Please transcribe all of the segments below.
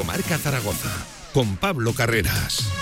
Directo Marca Zaragoza con Pablo Carreras.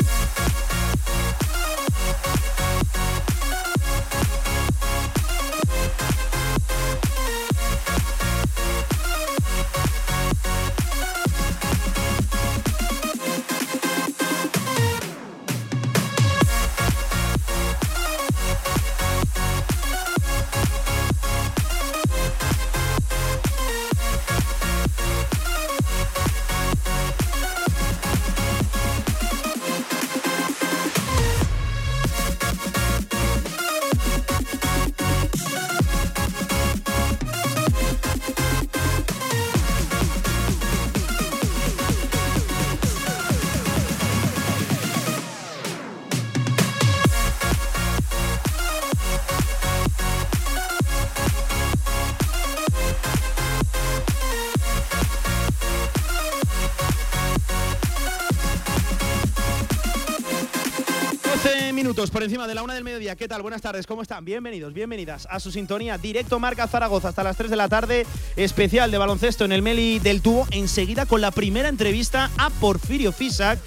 ¿Qué tal? Buenas tardes, ¿cómo están? Bienvenidos, bienvenidas a su sintonía. Directo Marca Zaragoza hasta las 3 de la tarde. Especial de baloncesto en el Meli del Tubo. Enseguida con la primera entrevista a Porfirio Fisac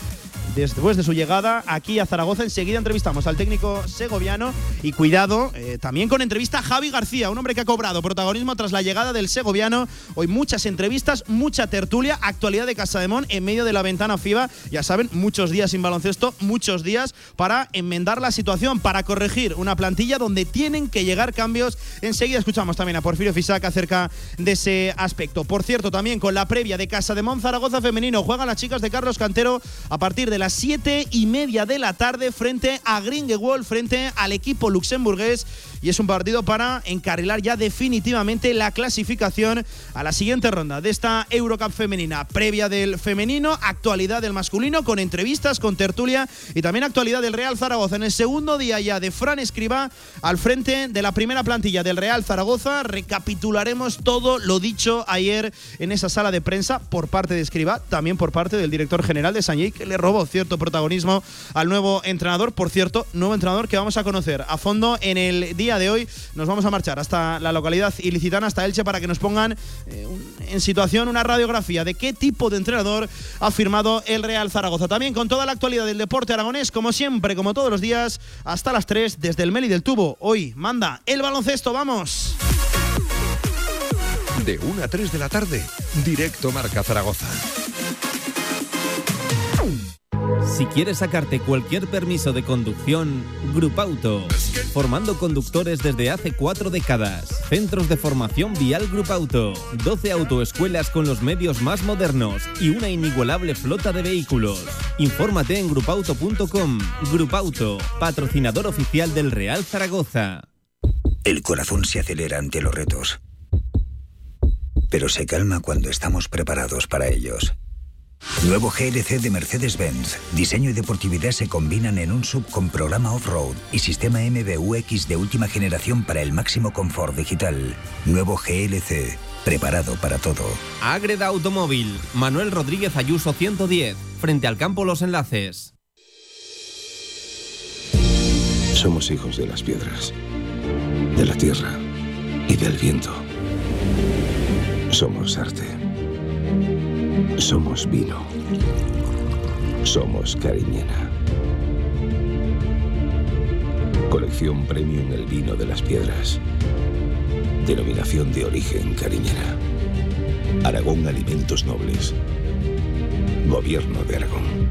después de su llegada aquí a Zaragoza. Enseguida entrevistamos al técnico segoviano y cuidado, eh, también con entrevista a Javi García, un hombre que ha cobrado protagonismo tras la llegada del segoviano. Hoy muchas entrevistas, mucha tertulia, actualidad de Casa de Mon en medio de la ventana FIBA. Ya saben, muchos días sin baloncesto, muchos días para enmendar la situación, para corregir una plantilla donde tienen que llegar cambios. Enseguida escuchamos también a Porfirio Fisac acerca de ese aspecto. Por cierto, también con la previa de Casa de Mon Zaragoza femenino, juegan las chicas de Carlos Cantero a partir de las siete y media de la tarde frente a Gringewald, frente al equipo luxemburgués. Y es un partido para encarrilar ya definitivamente la clasificación a la siguiente ronda de esta Eurocup femenina. Previa del femenino, actualidad del masculino, con entrevistas, con tertulia y también actualidad del Real Zaragoza. En el segundo día ya de Fran Escriba al frente de la primera plantilla del Real Zaragoza. Recapitularemos todo lo dicho ayer en esa sala de prensa por parte de Escriba, también por parte del director general de Sañey, que le robó cierto protagonismo al nuevo entrenador. Por cierto, nuevo entrenador que vamos a conocer a fondo en el día de hoy. Nos vamos a marchar hasta la localidad ilicitana, hasta Elche, para que nos pongan eh, en situación una radiografía de qué tipo de entrenador ha firmado el Real Zaragoza. También con toda la actualidad del deporte aragonés, como siempre, como todos los días, hasta las 3 desde el Meli del Tubo. Hoy manda el baloncesto, vamos. De 1 a 3 de la tarde, directo Marca Zaragoza. Si quieres sacarte cualquier permiso de conducción, Grupauto. Formando conductores desde hace cuatro décadas. Centros de formación vial Grupauto. 12 autoescuelas con los medios más modernos y una inigualable flota de vehículos. Infórmate en grupauto.com. Grupauto, patrocinador oficial del Real Zaragoza. El corazón se acelera ante los retos, pero se calma cuando estamos preparados para ellos. Nuevo GLC de Mercedes-Benz. Diseño y deportividad se combinan en un sub con programa off-road y sistema MBUX de última generación para el máximo confort digital. Nuevo GLC. Preparado para todo. Agreda Automóvil. Manuel Rodríguez Ayuso 110. Frente al campo Los Enlaces. Somos hijos de las piedras, de la tierra y del viento. Somos arte. Somos vino. Somos Cariñena. Colección Premium El Vino de las Piedras. Denominación de origen Cariñena. Aragón Alimentos Nobles. Gobierno de Aragón.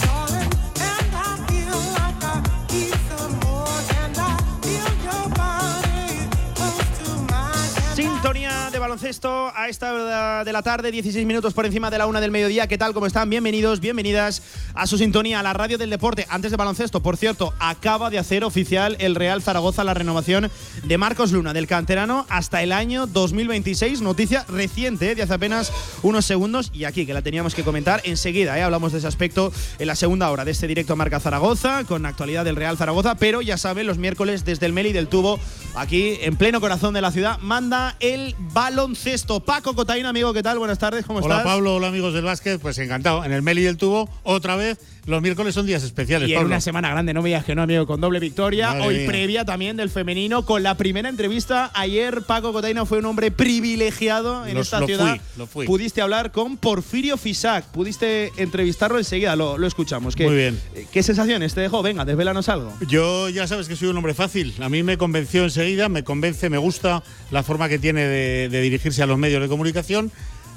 Baloncesto a esta hora de la tarde, 16 minutos por encima de la una del mediodía. ¿Qué tal? ¿Cómo están? Bienvenidos, bienvenidas a su sintonía, a la radio del deporte. Antes de baloncesto, por cierto, acaba de hacer oficial el Real Zaragoza la renovación de Marcos Luna, del canterano, hasta el año 2026. Noticia reciente, de hace apenas unos segundos. Y aquí, que la teníamos que comentar enseguida, ¿eh? hablamos de ese aspecto en la segunda hora de este directo Marca Zaragoza, con actualidad del Real Zaragoza. Pero ya saben, los miércoles desde el Meli del Tubo, aquí en pleno corazón de la ciudad, manda el baloncesto. Paco Cotaín, amigo, ¿qué tal? Buenas tardes, ¿cómo hola, estás? Hola Pablo, hola amigos del básquet, pues encantado. En el Meli del Tubo, otra vez, los miércoles son días especiales. Y en una semana grande, no me digas que no, amigo, con doble victoria. Madre Hoy mía. previa también del femenino, con la primera entrevista. Ayer Paco Cotaina fue un hombre privilegiado en Lo- esta lo ciudad. fui, lo fui. Pudiste hablar con Porfirio Fisac, pudiste entrevistarlo enseguida, lo, lo escuchamos. ¿Qué, Muy bien. ¿Qué sensaciones te dejó? Venga, desvélanos algo. Yo ya sabes que soy un hombre fácil. A mí me convenció enseguida, me convence, me gusta la forma que tiene de, de dirigirse a los medios de comunicación.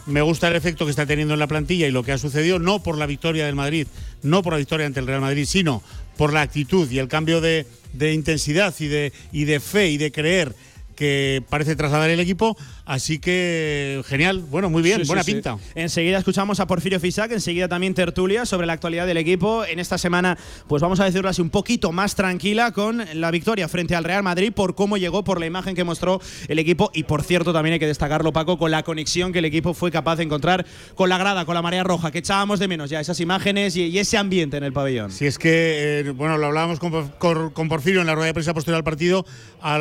Me gusta el efecto que está teniendo en la plantilla y lo que ha sucedido, no por la victoria del Madrid, no por la victoria ante el Real Madrid, sino por la actitud y el cambio de, intensidad y de fe y de creer que parece trasladar el equipo. Así que genial, bueno, muy bien, Sí, buena sí. pinta. Enseguida escuchamos a Porfirio Fisac, enseguida también tertulia sobre la actualidad del equipo. En esta semana, pues vamos a decirlo así, un poquito más tranquila con la victoria frente al Real Madrid por cómo llegó, por la imagen que mostró el equipo y por cierto también hay que destacarlo Paco con la conexión que el equipo fue capaz de encontrar con la grada, con la marea roja, que echábamos de menos ya esas imágenes y, y ese ambiente en el pabellón. Si es que, eh, bueno, lo hablábamos con, Por- con- con Porfirio en la rueda de prensa posterior al partido, a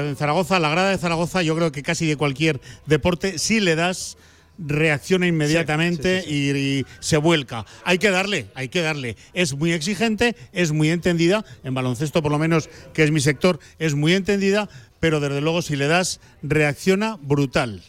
en Zaragoza, la grada de Zaragoza, yo creo que casi de cualquier deporte, si le das, reacciona inmediatamente Sí, sí, Y, y se vuelca. Hay que darle, hay que darle. Es muy exigente, es muy entendida, en baloncesto por lo menos, que es mi sector, es muy entendida, pero desde luego si le das, reacciona brutal.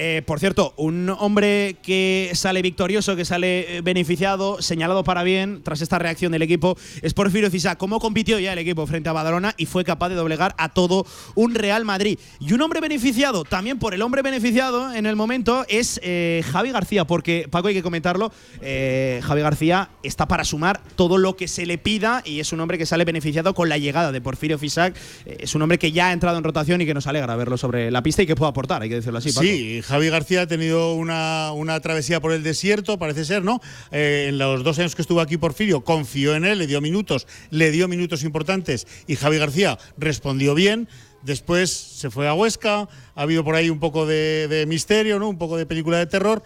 Eh, por cierto, un hombre que sale victorioso, que sale eh, beneficiado, señalado para bien tras esta reacción del equipo, es Porfirio Fisac. ¿Cómo compitió ya el equipo frente a Badalona y fue capaz de doblegar a todo un Real Madrid? Y un hombre beneficiado, también por el hombre beneficiado en el momento, es eh, Javi García, porque Paco hay que comentarlo, eh, Javi García está para sumar todo lo que se le pida y es un hombre que sale beneficiado con la llegada de Porfirio Fisac. Eh, es un hombre que ya ha entrado en rotación y que nos alegra verlo sobre la pista y que puede aportar, hay que decirlo así. Paco. Sí, Javi García ha tenido una, una travesía por el desierto, parece ser, ¿no? Eh, en los dos años que estuvo aquí Porfirio, confió en él, le dio minutos, le dio minutos importantes y Javi García respondió bien. Después se fue a Huesca, ha habido por ahí un poco de, de misterio, ¿no? Un poco de película de terror.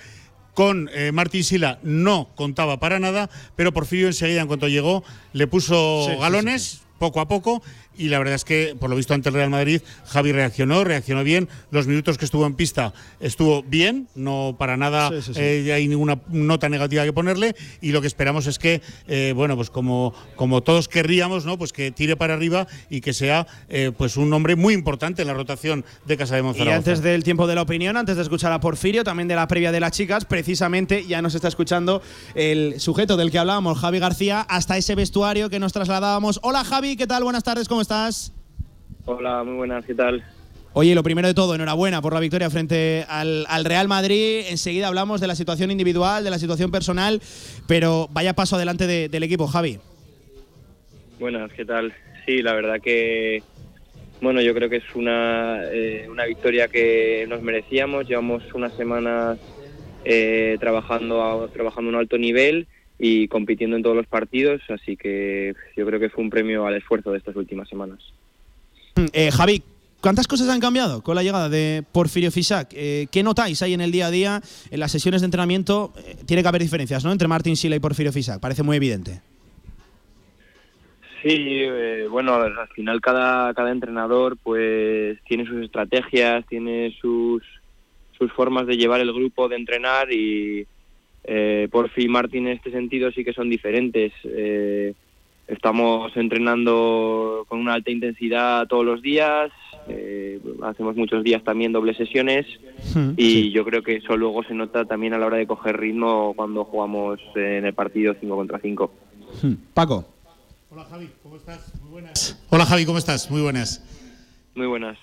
Con eh, Martín Sila no contaba para nada, pero Porfirio enseguida, en cuanto llegó, le puso Sí, sí, galones poco a poco y la verdad es que por lo visto ante el Real Madrid Javi reaccionó, reaccionó bien, los minutos que estuvo en pista estuvo bien, no para nada Sí, sí, sí. eh, hay ninguna nota negativa que ponerle y lo que esperamos es que eh, bueno pues como, como todos querríamos no pues que tire para arriba y que sea eh, pues un hombre muy importante en la rotación de Casa de Y Monzaragoza. antes del tiempo de la opinión, antes de escuchar a Porfirio, también de la previa de las chicas, precisamente ya nos está escuchando el sujeto del que hablábamos, Javi García, hasta ese vestuario que nos trasladábamos. Hola Javi, ¿qué tal? Buenas tardes, ¿cómo estás? Hola, muy buenas, ¿qué tal? Oye, lo primero de todo, enhorabuena por la victoria frente al, al Real Madrid. Enseguida hablamos de la situación individual, de la situación personal, pero vaya paso adelante de- del equipo, Javi. Buenas, ¿qué tal? Sí, la verdad que, bueno, yo creo que es una, eh, una victoria que nos merecíamos. Llevamos unas semanas eh, trabajando, a, trabajando a un alto nivel y compitiendo en todos los partidos, así que yo creo que fue un premio al esfuerzo de estas últimas semanas. Eh, Javi, ¿cuántas cosas han cambiado con la llegada de Porfirio Fisac? Eh, ¿Qué notáis ahí en el día a día, en las sesiones de entrenamiento? Eh, tiene que haber diferencias, ¿no? Entre Martín Sila y Porfirio Fisac, parece muy evidente. Sí, eh, bueno, al final cada, cada entrenador pues tiene sus estrategias, tiene sus, sus formas de llevar el grupo, de entrenar y eh, Porfi y Martín en este sentido sí que son diferentes. Eh, estamos entrenando con una alta intensidad todos los días, eh, hacemos muchos días también dobles sesiones y yo creo que eso luego se nota también a la hora de coger ritmo cuando jugamos en el partido 5 contra 5. Paco. Hola Javi, ¿cómo estás? Muy buenas. Hola Javi, ¿cómo estás? Muy buenas. Muy buenas.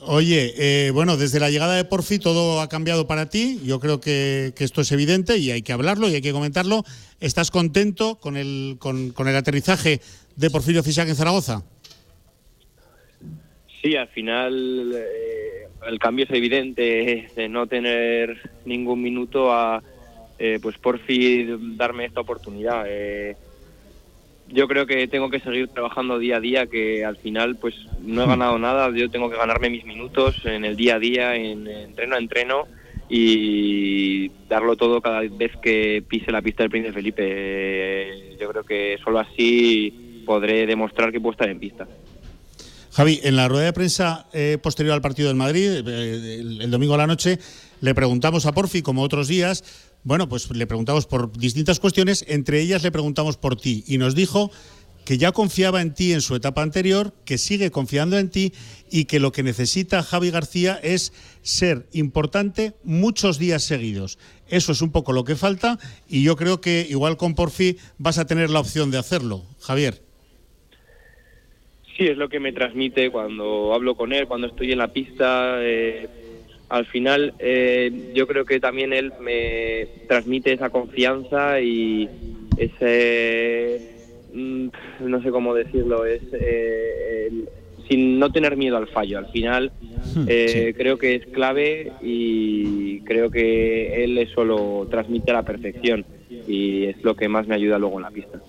Oye, eh, bueno, desde la llegada de Porfi todo ha cambiado para ti. Yo creo que, que esto es evidente y hay que hablarlo y hay que comentarlo. ¿Estás contento con el, con, el aterrizaje de Porfirio Fisac en Zaragoza? Sí, al final, eh, el cambio es evidente de no tener ningún minuto a, eh, pues por fin darme esta oportunidad. Eh, yo creo que tengo que seguir trabajando día a día, que al final pues no he hmm. ganado nada, yo tengo que ganarme mis minutos en el día a día, en, entreno a entreno y darlo todo cada vez que pise la pista del Príncipe Felipe. Yo creo que solo así podré demostrar que puedo estar en pista. Javi, en la rueda de prensa eh, posterior al partido del Madrid, eh, el, domingo a la noche, le preguntamos a Porfi, como otros días, bueno, pues le preguntamos por distintas cuestiones, entre ellas le preguntamos por ti y nos dijo que ya confiaba en ti en su etapa anterior, que sigue confiando en ti y que lo que necesita Javi García es ser importante muchos días seguidos. Eso es un poco lo que falta y yo creo que igual con Porfi vas a tener la opción de hacerlo, Javier. Sí, es lo que me transmite cuando hablo con él, cuando estoy en la pista. Eh, al final, eh, yo creo que también él me transmite esa confianza y ese. Mm, no sé cómo decirlo, es. Eh, sin no tener miedo al fallo. Al final, hmm, creo que es clave y creo que él eso lo transmite a la perfección y es lo que más me ayuda luego en la pista.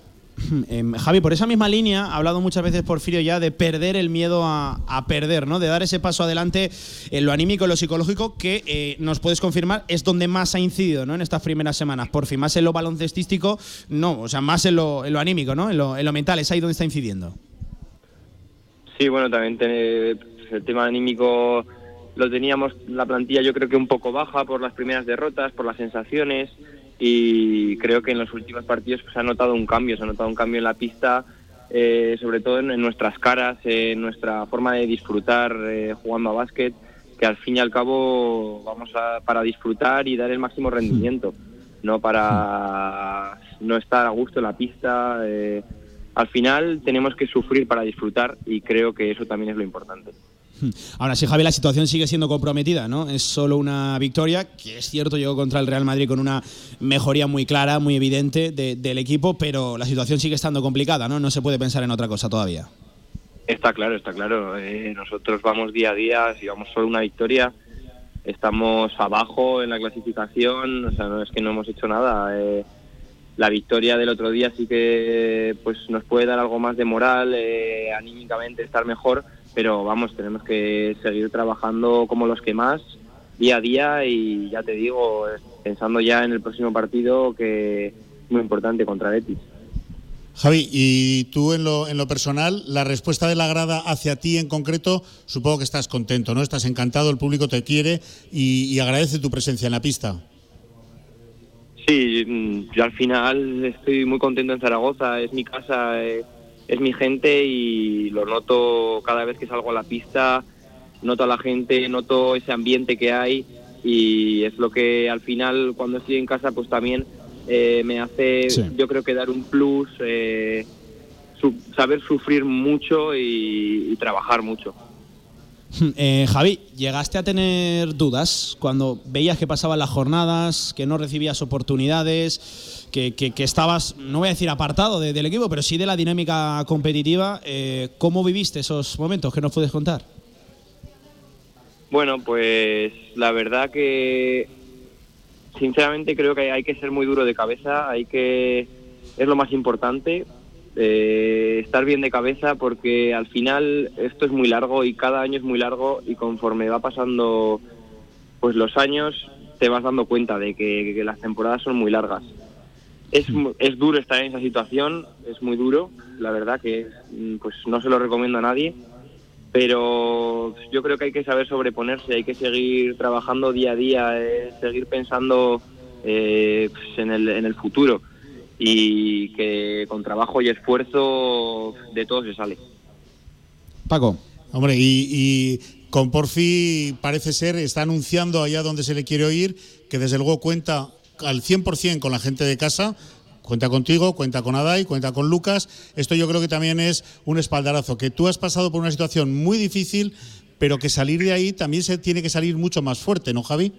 Em, Javi, por esa misma línea, ha hablado muchas veces Porfirio ya de perder el miedo a, perder, ¿no? De dar ese paso adelante en lo anímico, en lo psicológico, que eh, nos puedes confirmar es donde más ha incidido, ¿no? En estas primeras semanas. Por fin, más en lo baloncestístico, no, o sea, más en lo, anímico, ¿no? En lo, mental, es ahí donde está incidiendo. Sí, bueno, también el tema anímico lo teníamos la plantilla yo creo que un poco baja por las primeras derrotas, por las sensaciones y creo que en los últimos partidos pues, se ha notado un cambio, se ha notado un cambio en la pista, eh, sobre todo en, nuestras caras, en nuestra forma de disfrutar eh, jugando a básquet, que al fin y al cabo vamos a, para disfrutar y dar el máximo rendimiento, no para no estar a gusto en la pista. Eh, al final tenemos que sufrir para disfrutar y creo que eso también es lo importante. Ahora sí, Javi, la situación sigue siendo comprometida, ¿no? Es solo una victoria, que es cierto, llegó contra el Real Madrid con una mejoría muy clara, muy evidente del equipo, pero la situación sigue estando complicada, ¿no? No se puede pensar en otra cosa todavía. Está claro, está claro. Eh, nosotros vamos día a día, si vamos solo una victoria, estamos abajo en la clasificación, o sea, no es que no hemos hecho nada. Eh, la victoria del otro día sí que pues nos puede dar algo más de moral, eh, anímicamente estar mejor, pero vamos, tenemos que seguir trabajando como los que más, día a día y ya te digo, pensando ya en el próximo partido que es muy importante contra Betis. Javi, y tú en lo, en lo personal, la respuesta de la grada hacia ti en concreto, supongo que estás contento, ¿no? Estás encantado, el público te quiere y, agradece tu presencia en la pista. Sí, mm, yo al final estoy muy contento en Zaragoza, es mi casa. Eh, es mi gente y lo noto cada vez que salgo a la pista, noto a la gente, noto ese ambiente que hay y es lo que al final cuando estoy en casa pues también eh, me hace yo creo que dar un plus, eh, saber sufrir mucho y trabajar mucho. Eh, Javi, ¿llegaste a tener dudas cuando veías que pasaban las jornadas, que no recibías oportunidades, que, estabas, no voy a decir apartado del equipo, pero sí de la dinámica competitiva? Eh, ¿Cómo viviste esos momentos? ¿Qué nos puedes contar? Bueno, pues la verdad que sinceramente creo que hay que ser muy duro de cabeza, hay que es lo más importante eh, estar bien de cabeza porque al final esto es muy largo y cada año es muy largo y conforme va pasando pues los años te vas dando cuenta de que, las temporadas son muy largas. Es, es, duro estar en esa situación, es muy duro, la verdad que mm, pues no se lo recomiendo a nadie, pero yo creo que hay que saber sobreponerse, hay que seguir trabajando día a día, eh, seguir pensando eh, pues, en, el, en el futuro y que con trabajo y esfuerzo de todo se sale. Paco. Hombre, y, con Porfi parece ser, está anunciando allá donde se le quiere oír, que desde luego cuenta al 100% con la gente de casa, cuenta contigo, cuenta con Adai, cuenta con Lucas. Esto yo creo que también es un espaldarazo, que tú has pasado por una situación muy difícil, pero que salir de ahí también se tiene que salir mucho más fuerte, ¿no, Javi?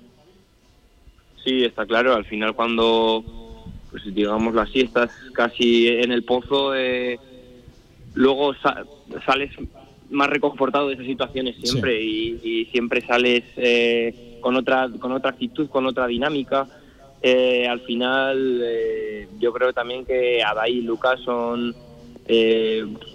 Sí, está claro. Al final cuando pues digámoslo así, estás casi en el pozo, luego sales más reconfortado de esas situaciones siempre y, siempre sales eh, con otra con otra actitud, con otra dinámica. Eh, al final, eh, yo creo también que Adai y Lucas son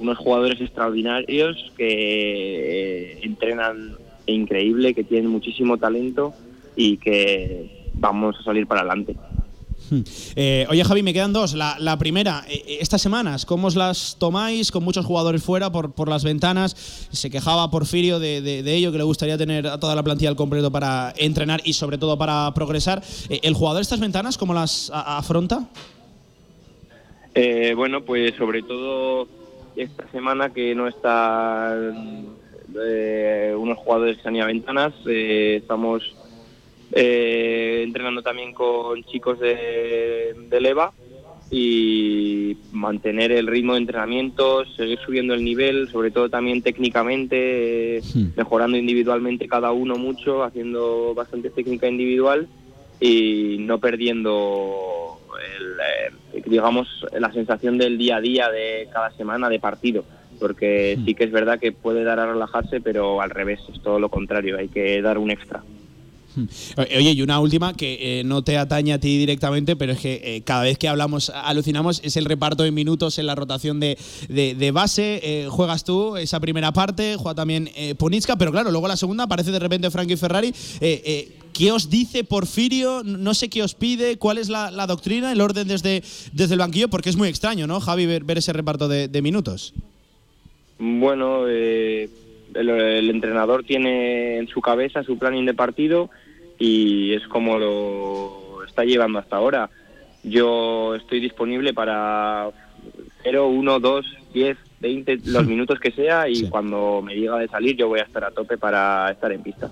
unos jugadores extraordinarios que entrenan increíble, que tienen muchísimo talento y que vamos a salir para adelante. Hmm. Eh, oye Javi, me quedan dos. La, primera, eh, eh, estas semanas, ¿cómo os las tomáis con muchos jugadores fuera por, por las ventanas? Se quejaba Porfirio de, de, ello, que le gustaría tener a toda la plantilla al completo para entrenar y sobre todo para progresar. ¿El jugador estas ventanas cómo las afronta? bueno, pues sobre todo esta semana que no están unos jugadores que a ventanas, estamos eh, entrenando también con chicos de, Leva y mantener el ritmo de entrenamiento, seguir subiendo el nivel, sobre todo también técnicamente, mejorando individualmente cada uno mucho, haciendo bastante técnica individual y no perdiendo eh, digamos la sensación del día a día de cada semana de partido. Porque sí que es verdad que puede dar a relajarse pero al revés es todo lo contrario hay que dar un extra. Oye, y una última que eh, no te atañe a ti directamente, pero es que eh, cada vez que hablamos, alucinamos, es el reparto de minutos en la rotación de, base. Eh, juegas tú esa primera parte, juega también Ponitska, pero claro, luego la segunda aparece de repente Frankie Ferrari. ¿Qué os dice Porfirio? No sé qué os pide, cuál es la, doctrina, el orden desde, desde el banquillo, porque es muy extraño, ¿no, Javi, ver, ese reparto de, minutos? Bueno, el, el, entrenador tiene en su cabeza su planning de partido y es como lo está llevando hasta ahora. Yo estoy disponible para 0, 1, 2, 10, 20, los minutos que sea y cuando me diga de salir yo voy a estar a tope para estar en pista.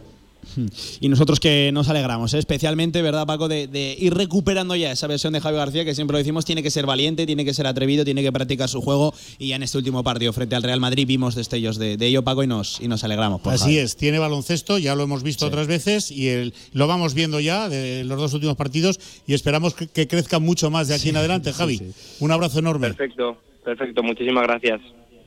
Y nosotros que nos alegramos, ¿eh? especialmente, ¿verdad, Paco? De, ir recuperando ya esa versión de Javier García, que siempre lo decimos, tiene que ser valiente, tiene que ser atrevido, tiene que practicar su juego. Y ya en este último partido frente al Real Madrid vimos destellos de, ello, Paco, y nos, y nos alegramos. Así es, tiene baloncesto, ya lo hemos visto otras veces y el, lo vamos viendo ya de los dos últimos partidos y esperamos que, crezca mucho más de aquí en adelante, Javi. Un abrazo enorme. Perfecto, perfecto, muchísimas gracias.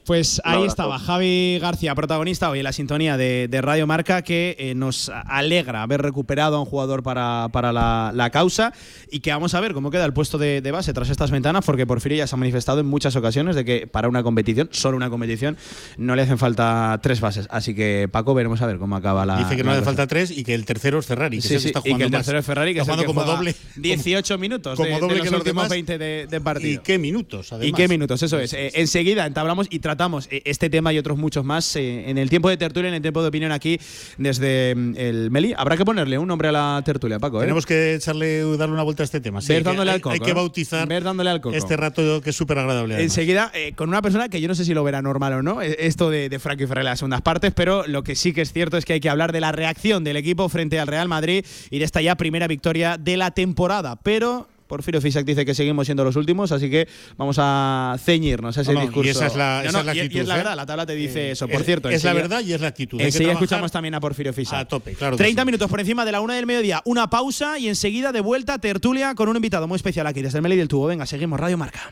Pues ahí estaba Javi García, protagonista hoy en la sintonía de, Radio Marca, que eh, nos alegra haber recuperado a un jugador para, la, causa y que vamos a ver cómo queda el puesto de, base tras estas ventanas, porque Porfirio ya se ha manifestado en muchas ocasiones de que para una competición, solo una competición, no le hacen falta tres bases. Así que Paco, veremos a ver cómo acaba la. Dice que no le hace falta tres y que el tercero es Ferrari. Que sí, y que el tercero es Ferrari, que está jugando como doble. 18 minutos como doble que los últimos 20 de, partido. Y qué minutos, además. Y qué minutos, eso es. Eh, enseguida entablamos y tratamos eh, este tema y otros muchos más eh, en el tiempo de tertulia, en el tiempo de opinión aquí desde mm, el Meli. Habrá que ponerle un nombre a la tertulia, Paco. ¿eh? Tenemos que echarle, darle una vuelta a este tema. Sí, hay, dándole al hay que bautizar dándole al este rato que es súper agradable. Enseguida, con una persona que yo no sé si lo verá normal o no, esto de, de Frankie Ferrer las segundas partes, pero lo que sí que es cierto es que hay que hablar de la reacción del equipo frente al Real Madrid y de esta ya primera victoria de la temporada. Pero Porfirio Fisac dice que seguimos siendo los últimos, así que vamos a ceñirnos a ese discurso. Y esa es la, actitud. Y, es la verdad, la tabla te dice eso. Por cierto, es la verdad y es la actitud. Enseguida escuchamos también a Porfirio Fisac. A tope, claro. 30 minutos por encima de la una del mediodía, una pausa y enseguida de vuelta tertulia con un invitado muy especial aquí desde el Meli del Tubo. Venga, seguimos Radio Marca.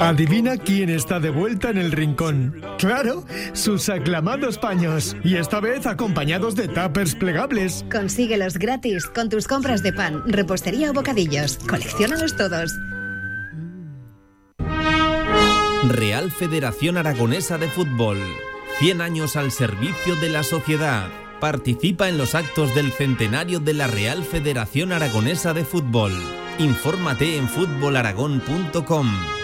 Adivina quién está de vuelta en el rincón. Claro, sus aclamados paños. Y esta vez acompañados de tuppers plegables. Consíguelos gratis con tus compras de pan, repostería o bocadillos. Colecciónalos todos. Real Federación Aragonesa de Fútbol. 100 años al servicio de la sociedad. Participa en los actos del centenario de la Real Federación Aragonesa de Fútbol. Infórmate en fútbolaragón.com.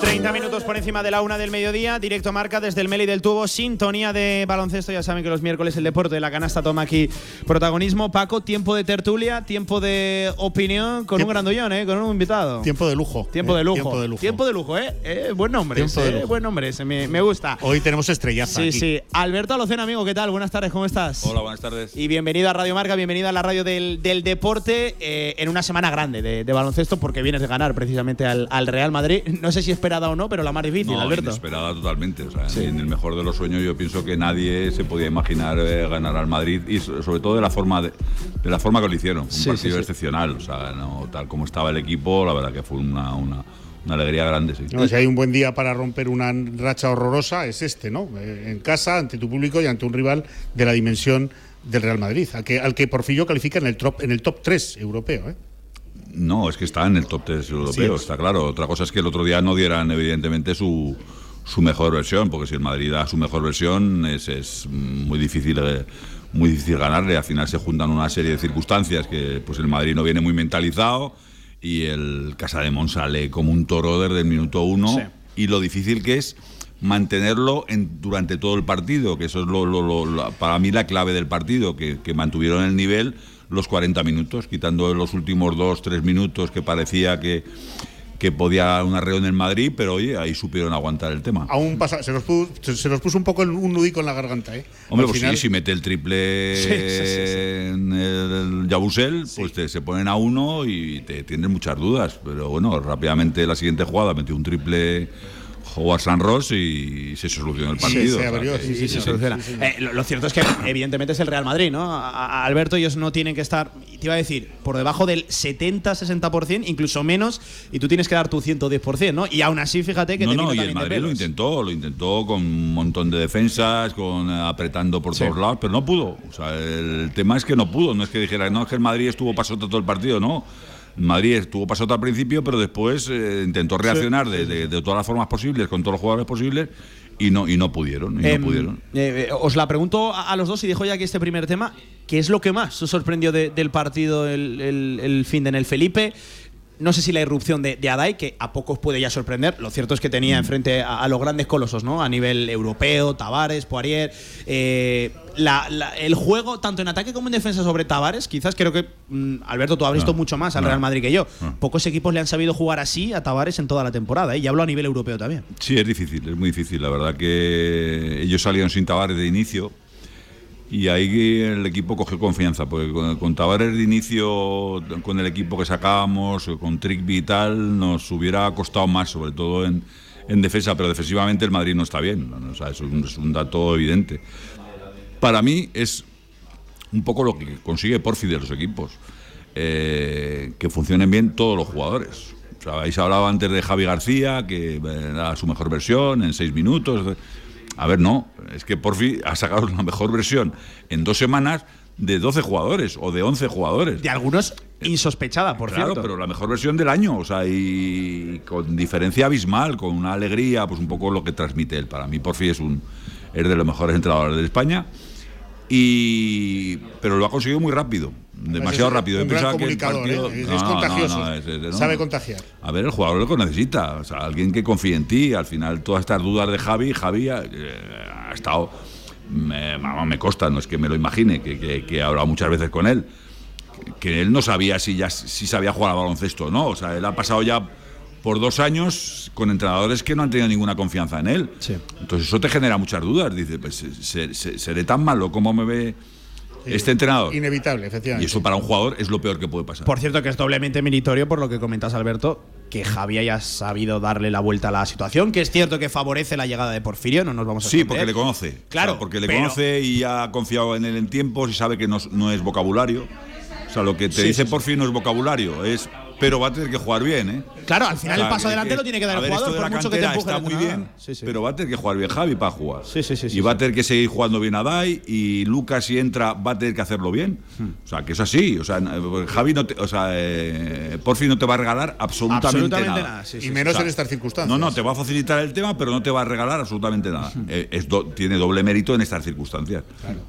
31 30 minutos por encima de la una del mediodía, directo marca desde el Meli del Tubo, sintonía de baloncesto. Ya saben que los miércoles el deporte de la canasta toma aquí protagonismo. Paco, tiempo de tertulia, tiempo de opinión con un grandullón, ¿eh? con un invitado. Tiempo de lujo. Tiempo de eh, lujo. Tiempo de lujo. Tiempo de lujo, ¿eh? Eh, buen nombre, Tiempo de ese, lujo. buen nombre ese, me, me gusta. Hoy tenemos estrellaza. Sí, aquí. sí. Alberto Alocena, amigo, ¿qué tal? Buenas tardes, ¿cómo estás? Hola, buenas tardes. Y bienvenido a Radio Marca, bienvenido a la radio del, del deporte eh, en una semana grande de, de baloncesto porque vienes de ganar precisamente al, al Real Madrid. No sé si esperada o no, pero la más difícil, No, Alberto. inesperada totalmente. O sea, En el mejor de los sueños yo pienso que nadie se podía imaginar eh, ganar al Madrid y so- sobre todo de la forma de, de la forma que lo hicieron. Un Sí, partido sí. excepcional. O sea, no, tal como estaba el equipo, la verdad que fue una, una, una alegría grande. Sí. No, si hay un buen día para romper una racha horrorosa, es este, ¿no? Eh, En casa, ante tu público y ante un rival de la dimensión del Real Madrid, al que, al que Porfirio califica en el top, en el top 3 europeo. ¿eh? No, es que está en el top 3 europeo, es. está claro. Otra cosa es que el otro día no dieran, evidentemente, su, su mejor versión, porque si el Madrid da su mejor versión, es, es muy difícil. eh, muy difícil ganarle, al final se juntan una serie de circunstancias que pues el Madrid no viene muy mentalizado y el Casa de sale como un toro desde el minuto uno Sí. y lo difícil que es mantenerlo en- durante todo el partido, que eso es lo, lo- lo- la- para mí la clave del partido, que, que mantuvieron el nivel los 40 minutos, quitando los últimos dos, tres minutos que parecía que, que podía un arreo en el Madrid, pero oye, ahí supieron aguantar el tema. Aún pasa, se, nos puso, se, nos puso un poco un nudico en la garganta. ¿eh? Hombre, Al pues final- sí, si mete el triple Sí, sí, sí, sí. en el Yabusel, pues te- se ponen a uno y te tienes muchas dudas. Pero bueno, rápidamente la siguiente jugada metió un triple Howard San Ross y se solucionó el partido. lo, cierto es que evidentemente es el Real Madrid, ¿no? A- a- Alberto, ellos no tienen que estar, te iba a decir, por debajo del 70-60%, incluso menos, y tú tienes que dar tu 110%, ¿no? Y aún así, fíjate que no, te no, y el Madrid lo intentó, lo intentó con un montón de defensas, con eh, apretando por Sí. todos lados, pero no pudo. O sea, el tema es que no pudo, no es que dijera, no es que el Madrid estuvo pasota todo el partido, no. Madrid estuvo pasota al principio, pero después eh, intentó reaccionar de, de- de todas las formas posibles, con todos los jugadores posibles, y no, y no pudieron, y Em, no pudieron. eh, eh, os la pregunto a, a los dos y dejo ya aquí este primer tema. ¿Qué es lo que más os sorprendió de- del partido el, el- el fin de en el Felipe? No sé si la irrupción de, de Adai, que a pocos puede ya sorprender. Lo cierto es que tenía Mm. enfrente a, a los grandes colosos, ¿no? A nivel europeo, Tavares, Poirier. eh, la- la- el juego, tanto en ataque como en defensa sobre Tavares, quizás creo que, mm, Alberto, tú has visto No, mucho más al no, Real Madrid que yo. no. Pocos equipos le han sabido jugar así a Tavares en toda la temporada. ¿eh? Y hablo a nivel europeo también. Sí, es difícil, es muy difícil. La verdad que ellos salieron sin Tavares de inicio y ahí el equipo cogió confianza, porque con, con Tavares de inicio, con el equipo que sacábamos, con Trick y tal, nos hubiera costado más, sobre todo en, en defensa, pero defensivamente el Madrid no está bien. ¿no? Es, un, es un dato evidente. Para mí es un poco lo que consigue Porfi de los equipos, eh, que funcionen bien todos los jugadores. O sea, habéis hablado antes de Javi García, que era su mejor versión en seis minutos. A ver, no, es que Porfi ha sacado la mejor versión en dos semanas de 12 jugadores o de 11 jugadores. De algunos insospechada, por Claro, cierto. pero la mejor versión del año, o sea, y con diferencia abismal, con una alegría, pues un poco lo que transmite él. Para mí, Porfi es un es de los mejores entrenadores de España. Y pero lo ha conseguido muy rápido, demasiado rápido. un gran que partido- ¿eh? Es- No, es no, contagioso. no, es-. Sabe contagiar. A ver, el jugador lo que necesita, o sea, alguien que confíe en ti. Al final, todas estas dudas de Javi, Javi eh, ha estado, me, me consta, no es que me lo imagine, que, que- que he hablado muchas veces con él, que, que él no sabía si ya si sabía jugar al baloncesto o no. O sea, él ha pasado ya por dos años con entrenadores que no han tenido ninguna confianza en él. Entonces eso te genera muchas dudas. Dice, pues se- se- seré tan malo como me ve este entrenador. Inevitable, Y efectivamente. eso para un jugador es lo peor que puede pasar. Por cierto, que es doblemente meritorio por lo que comentas, Alberto, que Javi haya sabido darle la vuelta a la situación, que es cierto que favorece la llegada de Porfirio, no nos vamos a Sí, esconder. porque le conoce. Claro, O sea, porque le pero- conoce y ha confiado en él en tiempos y sabe que no, es- no es vocabulario. O sea, lo que te Sí, dice sí, sí. por fin no es vocabulario, es pero va a tener que jugar bien, ¿eh? Claro, al final O sea, el paso adelante lo tiene que dar a el ver, jugador, esto de por la mucho que te empuje está muy bien, Sí, sí. pero va a tener que jugar bien Javi para jugar. Sí, sí, sí, sí, y va sí. a tener que seguir jugando bien a Dai y Lucas si entra va a tener que hacerlo bien. Hmm. O sea, que es así, o sea, eh, Javi no te, o sea, eh, por fin no te va a regalar absolutamente, Absolutamente nada. nada, sí, y menos O sea, en estas circunstancias. No, no, te va a facilitar el tema, pero no te va a regalar absolutamente nada. Eh, es do- tiene doble mérito en estas circunstancias.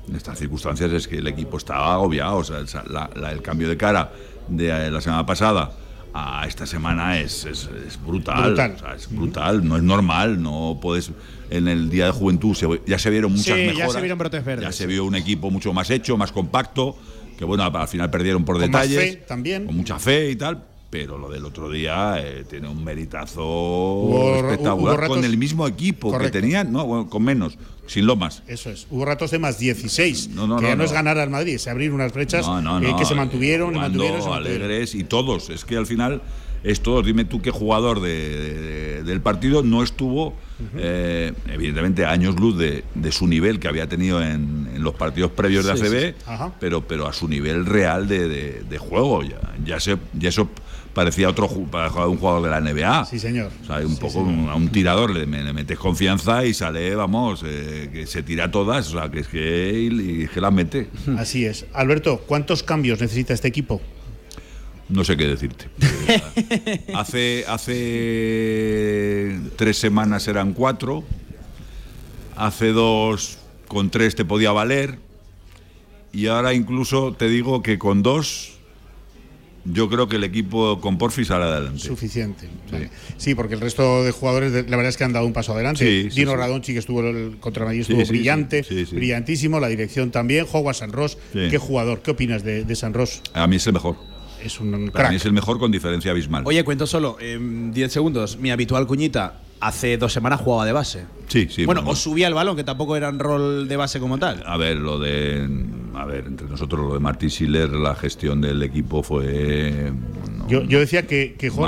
En estas circunstancias es que el equipo estaba agobiado. O sea, la- la- el cambio de cara de la semana pasada a esta semana es, es- es brutal. Brutal. o sea, es brutal, no es normal, no puedes. En el día de juventud se- ya se vieron muchas Sí, ya mejoras. se vieron brotes verdes, Ya se vio un equipo mucho más hecho, más compacto, que bueno, al final perdieron por Con más detalles. fe también. Con mucha fe y tal. Pero lo del otro día eh, tiene un meritazo Hubo- espectacular hubo ratos- con el mismo equipo Correcto. que tenían, no, bueno, con menos, sin lomas. Eso es. Hubo ratos de más 16. No, no, que no, ya no, es ganar al Madrid, es abrir unas brechas No, no, eh, no, que se eh, mantuvieron, jugando, mantuvieron, se alegres y todos. Es que al final es todos. Dime tú qué jugador de- de- del partido no estuvo, eh, evidentemente, a años luz de, de su nivel que había tenido en, en los partidos previos de Sí, ACB, sí, pero, pero a su nivel real de juego. Ya, ya, se, ya eso parecía otro un jugador de la NBA. Sí, señor. O sea, un poco a un tirador le, le metes confianza y sale, vamos, eh, que se tira todas, o sea, que es que, y, y que las mete. Así es. Alberto, ¿cuántos cambios necesita este equipo? No sé qué decirte. hace, hace tres semanas eran cuatro. Hace dos con tres te podía valer. Y ahora incluso te digo que con dos yo creo que el equipo con Porfi sale adelante. Suficiente. Vale. Sí, porque el resto de jugadores, la verdad es que han dado un paso adelante. Sí, sí, Dino sí. Radonchi, que estuvo el, contra Madrid, Sí, estuvo sí, brillante, sí, sí, sí. brillantísimo. La dirección también. Howard San Ross, Sí. qué jugador. ¿Qué opinas de, de San Ross? A mí es el mejor. Es un Para crack. mí es el mejor con diferencia abismal. Oye, cuento solo, en 10 segundos, mi habitual cuñita hace dos semanas jugaba de base. sí, sí. bueno, o subía el balón, que tampoco era en rol de base como tal. A ver, lo de. A ver, entre nosotros, lo de Martín Schiller, la gestión del equipo fue. no, Yo, yo decía que, que no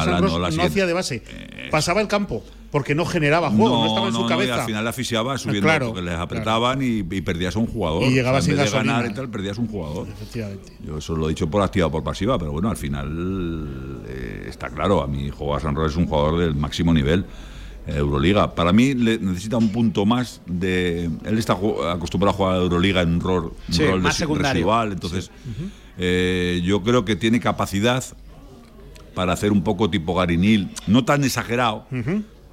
hacía de base. Pasaba el campo, porque no generaba juego, no, estaba en su no, y cabeza. al final asfixiaba subiendo Claro, porque les apretaban y, y perdías a un jugador. Y llegaba O sea, en sin vez de ganar y tal, perdías un jugador. Efectivamente. Yo eso lo he dicho por activa o por pasiva, pero bueno, al final eh, está claro. A mí, Juan San Roque es un jugador del máximo nivel. eh, Euroliga. Para mí le necesita un punto más de. Él está acostumbrado a jugar a Euroliga en un rol, un rol más de- residual. Entonces, eh, yo creo que tiene capacidad para hacer un poco tipo Garinil, no tan exagerado,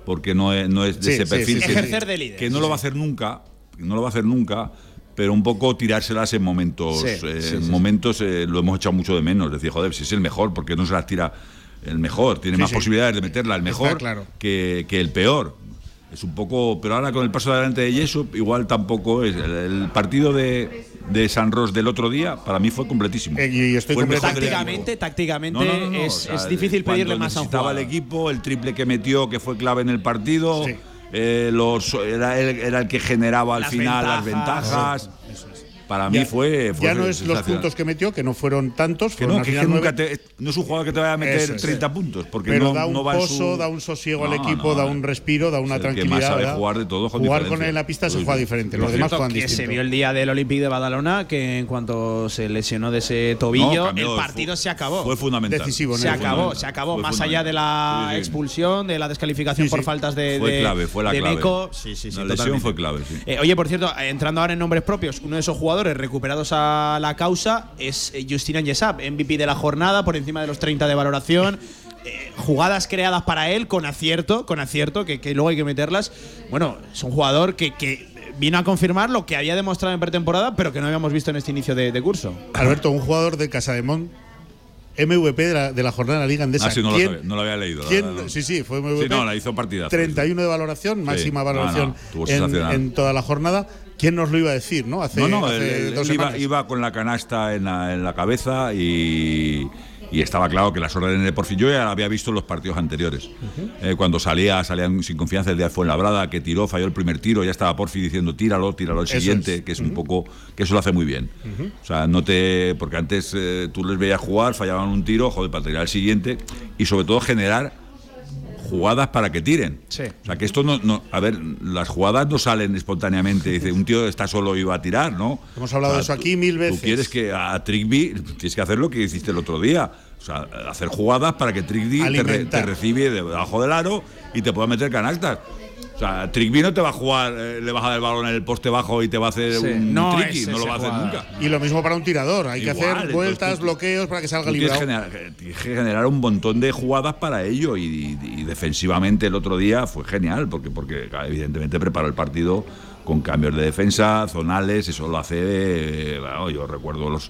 porque no es, no es de Sí, ese perfil. sí, que, sí. Ejercer de líder, Que no sí, lo va a hacer nunca, no lo va a hacer nunca, pero un poco tirárselas en momentos. Sí, eh, sí, en sí, momentos eh, lo hemos echado mucho de menos. Decir, joder, si es el mejor, porque no se las tira el mejor? Tiene Sí, más sí. posibilidades de meterla el Está mejor claro. que, que el peor. Es un poco. Pero ahora con el paso de adelante de Jessup, igual tampoco es. El, el partido de, de San Ros del otro día, para mí fue completísimo. Eh, y estoy Fue Tácticamente, tácticamente No, no, no, no, es, o sea, es difícil cuando pedirle más a un necesitaba jugador. el equipo, el triple que metió, que fue clave en el partido. Sí. eh, los, era, el, era el que generaba al Las final las ventajas. Para mí Ya- fue, fue ya no es los puntos que metió, que no fueron tantos, Que fueron no, al que, es que nunca te, no es un jugador que te vaya a meter es. 30 puntos, porque pero no, da un no va en poso, su- da un sosiego al No, equipo, no, da eh. un respiro, da una Es el que tranquilidad. más sabe jugar de todos con Jugar diferencia. con él en la pista se juega diferente. Lo Los demás juegan que se distinto. vio el día del Olympique de Badalona que en cuanto se lesionó de ese tobillo, No, cambió, el partido fue- se acabó. Fue fundamental. Decisivo, se acabó, se acabó. Más allá de la expulsión, de la descalificación por faltas de, Fue de- clave, fue la clave. Meco. Sí, sí, sí, La lesión fue clave. Eh, oye, por cierto, eh, entrando ahora en nombres propios, uno de esos jugadores recuperados a la causa es eh, Justin Yesap, MVP de la jornada, por encima de los 30 de valoración. Eh, jugadas creadas para él con acierto, con acierto, que, que luego hay que meterlas. Bueno, es un jugador que, que vino a confirmar lo que había demostrado en pretemporada, pero que no habíamos visto en este inicio de, de curso. Alberto, un jugador de Casademont, MVP de la, de la jornada de la Liga Andesa. Ah, sí, no lo, ¿Quién- sabía, no lo había leído. la quién- no. sí, sí, fue MVP. Sí, no, la hizo partida. 31 de valoración, máxima no, valoración no, estuvo en, en toda la jornada. ¿Quién nos lo iba a decir, no? Hace, No, no, hace él, él- dos él iba, con la canasta en la, en la cabeza y, y estaba claro que las órdenes de Porfi, yo ya la había visto en los partidos anteriores. Eh, cuando salía, salían sin confianza el día de Fuenlabrada, que tiró, falló el primer tiro, ya estaba Porfi diciendo tíralo, tíralo el siguiente, es. que es un poco, que eso lo hace muy bien. O sea, no te, porque antes eh, tú les veías jugar, fallaban un tiro, joder, para tirar el siguiente y sobre todo generar jugadas para que tiren. Sí. O sea, que esto no, no- A ver, las jugadas no salen espontáneamente. Dice, un tío está solo y va a tirar, ¿no? Hemos hablado de eso tú- aquí mil veces. Tú quieres que a Trickby tienes que hacer lo que hiciste el otro día. O sea, hacer jugadas para que Trickby te, re- te recibe debajo del aro y te pueda meter canastas. O sea, Trickby no te va a jugar, eh, le vas a dar el balón en el poste bajo y te va a hacer Sí, un no tricky, no lo va a hacer nunca. Y lo mismo para un tirador. Hay Igual, que hacer vueltas, tú- bloqueos para que salga Tú tienes que librado. generar, tienes que generar un montón de jugadas para ello y, y- y defensivamente el otro día fue genial porque, porque evidentemente preparó el partido con cambios de defensa, zonales, eso lo hace, eh, bueno, yo recuerdo los,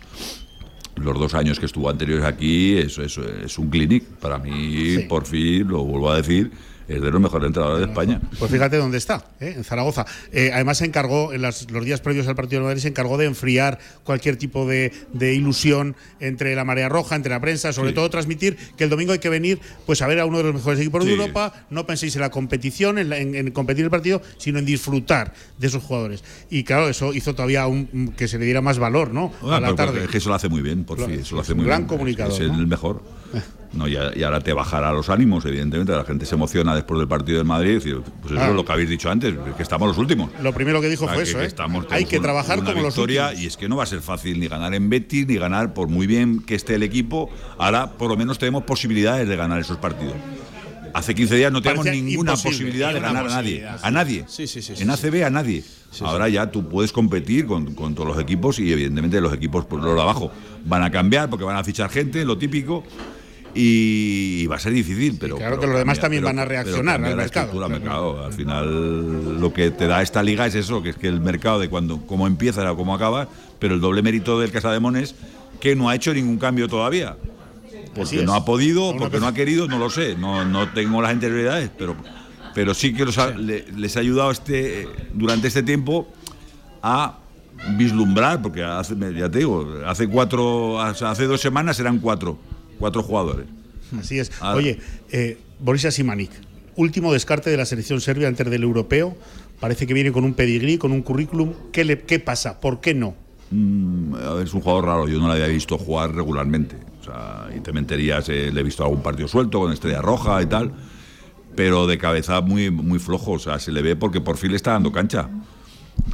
los dos años que estuvo anteriores aquí, eso, eso es un clinic. Para mí, por fin, lo vuelvo a decir, es de los mejores entrenadores de España. Pues fíjate dónde está, ¿eh? en Zaragoza. Eh, además se encargó, en los días previos al partido de Madrid, se encargó de enfriar cualquier tipo de, ilusión entre la marea roja, entre la prensa, sobre todo transmitir que el domingo hay que venir pues a ver a uno de los mejores equipos de Europa, no penséis en la competición, en, competir el partido, sino en disfrutar de esos jugadores. Y claro, eso hizo todavía un, que se le diera más valor, ¿no? a la tarde. Es que eso lo hace muy bien, por fin, eso lo hace muy gran bien. comunicador. Es, el mejor. No, y, ahora te bajará los ánimos, evidentemente. La gente se emociona después del partido del Madrid. Decir, pues eso es lo que habéis dicho antes, que estamos los últimos. Lo primero que dijo fue eso, ¿eh? Hay que trabajar como los últimos. Y es que no va a ser fácil ni ganar en Betis, ni ganar, por muy bien que esté el equipo. Ahora, por lo menos, tenemos posibilidades de ganar esos partidos. Hace 15 días no teníamos ninguna posibilidad de ganar a nadie. A nadie. en ACB a nadie. Ahora ya tú puedes competir con, con, todos los equipos y evidentemente los equipos por los de abajo van a cambiar porque van a fichar gente, lo típico y va a ser difícil, pero. claro que los demás también van a reaccionar al mercado. Al final, lo que te da esta liga es eso, que es que el mercado de cuando cómo empieza a cómo acaba, pero el doble mérito del Casa de Mones que no ha hecho ningún cambio todavía. Porque no ha podido, porque no ha querido, no lo sé. No, no tengo las interioridades, pero, pero sí que les ha ayudado este, durante este tiempo a vislumbrar, porque hace, ya te digo, hace cuatro, hace dos semanas eran cuatro cuatro jugadores. Así es. Oye, eh, Boris Asimanik, último descarte de la selección serbia antes del europeo. Parece que viene con un pedigrí, con un currículum. ¿Qué, le, qué pasa? ¿Por qué no? Mm, es un jugador raro. Yo no lo había visto jugar regularmente. O sea, y te mentirías, eh, le he visto algún partido suelto con estrella roja y tal. Pero de cabeza muy, muy flojo. O sea, se le ve porque por fin le está dando cancha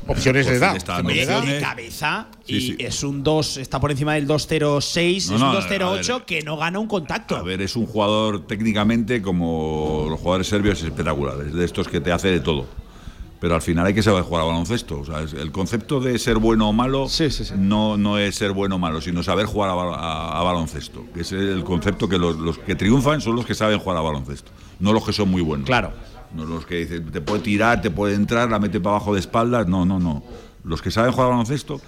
opciones de edad. de cabeza y es un 2, está por encima del 2.06, es un 2.08 que no gana un contacto. A ver, es un jugador técnicamente como los jugadores serbios espectaculares, de estos que te hace de todo. Pero al final hay que saber jugar a baloncesto. O sea, el concepto de ser bueno o malo no, no es ser bueno o malo, sino saber jugar a, baloncesto. Que es el concepto que los, los que triunfan son los que saben jugar a baloncesto, no los que son muy buenos. Claro. No los que dicen, te puede tirar, te puede entrar, la mete para abajo de espaldas. No, no, no. Los que saben jugar baloncesto.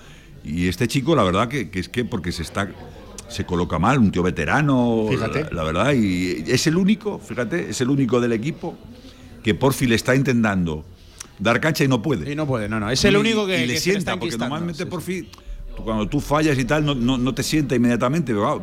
Y este chico, la verdad, que, es que porque se está. Se coloca mal, un tío veterano, fíjate. La, verdad, y es el único, fíjate, es el único del equipo que por fin le está intentando dar cancha y no puede. Y no puede, no, no. Es el único que, le sienta, porque normalmente por fin cuando tú fallas y tal, no, no, te sienta inmediatamente, pero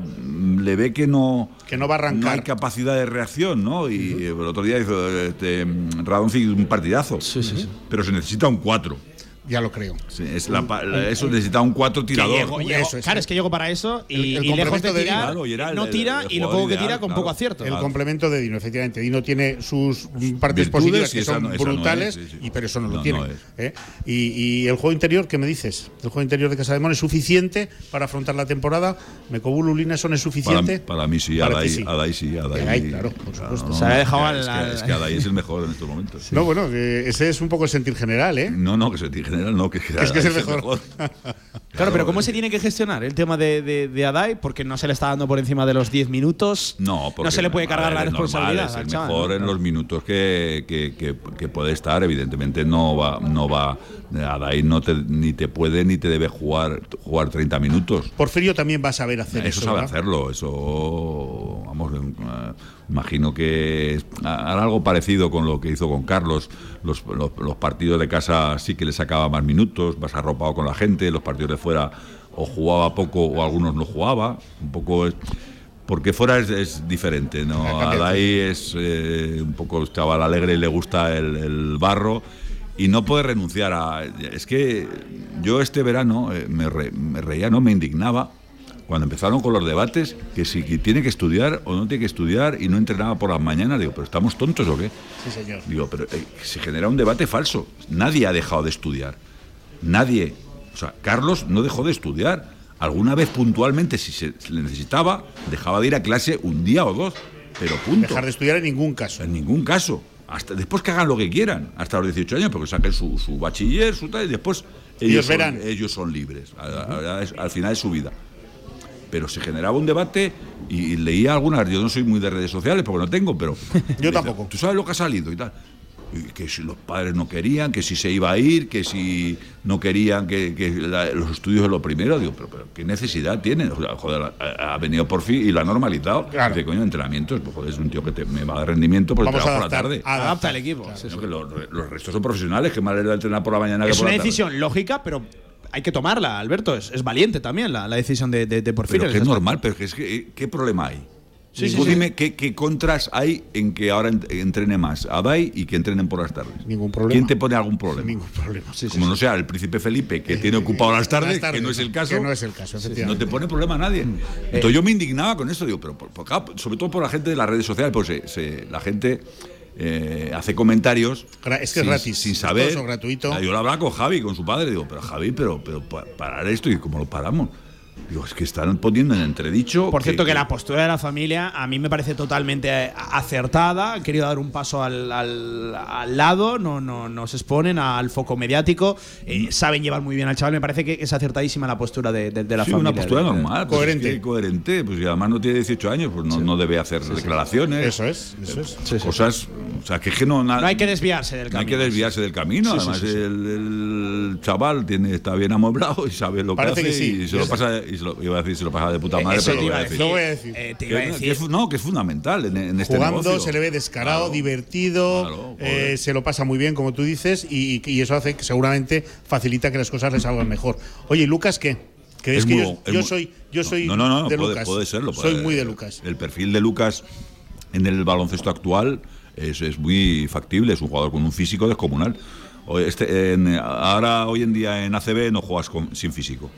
le ve que no, que no va a arrancar. No hay capacidad de reacción, ¿no? Y el otro día hizo este, un partidazo. Sí, sí, sí. Pero se necesita un 4 ya lo creo. es eso necesita un 4 tirador. claro, es que llego para eso y, lejos de tirar, no tira y lo poco que tira con poco acierto. El complemento de Dino, efectivamente. Dino tiene sus partes positivas que son brutales, y, pero eso no, lo tiene. ¿eh? Y, el juego interior, ¿qué me dices? ¿El juego interior de Casa de Mon es suficiente para afrontar la temporada? ¿Mecobú son es suficiente? Para, mí sí, Adai, sí. Adai sí. Adai, claro, por supuesto. Se ha dejado es, que, Adai es el mejor en estos momentos. No, bueno, ese es un poco el sentir general, ¿eh? No, no, que sentir no, que, es que es el mejor. claro, pero ¿cómo se tiene que gestionar el tema de, de, Adai? Porque no se le está dando por encima de los 10 minutos. No, porque no se le puede cargar la responsabilidad. es el mejor en los minutos que, que, puede estar. Evidentemente no va, no va. Adai no te, ni te puede ni te debe jugar, jugar 30 minutos. Porfirio también va a saber hacer eso. Eso sabe hacerlo, eso. Vamos, eh, imagino que hará algo parecido con lo que hizo con Carlos. Los, los partidos de casa sí que le sacaba más minutos, más arropado con la gente, los partidos de fuera o jugaba poco o algunos no jugaba, un poco porque fuera es, diferente, ¿no? Adai es eh, un poco chaval alegre y le gusta el, barro y no puede renunciar a... Es que yo este verano eh, me, me reía, no me indignaba cuando empezaron con los debates, que si tiene que estudiar o no tiene que estudiar y no entrenaba por las mañanas, digo, pero ¿estamos tontos o qué? Sí, señor. Digo, pero eh, se genera un debate falso. Nadie ha dejado de estudiar. Nadie. O sea, Carlos no dejó de estudiar. Alguna vez puntualmente, si se le necesitaba, dejaba de ir a clase un día o dos. Pero punto. Dejar de estudiar en ningún caso. En ningún caso. Hasta después que hagan lo que quieran, hasta los 18 años, porque saquen su, bachiller, su tal, y después ellos, verán. ellos son libres. al final es su vida pero se generaba un debate y leía algunas, yo no soy muy de redes sociales porque no tengo, pero... yo tampoco. ¿Tú sabes lo que ha salido y tal? y que si los padres no querían, que si se iba a ir, que si no querían que, que la- los estudios es lo primero. Digo, pero, pero ¿qué necesidad tienen? O sea, joder, ha, ha venido por fin y lo ha normalizado. Dice, coño, entrenamientos, pues joder, es un tío que te- me va a dar rendimiento por el Vamos a trabajo por la tarde. adapta el equipo. Sí, Sino que los, los restos son profesionales, que más les da entrenar por la mañana Es que por una la tarde. decisión lógica, pero hay que tomarla, Alberto. Es, es valiente también la, la decisión de, de, de Porfirio. Pero que es normal, pero que es que, ¿qué problema hay? Sí, dime ¿qué, qué contras hay en que ahora ent- entrene más a Dai y que entrenen por las tardes. Ningún problema. ¿Quién te pone algún problema? Ningún problema. Como no sea el príncipe Felipe que tiene ocupado las tardes, Las tardes, que no es el caso. que no es el caso, no efectivamente. te pone problema a nadie. Entonces yo me indignaba con esto, digo, pero por- por- sobre todo por la gente de las redes sociales, pues se- se- la gente eh, hace comentarios. Es que es sin, gratis, Sin es saber. gratuito. Yo lo hablaba con Javi, con su padre, digo, pero Javi, pero, pero pa- parar esto y cómo lo paramos. Digo, es que están poniendo en entredicho. Por cierto, que, la postura de la familia a mí me parece totalmente eh, acertada. Han querido dar un paso al, al- al lado, no, no, no se exponen al foco mediático. eh, saben llevar muy bien al chaval. Me parece que es acertadísima la postura de, de- de la Sí, familia. una postura De- normal. pues es que coherente. Pues y además no tiene 18 años, pues no, no debe hacer declaraciones. Eso es, eso es. Cosas. O sea, que es que no. na- No hay que desviarse del no hay camino. que desviarse del camino. Además, sí, sí. El, el chaval tiene, está bien amoblado y sabe lo Parece que hace. que sí. Y se lo pasa, y se lo, iba a decir, se lo pasa de puta madre, eso pero te lo voy a decir. Lo voy a decir. Eh, te Que, iba a que decir. es, no, que es fundamental en, en este Jugando negocio. se le ve descarado, Claro. divertido, eh, se lo pasa muy bien, como tú dices, y, y eso hace que seguramente facilita que las cosas le salgan mejor. Oye, ¿y Lucas qué? ¿Crees Es que muy yo, yo muy- soy, yo soy no, no, no, de puede, Lucas? puede serlo. Soy muy de Lucas. El perfil de Lucas en el baloncesto actual es, es muy factible, es un jugador con un físico descomunal. Este, en- ahora, hoy en día en ACB no juegas con- sin físico.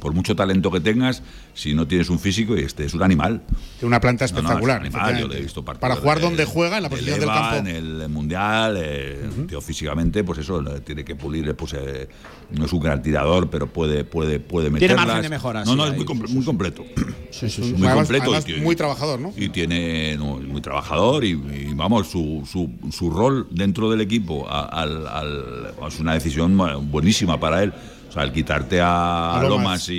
Por mucho talento que tengas, si no tienes un físico, este es un animal. Tiene una planta No, no, es un espectacular. animal, yo efectivamente. le he visto partidos Para jugar de- donde juega, en la de posición del campo. En el mundial, eh, tío, físicamente, pues eso, tiene que pulir, pues eh, no es un gran tirador, pero puede, puede, puede Tiene margen de mejora, No, sí, no, es muy, comple- muy completo. sí. Muy Además- completo. además y tiene- muy trabajador, ¿no? Y tiene, no, muy trabajador y, y, vamos, su, su, su rol dentro del equipo a- al, al- es una decisión bu- buenísima para él. O sea, el quitarte a, A Lomas. Lomas y,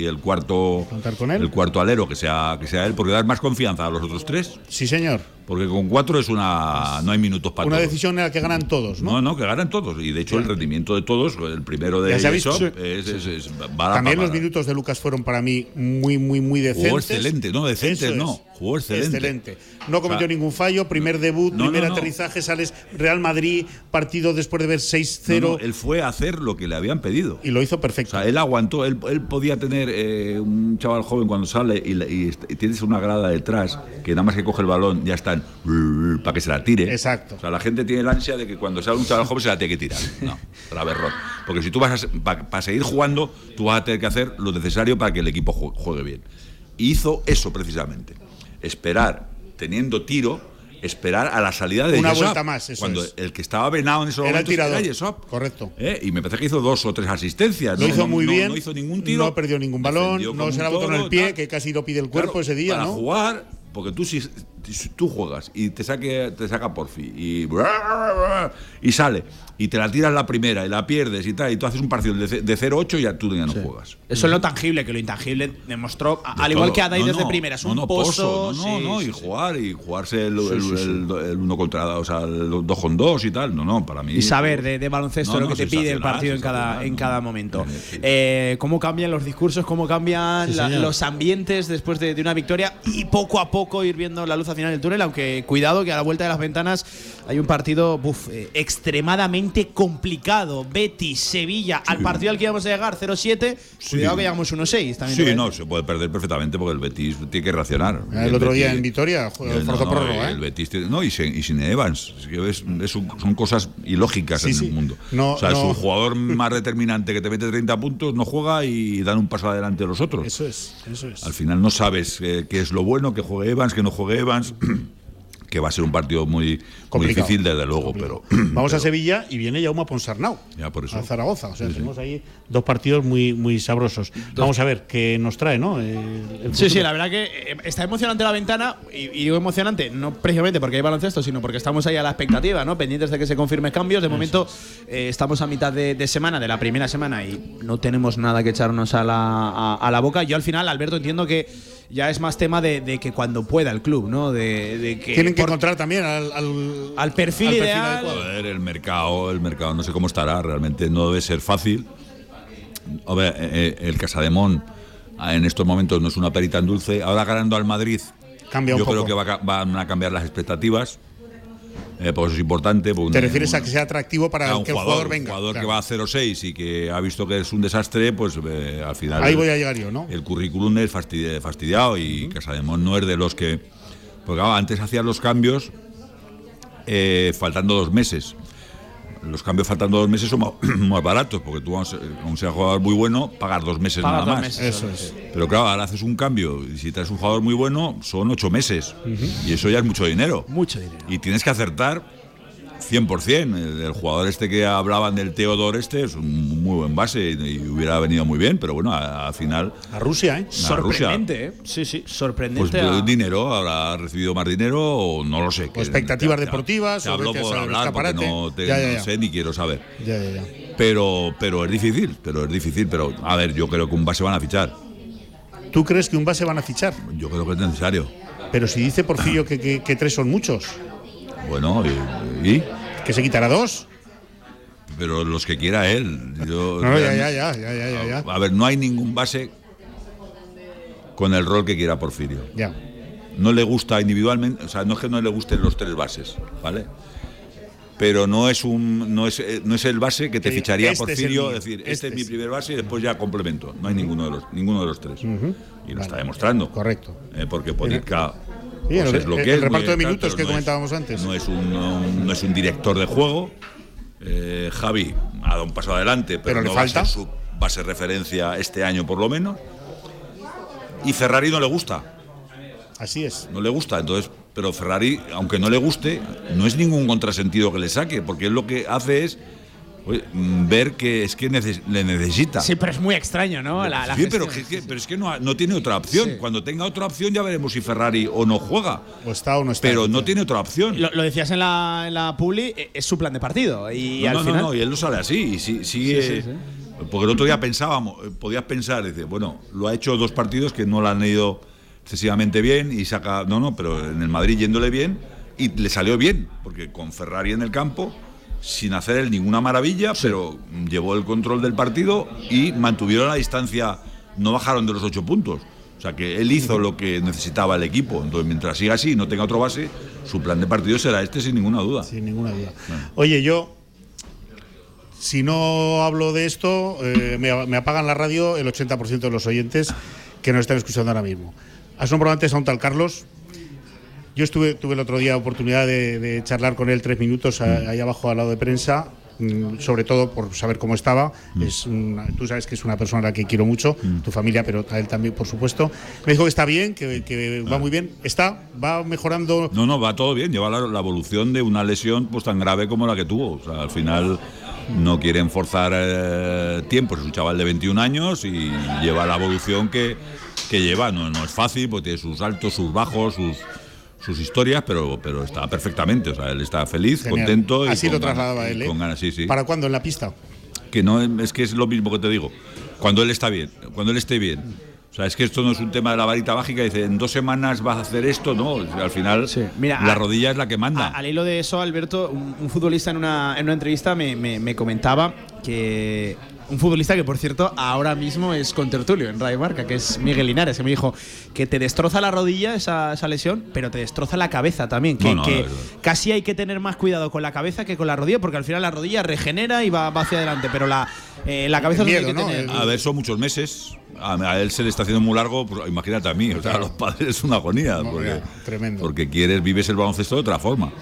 y el cuarto Contar con él. el cuarto alero que sea que sea él, porque das más confianza a los otros tres. Sí, señor. Porque con cuatro es una no hay minutos para Una todos. decisión en la que ganan todos, ¿no? No, no, que ganan todos. Y de hecho el rendimiento de todos, el primero de Sí. es, es- es- También los minutos de Lucas fueron para mí muy, muy, muy decentes. Jugó excelente, no, decentes es. no, jugó excelente. No cometió O sea, ningún fallo, primer debut, no, primer no, no. aterrizaje, sales Real Madrid, partido después de ver 6-0 No, no, él fue a hacer lo que le habían pedido. y lo hizo perfecto. O sea, él aguantó, él, él podía tener eh, un chaval joven cuando sale y, y y tienes una grada detrás que nada más que coge el balón ya están para que se la tire. Exacto. O sea, la gente tiene la ansia de que cuando sale un chaval joven se la tiene que tirar. No, la berrón. Porque si tú vas a, para seguir jugando, tú vas a tener que hacer lo necesario para que el equipo jue- juegue bien. Y hizo eso precisamente. Esperar, teniendo tiro, esperar a la salida de Una Yesop, vuelta más, eso Cuando es. el que estaba venado en esos Era el momentos tirador. era Yesop. Correcto. ¿Eh? Y me parece que hizo dos o tres asistencias. Lo ¿no? hizo muy no- bien. No hizo ningún tiro. No perdió ningún balón, no se la botó en el pie, tal. que casi lo pide el cuerpo Claro, ese día, para ¿no? jugar, porque tú si, tú juegas y te saque te saca porfi y y sale y te la tiras la primera y la pierdes y tal y tú haces un partido de, de 0-8 y ya tú ya no juegas. Eso es lo tangible, que lo intangible demostró, De al igual todo. que a Dai No, desde no, primera, es no, un no, pozo. No, no, sí, no, sí, y sí. jugar y jugarse el, Sí, el- sí, sí. el- el uno contra o sea, el dos con dos y tal. No, no, para mí. Y saber de, de baloncesto No, lo no, que te pide el partido en cada, en cada momento. Sí, sí. Eh, cómo cambian los discursos, cómo cambian Sí, la- señor. los ambientes después de, de una victoria y poco a poco ir viendo la luz al final del túnel, aunque cuidado que a la vuelta de las ventanas hay un partido buf, eh, extremadamente complicado. Betis, Sevilla, al partido al que íbamos a llegar 0-7, cuidado que llegamos 1-6. también Sí, a no, se puede perder perfectamente porque el Betis tiene que reaccionar. El otro día Betis- en Vitoria Eh, no, no, ¿eh? El Betis tiene- no, y sin, y sin Evans. Es que es- es un- son cosas ilógicas Sí, en sí. el mundo. No, o sea, no. es un jugador más determinante que te mete 30 puntos, no juega y dan un paso adelante los otros. Eso es, eso es. Al final no sabes eh, qué es lo bueno, que juegue Evans, que no juegue Evans. que va a ser un partido muy, muy Complicado. difícil, desde luego, pero. Vamos a Sevilla y viene Jaume Ponsarnau Ya, por eso. a Zaragoza. O sea, Sí, sí. tenemos ahí dos partidos muy, muy sabrosos. Vamos a ver qué nos trae, ¿no? Eh, el Sí, sí, la verdad que eh, está emocionante la ventana y, y digo emocionante no precisamente porque hay baloncesto, sino porque estamos ahí a la expectativa, ¿no? Pendientes de que se confirmen cambios. De momento eh, estamos a mitad de, de semana, de la primera semana y no tenemos nada que echarnos a la, a, a la boca. Yo al final, Alberto, entiendo que ya es más tema de, de que cuando pueda el club, ¿no? De, de que Tienen que encontrar también al, al, al perfil ideal. adecuado. Joder, el mercado, el mercado no sé cómo estará, realmente no debe ser fácil. A ver, eh, eh, el Casademón ah, en estos momentos no es una perita en dulce. Ahora ganando al Madrid, Cambia un yo poco. creo que va a van a cambiar las expectativas. Eh, pues es importante. porque Te refieres a que sea atractivo para que el jugador, jugador venga. un jugador claro. que va a 0-6 y que ha visto que es un desastre, pues eh, al final. Ahí voy a llegar yo, ¿no? El currículum es fastidi- fastidiado y Casademón no es de los que. Porque claro, antes hacían los cambios eh, faltando dos meses. Los cambios faltando dos meses son más, más baratos, porque tú, aun aun sea jugador muy bueno, pagar dos meses Pagas nada dos más. meses, Eso es. Pero claro, ahora haces un cambio y si traes un jugador muy bueno, son ocho meses. Y eso ya es mucho dinero. Mucho dinero. Y tienes que acertar 100%. El, el jugador este que hablaban del Teodor este es un muy buen base y, hubiera venido muy bien, pero bueno, al final A Rusia, ¿eh? Sorprendente, ¿eh? Sí, sí, pues sorprendente. eh, a- dinero, habrá recibido más dinero o no lo sé. que- expectativas te- deportivas, Te o hablo por hablar porque no, te- Ya, ya, no ya. sé ni quiero saber. Ya, ya, ya. Pero, pero es difícil, pero es difícil. Pero a ver, yo creo que un base van a fichar. ¿Tú crees que un base van a fichar? Yo creo que es necesario. Pero si dice Porfirio que, que- que tres son muchos, Bueno, y- y que se quitará dos. pero los que quiera él. Yo, No, ya, ya, ya, ya, ya, ya, ya. A ver, no hay ningún base con el rol que quiera Porfirio. Ya. No le gusta individualmente, o sea, no es que no le gusten los tres bases, ¿vale? Pero no es un no es, eh, no es el base que te Que ficharía este es Porfirio, mío, decir, este, este es mi es. primer base y después ya complemento. No hay ninguno de los ninguno de los tres. Y lo está demostrando. Correcto. Eh, porque Ponitka Sí, pues el- es lo el- que el es, reparto de minutos que no es- comentábamos antes. No es un, no, no es un director de juego. Eh, Javi ha dado un paso adelante, pero, Pero le no va a falta. ser su base referencia este año por lo menos. Y Ferrari no le gusta, Así es. no le gusta. Entonces, pero Ferrari, aunque no le guste, no es ningún contrasentido que le saque, porque él lo que hace es ver que es que neces- le necesita. Sí, pero es muy extraño, ¿no? La, la Sí, pero, gestión. que- que- pero es que no, ha- no tiene otra opción. Sí. Cuando tenga otra opción ya veremos si Ferrari o no juega. O está o no está. Pero no tiene otra opción. Lo, lo decías en la, en la Publi, eh, es su plan de partido. Y no, al no, no, final. no, y él no sale así. Y sí- sigue. Sí, sí, sí. Porque el otro día pensábamos, podías pensar, dice, bueno, lo ha hecho dos partidos que no le han ido excesivamente bien y saca. No, no, pero en el Madrid yéndole bien y le salió bien, porque con Ferrari en el campo, sin hacer él ninguna maravilla, pero llevó el control del partido y mantuvieron la distancia, no bajaron de los ocho puntos. O sea que él hizo lo que necesitaba el equipo. Entonces, mientras siga así y no tenga otro base, su plan de partido será este sin ninguna duda. Sin ninguna duda. Oye, yo, si no hablo de esto, eh, me, me apagan la radio el 80% de los oyentes que nos están escuchando ahora mismo. Has nombrado antes a un tal Carlos. Yo estuve, tuve el otro día oportunidad de, de charlar con él tres minutos a- ahí abajo al lado de prensa, mm, sobre todo por saber cómo estaba. Es una- tú sabes que es una persona a la que quiero mucho, tu familia, pero a él también, por supuesto. Me dijo que está bien, que, que va muy bien. Está, va mejorando. No, no, va todo bien. Lleva la, la evolución de una lesión pues tan grave como la que tuvo. O sea, al final no quieren forzar eh, tiempos. Es un chaval de 21 años y lleva la evolución que, que lleva. No, no es fácil porque tiene sus altos, sus bajos, sus, sus historias, pero, pero está perfectamente. O sea, él está feliz, Genial. contento. y Así con lo trasladaba ganas- él, ¿eh? Con ganas, sí, sí. ¿Para cuándo en la pista? Que no es que es lo mismo que te digo. Cuando él está bien, cuando él esté bien. O sea, es que esto no es un tema de la varita mágica. Dice, en dos semanas vas a hacer esto, no. Al final, Mira, la a- rodilla es la que manda. A- al hilo de eso, Alberto, un, un futbolista en una, en una entrevista me, me- me comentaba que. Un futbolista que, por cierto, ahora mismo es contertulio en Radio Marca, que es Miguel Linares, que me dijo que te destroza la rodilla esa, esa lesión, pero te destroza la cabeza también. Que, No, no, que casi hay que tener más cuidado con la cabeza que con la rodilla, porque al final la rodilla regenera y va, va hacia adelante, pero la, eh, la cabeza que tener. A ver, son muchos meses. A, a él se le está haciendo muy largo, pues, imagínate a mí. O sea, a los padres es una agonía. porque, tremendo. Porque quieres, vives el baloncesto de otra forma.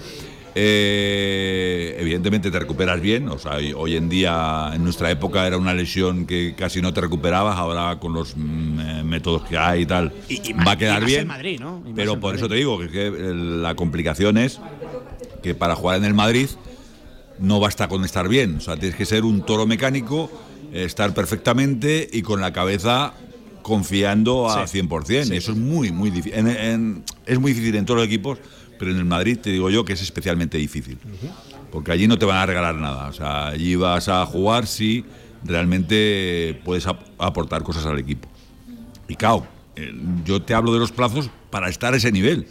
Eh, evidentemente te recuperas bien. O sea, hoy- en día, en nuestra época, era una lesión que casi no te recuperabas. Ahora, con los mm, eh, métodos que hay y tal, Y va a quedar bien. en Madrid, ¿no? Pero por Madrid. eso te digo que, que, eh, la complicación es que para jugar en el Madrid no basta con estar bien. O sea, tienes que ser un toro mecánico, estar perfectamente y con la cabeza confiando a 100%. Eso es muy, muy difícil. En- en- es muy difícil en todos los equipos, pero en el Madrid te digo yo que es especialmente difícil. Porque allí no te van a regalar nada. O sea, allí vas a jugar si realmente puedes ap- aportar cosas al equipo. Y claro, eh, yo te hablo de los plazos para estar a ese nivel.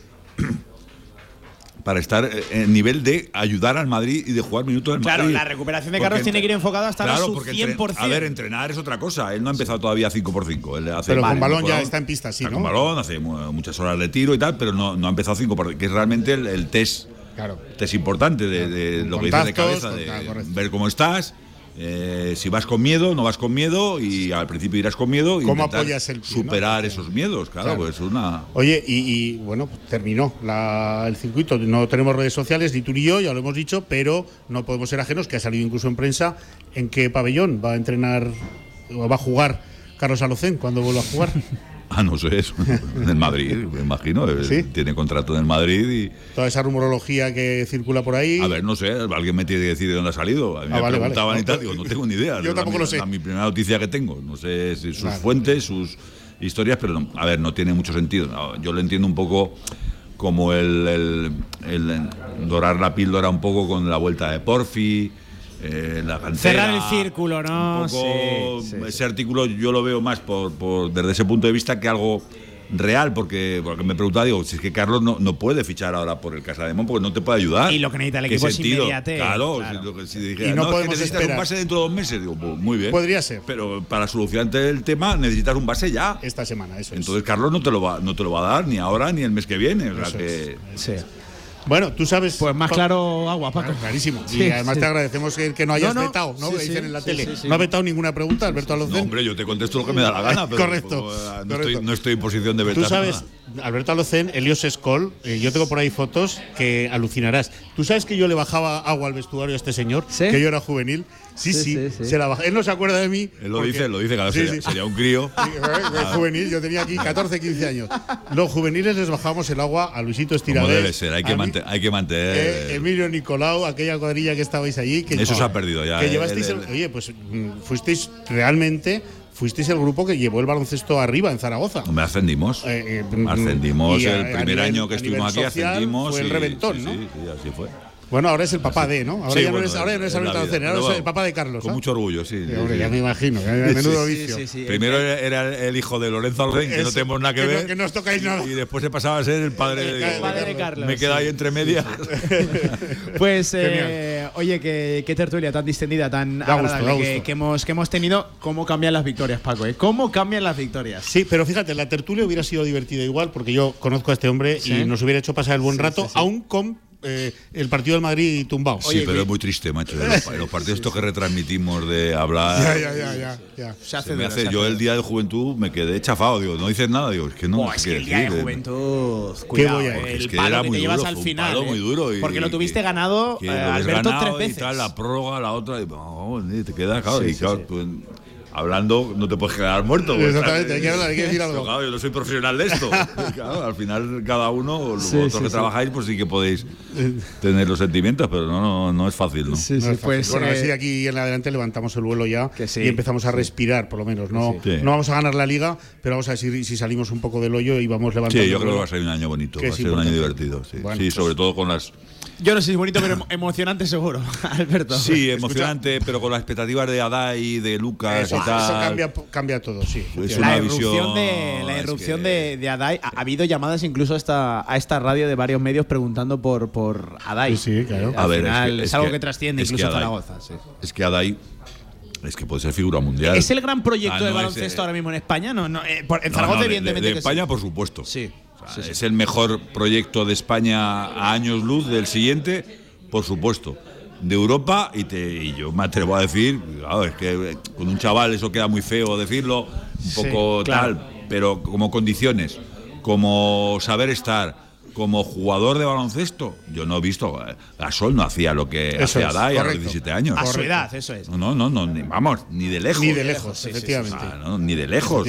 Para estar eh, en nivel de ayudar al Madrid y de jugar minutos del Claro, Madrid. la recuperación de Porque Carlos tiene que ir enfocada hasta Claro, a su porque entre- 100%. a ver, entrenar es otra cosa. Él no ha empezado todavía 5 por 5 Él hace Pero con balón ya está en pista, sí, está ¿no? con balón, hace mu- muchas horas de tiro y tal, pero no, no ha empezado 5 por 5 que es realmente el, el test, Claro. test importante de, lo que dices de cabeza, de ver cómo estás. Eh, si vas con miedo, no vas con miedo y al principio irás con miedo y ¿Cómo apoyas el no? superar esos miedos, claro, Claro. pues es una Oye, y, y, bueno, pues terminó la- el circuito. No tenemos redes sociales, ni tú ni yo, ya lo hemos dicho, pero no podemos ser ajenos, que ha salido incluso en prensa, en qué pabellón va a entrenar o va a jugar Carlos Alocén cuando vuelva a jugar. Ah, no sé, eso. en el Madrid, me imagino. él ¿Sí? Tiene contrato en el Madrid y. Toda esa rumorología que circula por ahí. A ver, no sé, alguien me tiene que decir de dónde ha salido. A mí Ah, me vale, preguntaban vale. y tal, digo, no tengo ni idea. Yo Es tampoco la, lo sé. la- mi primera noticia que tengo. No sé si sus Vale. fuentes, sus historias, pero no- a ver, no tiene mucho sentido. No, yo lo entiendo un poco como el, el- el dorar la píldora un poco con la vuelta de Porfi. Eh, la cantera, Cerrar el círculo, ¿no? un poco Sí, sí, ese artículo yo lo veo más por, por- desde ese punto de vista que algo real porque, porque me preguntaba digo si es que Carlos no, no puede fichar ahora por el Casademón porque no te puede ayudar Y lo que necesita el ¿Qué equipo es sentido? inmediatez, claro, claro. Si, lo que- si dijera, Y no no, es que podemos necesitas un base dentro de dos meses digo pues, muy bien Podría ser. pero para solucionarte el tema necesitas un base ya Esta semana, eso es. entonces Carlos no te lo va no te lo va a dar ni ahora ni el mes que viene o sea que Sí. Bueno, tú sabes. Pues más claro agua, Paco. Claro, clarísimo. Sí, y además sí. te agradecemos que, que no hayas No, no. vetado, ¿no? Sí, dicen en la sí, tele. sí, sí. No ha vetado ninguna pregunta, Alberto Alocén. no, hombre yo te contesto lo que me da la gana pero Correcto, pues, no, correcto. Estoy, no estoy en posición de vetar Tú sabes, nada. Alberto Alocén, Elios Escol, eh, yo tengo por ahí fotos que alucinarás. ¿Tú sabes que yo le bajaba agua al vestuario a este señor? ¿Sí? Que yo era juvenil. Sí, sí, Sí, sí, sí. se la baja. Él no se acuerda de mí. él lo porque- dice lo dice claro Sí, sería, sí. sería un crío Sí, eh, juvenil, yo tenía aquí 14, 15 años. Los juveniles les bajamos el agua a Luisito como Estiradés. debe ser hay que, hay que mantener eh, Emilio Nicolau, aquella cuadrilla que estabais allí. Que, Eso se ha perdido ya, Que eh, llevasteis el- el- el- oye, pues mm, fuisteis realmente, fuisteis el grupo que llevó el baloncesto arriba en Zaragoza. me ascendimos Eh, eh, ascendimos y el a primer nivel- año que estuvimos aquí social ascendimos Fue el y- reventón, sí, ¿no? sí, sí, así fue Bueno, ahora es el papá de, ¿no? Ahora Sí, ya no bueno, eres, ahora ya no eres es la Alberto ahora eres el papá de Carlos. Con ¿ah? mucho orgullo, sí. Ya me imagino, ya menudo vicio. Primero era el hijo de Lorenzo Alcén, que no tenemos nada que, que no- ver. que no os tocáis nada. Y después se pasaba a ser el padre de, El padre de Carlos, Me queda sí. ahí entre medias. Pues, eh, oye, qué, qué tertulia tan distendida, tan Da agradable da que, hemos, que hemos tenido. ¿Cómo cambian las victorias, Paco? eh? ¿Cómo cambian las victorias? Sí, pero fíjate, la tertulia hubiera sido divertida igual, porque yo conozco a este hombre y nos hubiera hecho pasar el buen rato, aún con eh, el partido del Madrid tumbado. sí, pero es muy triste, macho. de Los, los partidos estos que retransmitimos de hablar. Ya, ya, ya, ya, ya. Se se hace me duro, hace- se yo el día de juventud me quedé chafado, digo, no dices nada, digo, es que no, Buah, es que el día de decir, eh. juventud. Cuidado, eh, decir? el Es que palo era que muy te llevas duro, al un final. palo eh. muy duro y- porque lo tuviste y- ganado, que eh, Alberto, ganado tres y veces. tal, la prórroga, la otra, y, oh, y te quedas, claro, y claro, tú en- hablando no te puedes quedar muerto. pues, Exactamente, hay que hablar, hay que decir algo. Claro, yo no soy profesional de esto. Claro, al final cada uno, vosotros Sí, sí, que sí. trabajáis, pues sí que podéis tener los sentimientos, pero no, no, no es fácil, ¿no? Sí, No sí, pues. bueno, a ver eh, si de aquí en adelante levantamos el vuelo ya y empezamos a respirar, por lo menos. No, Sí. no vamos a ganar la liga, pero vamos a ver si, salimos un poco del hoyo y vamos levantando. Sí, yo creo que va a ser un año bonito, Que va a ser un año divertido. Sí, Bueno, Sí, pues- sobre todo con las. Yo no sé si es bonito, pero emo- emocionante seguro, Alberto. Sí, emocionante, pero con las expectativas de Adai, de Lucas Eso, y tal. eso cambia, cambia todo, sí. Es la una irrupción, visión, de, la es irrupción que- de, de Adai. Ha, ha habido llamadas incluso a esta, a esta radio de varios medios preguntando por, por Adai. Sí, sí, claro. Eh, A es que- algo que- que, trasciende incluso a Adai- Zaragoza. sí. Es que Adai es que puede ser figura mundial. ¿Es el gran proyecto Ah, no de es, baloncesto ahora mismo en España? No, no, eh, por- en no, Zaragoza, no, de- evidentemente. de, que España, sí. por supuesto. Sí. O sea, sí, sí. Es el mejor proyecto de España a años luz del siguiente, por supuesto. De Europa, y, te, y yo me atrevo a decir, claro, es que eh, con un chaval eso queda muy feo decirlo, un Sí, poco claro. tal, pero como condiciones, como saber estar, como jugador de baloncesto, yo no he visto. eh, Gasol no hacía lo que Eso hacía Dai a los correcto. 17 años. A su Correcto. edad, eso es. No, no, no, ni- vamos, ni de lejos. Ni de lejos, efectivamente. No, ni de lejos.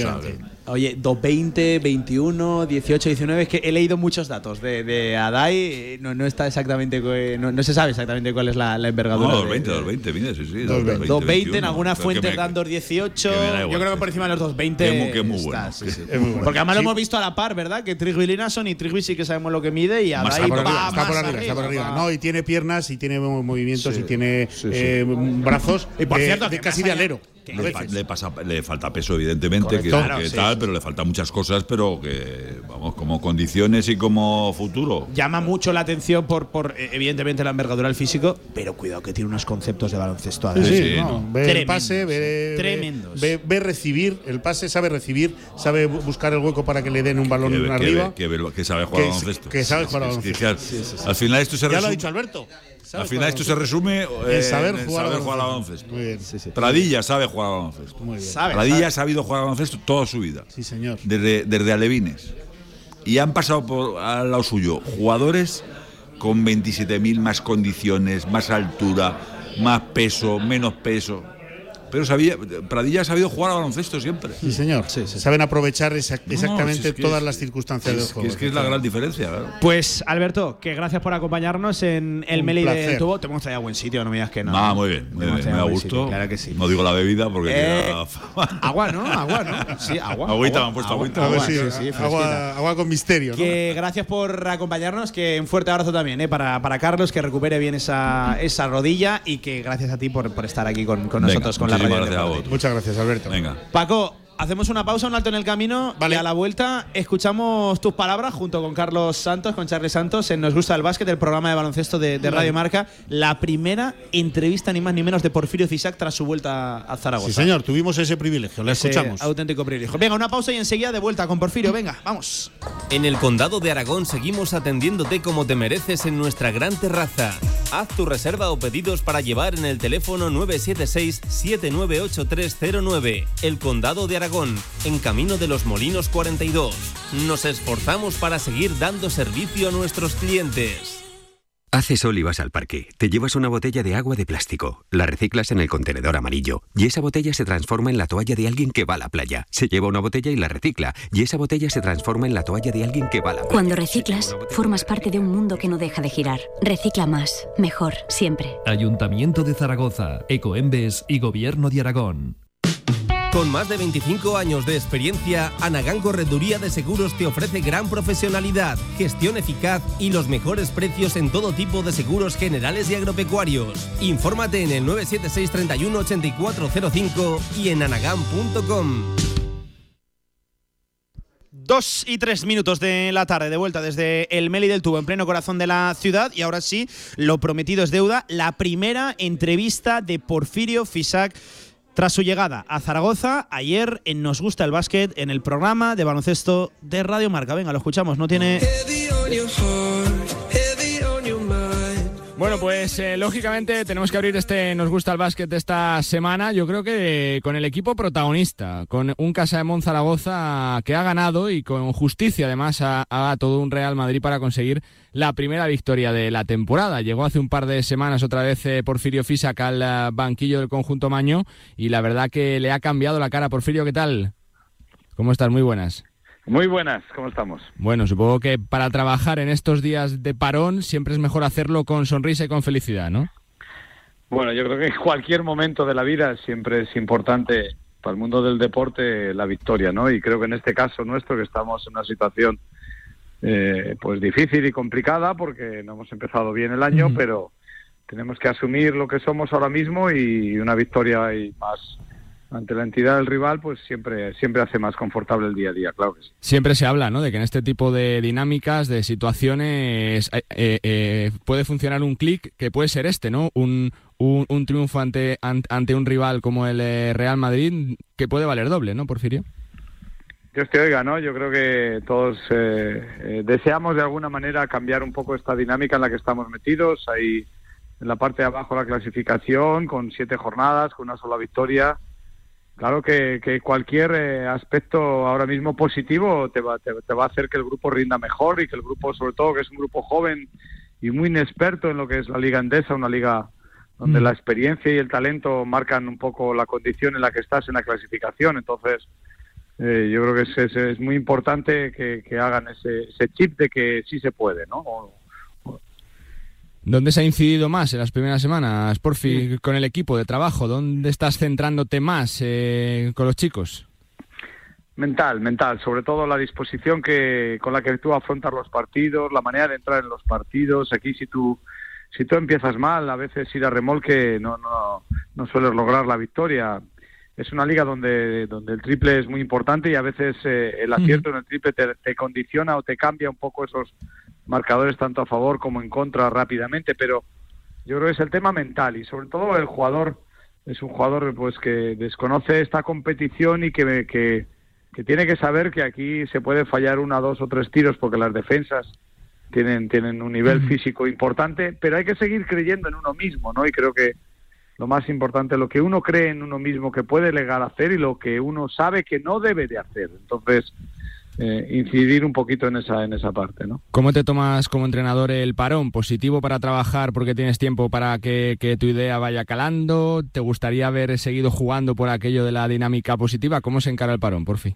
Oye, 220, 21, 18, 19. Es que he leído muchos datos de, de Adai. eh, No, no está exactamente. eh, No, no se sabe exactamente cuál es la, la envergadura. No, de- 220, de- 220, mire, sí, sí. 220. 220, en 21, algunas pero que fuentes me- dan 218. que me da igual, Yo creo que por encima de los 220. Que muy- que muy está, bueno, sí, sí. Es muy bueno. Porque además lo hemos visto a la par, ¿verdad? Que Trigby Linason y Trigby sí que sabemos lo que mide y Adai Está por va arriba, está más por arriba, está por arriba. va- No, y tiene piernas y tiene mo- movimientos Sí, y tiene sí, sí. eh, brazos Y por de- cierto, de que casi de alero. Le, fa- le pasa, le falta peso, evidentemente, que, Correcto. que Claro, sí, tal, sí. pero le faltan muchas cosas, pero que, vamos, como condiciones y como futuro. Llama mucho la atención por, por eh, evidentemente la envergadura del físico, pero cuidado que tiene unos conceptos de baloncesto Sí, además. sí, Sí, no, no. Ve el Tremendos, pase, ve, ve- tremendos. Ve, ve recibir el pase, sabe recibir, sabe bu- buscar el hueco para que le den un balón que, que- arriba. que- que- que sabe jugar Que- al baloncesto. que sabe jugar al Es que- baloncesto. es que al final esto se ya lo ha dicho Alberto. Al final esto se resume En eh, saber en jugar al saber jugar al baloncesto. baloncesto. Muy bien. Pradilla sabe jugar al baloncesto. Muy bien. Sabe, Pradilla sabe. ha sabido jugar al baloncesto toda su vida. Sí, señor. Desde, desde Alevines. Y han pasado por al lado suyo jugadores con 27.000 más condiciones, más altura, más peso, menos peso. Pero sabía, Pradilla ha sabido jugar al baloncesto siempre. Sí, señor. Saben aprovechar No, exactamente si es que todas es- las circunstancias es, del que juego. es que es la gran diferencia. claro. Pues Alberto, que gracias por acompañarnos en el Un Meli placer. Tubo. Te hemos traído a buen sitio, no me digas que no. Ah, muy bien, muy me da a gusto. sitio, Claro que sí. No digo la bebida porque Eh. Agua, ¿no? Agua, ¿no? Sí, agua. Agüita, agua, me han puesto agua, agüita. A agua, sí, agua, agua con misterio, ¿no? Que gracias por acompañarnos, que un fuerte abrazo también ¿eh? para, para Carlos, que recupere bien esa, esa rodilla y que gracias a ti por, por estar aquí con, con Venga, nosotros, con la muchísimas gracias a vosotros. Muchas gracias, Alberto. Venga. Paco, hacemos una pausa, un alto en el camino Vale. y a la vuelta escuchamos tus palabras junto con Carlos Santos, con Charles Santos en Nos Gusta el Básquet, el programa de baloncesto de, de Radio Marca. La primera entrevista, ni más ni menos, de Porfirio Fisac tras su vuelta a Zaragoza. Sí, señor, tuvimos ese privilegio. La Ese escuchamos. auténtico privilegio. Venga, una pausa y enseguida de vuelta con Porfirio. Venga, vamos. En el Condado de Aragón seguimos atendiéndote como te mereces en nuestra gran terraza. Haz tu reserva o pedidos para llevar en el teléfono 976-798309. El Condado de Aragón, en Camino de los Molinos 42. Nos esforzamos para seguir dando servicio a nuestros clientes. Hace sol y vas al parque. Te llevas una botella de agua de plástico. La reciclas en el contenedor amarillo. Y esa botella se transforma en la toalla de alguien que va a la playa. Se lleva una botella y la recicla. Y esa botella se transforma en la toalla de alguien que va a la playa. Cuando reciclas, formas parte de un mundo que no deja de girar. Recicla más, mejor, siempre. Ayuntamiento de Zaragoza, Ecoembes y Gobierno de Aragón. Con más de 25 años de experiencia, Anagán Correduría de Seguros te ofrece gran profesionalidad, gestión eficaz y los mejores precios en todo tipo de seguros generales y agropecuarios. Infórmate en el 976 31 8405 y en anagán.com. Dos y tres minutos de la tarde, de vuelta desde el Meli del Tubo, en pleno corazón de la ciudad. Y ahora sí, lo prometido es deuda. La primera entrevista de Porfirio Fisac tras su llegada a Zaragoza ayer en Nos Gusta el Básquet, en el programa de baloncesto de Radio Marca. Venga, lo escuchamos, no tiene. Bueno, pues eh, lógicamente tenemos que abrir este Nos gusta el básquet esta semana. Yo creo que con el equipo protagonista, con un Casa de Mon Zaragoza que ha ganado y con justicia además a, a todo un Real Madrid para conseguir la primera victoria de la temporada. Llegó hace un par de semanas otra vez eh, Porfirio Fisac al eh, banquillo del conjunto Maño y la verdad que le ha cambiado la cara. Porfirio, ¿qué tal? ¿Cómo estás? Muy buenas. Muy buenas, ¿cómo estamos? Bueno, supongo que para trabajar en estos días de parón siempre es mejor hacerlo con sonrisa y con felicidad, ¿no? Bueno, yo creo que en cualquier momento de la vida siempre es importante para el mundo del deporte la victoria, ¿no? Y creo que en este caso nuestro, que estamos en una situación eh, pues difícil y complicada porque no hemos empezado bien el año, pero tenemos que asumir lo que somos ahora mismo y una victoria y más ante la entidad del rival, pues siempre siempre hace más confortable el día a día, claro que sí. Siempre se habla, ¿no? De que en este tipo de dinámicas, de situaciones, eh, eh, eh, puede funcionar un clic que puede ser este, ¿no? Un, un, un triunfo ante, an- ante un rival como el eh, Real Madrid que puede valer doble, ¿no, Porfirio? Dios te oiga, ¿no? Yo creo que todos eh, eh, deseamos de alguna manera cambiar un poco esta dinámica en la que estamos metidos. Ahí en la parte de abajo la clasificación, con siete jornadas, con una sola victoria. Claro que, que cualquier eh, aspecto ahora mismo positivo te va, te, te va a hacer que el grupo rinda mejor y que el grupo, sobre todo, que es un grupo joven y muy inexperto en lo que es la liga endesa, una liga donde la experiencia y el talento marcan un poco la condición en la que estás en la clasificación. Entonces, eh, yo creo que es, es, es muy importante que, que hagan ese, ese chip de que sí se puede, ¿no? O- ¿Dónde se ha incidido más en las primeras semanas, Porfi, con el equipo de trabajo? ¿Dónde estás centrándote más eh, con los chicos? Mental, mental, sobre todo la disposición que con la que tú afrontas los partidos, la manera de entrar en los partidos. Aquí si tú si tú empiezas mal, a veces ir a remolque no no no sueles lograr la victoria. es una liga donde, donde el triple es muy importante y a veces eh, el acierto en el triple te, te, condiciona o te cambia un poco esos marcadores tanto a favor como en contra rápidamente, pero yo creo que es el tema mental y sobre todo el jugador es un jugador pues que desconoce esta competición y que, que, que tiene que saber que aquí se puede fallar una, dos o tres tiros porque las defensas tienen, tienen un nivel físico importante, pero hay que seguir creyendo en uno mismo, ¿no? Y creo que lo más importante, lo que uno cree en uno mismo que puede llegar a hacer y lo que uno sabe que no debe de hacer. Entonces, eh, incidir un poquito en esa, en esa parte, ¿no? ¿Cómo te tomas como entrenador el parón? ¿Positivo para trabajar porque tienes tiempo para que, que tu idea vaya calando? ¿Te gustaría haber seguido jugando por aquello de la dinámica positiva? ¿Cómo se encara el parón, por fin?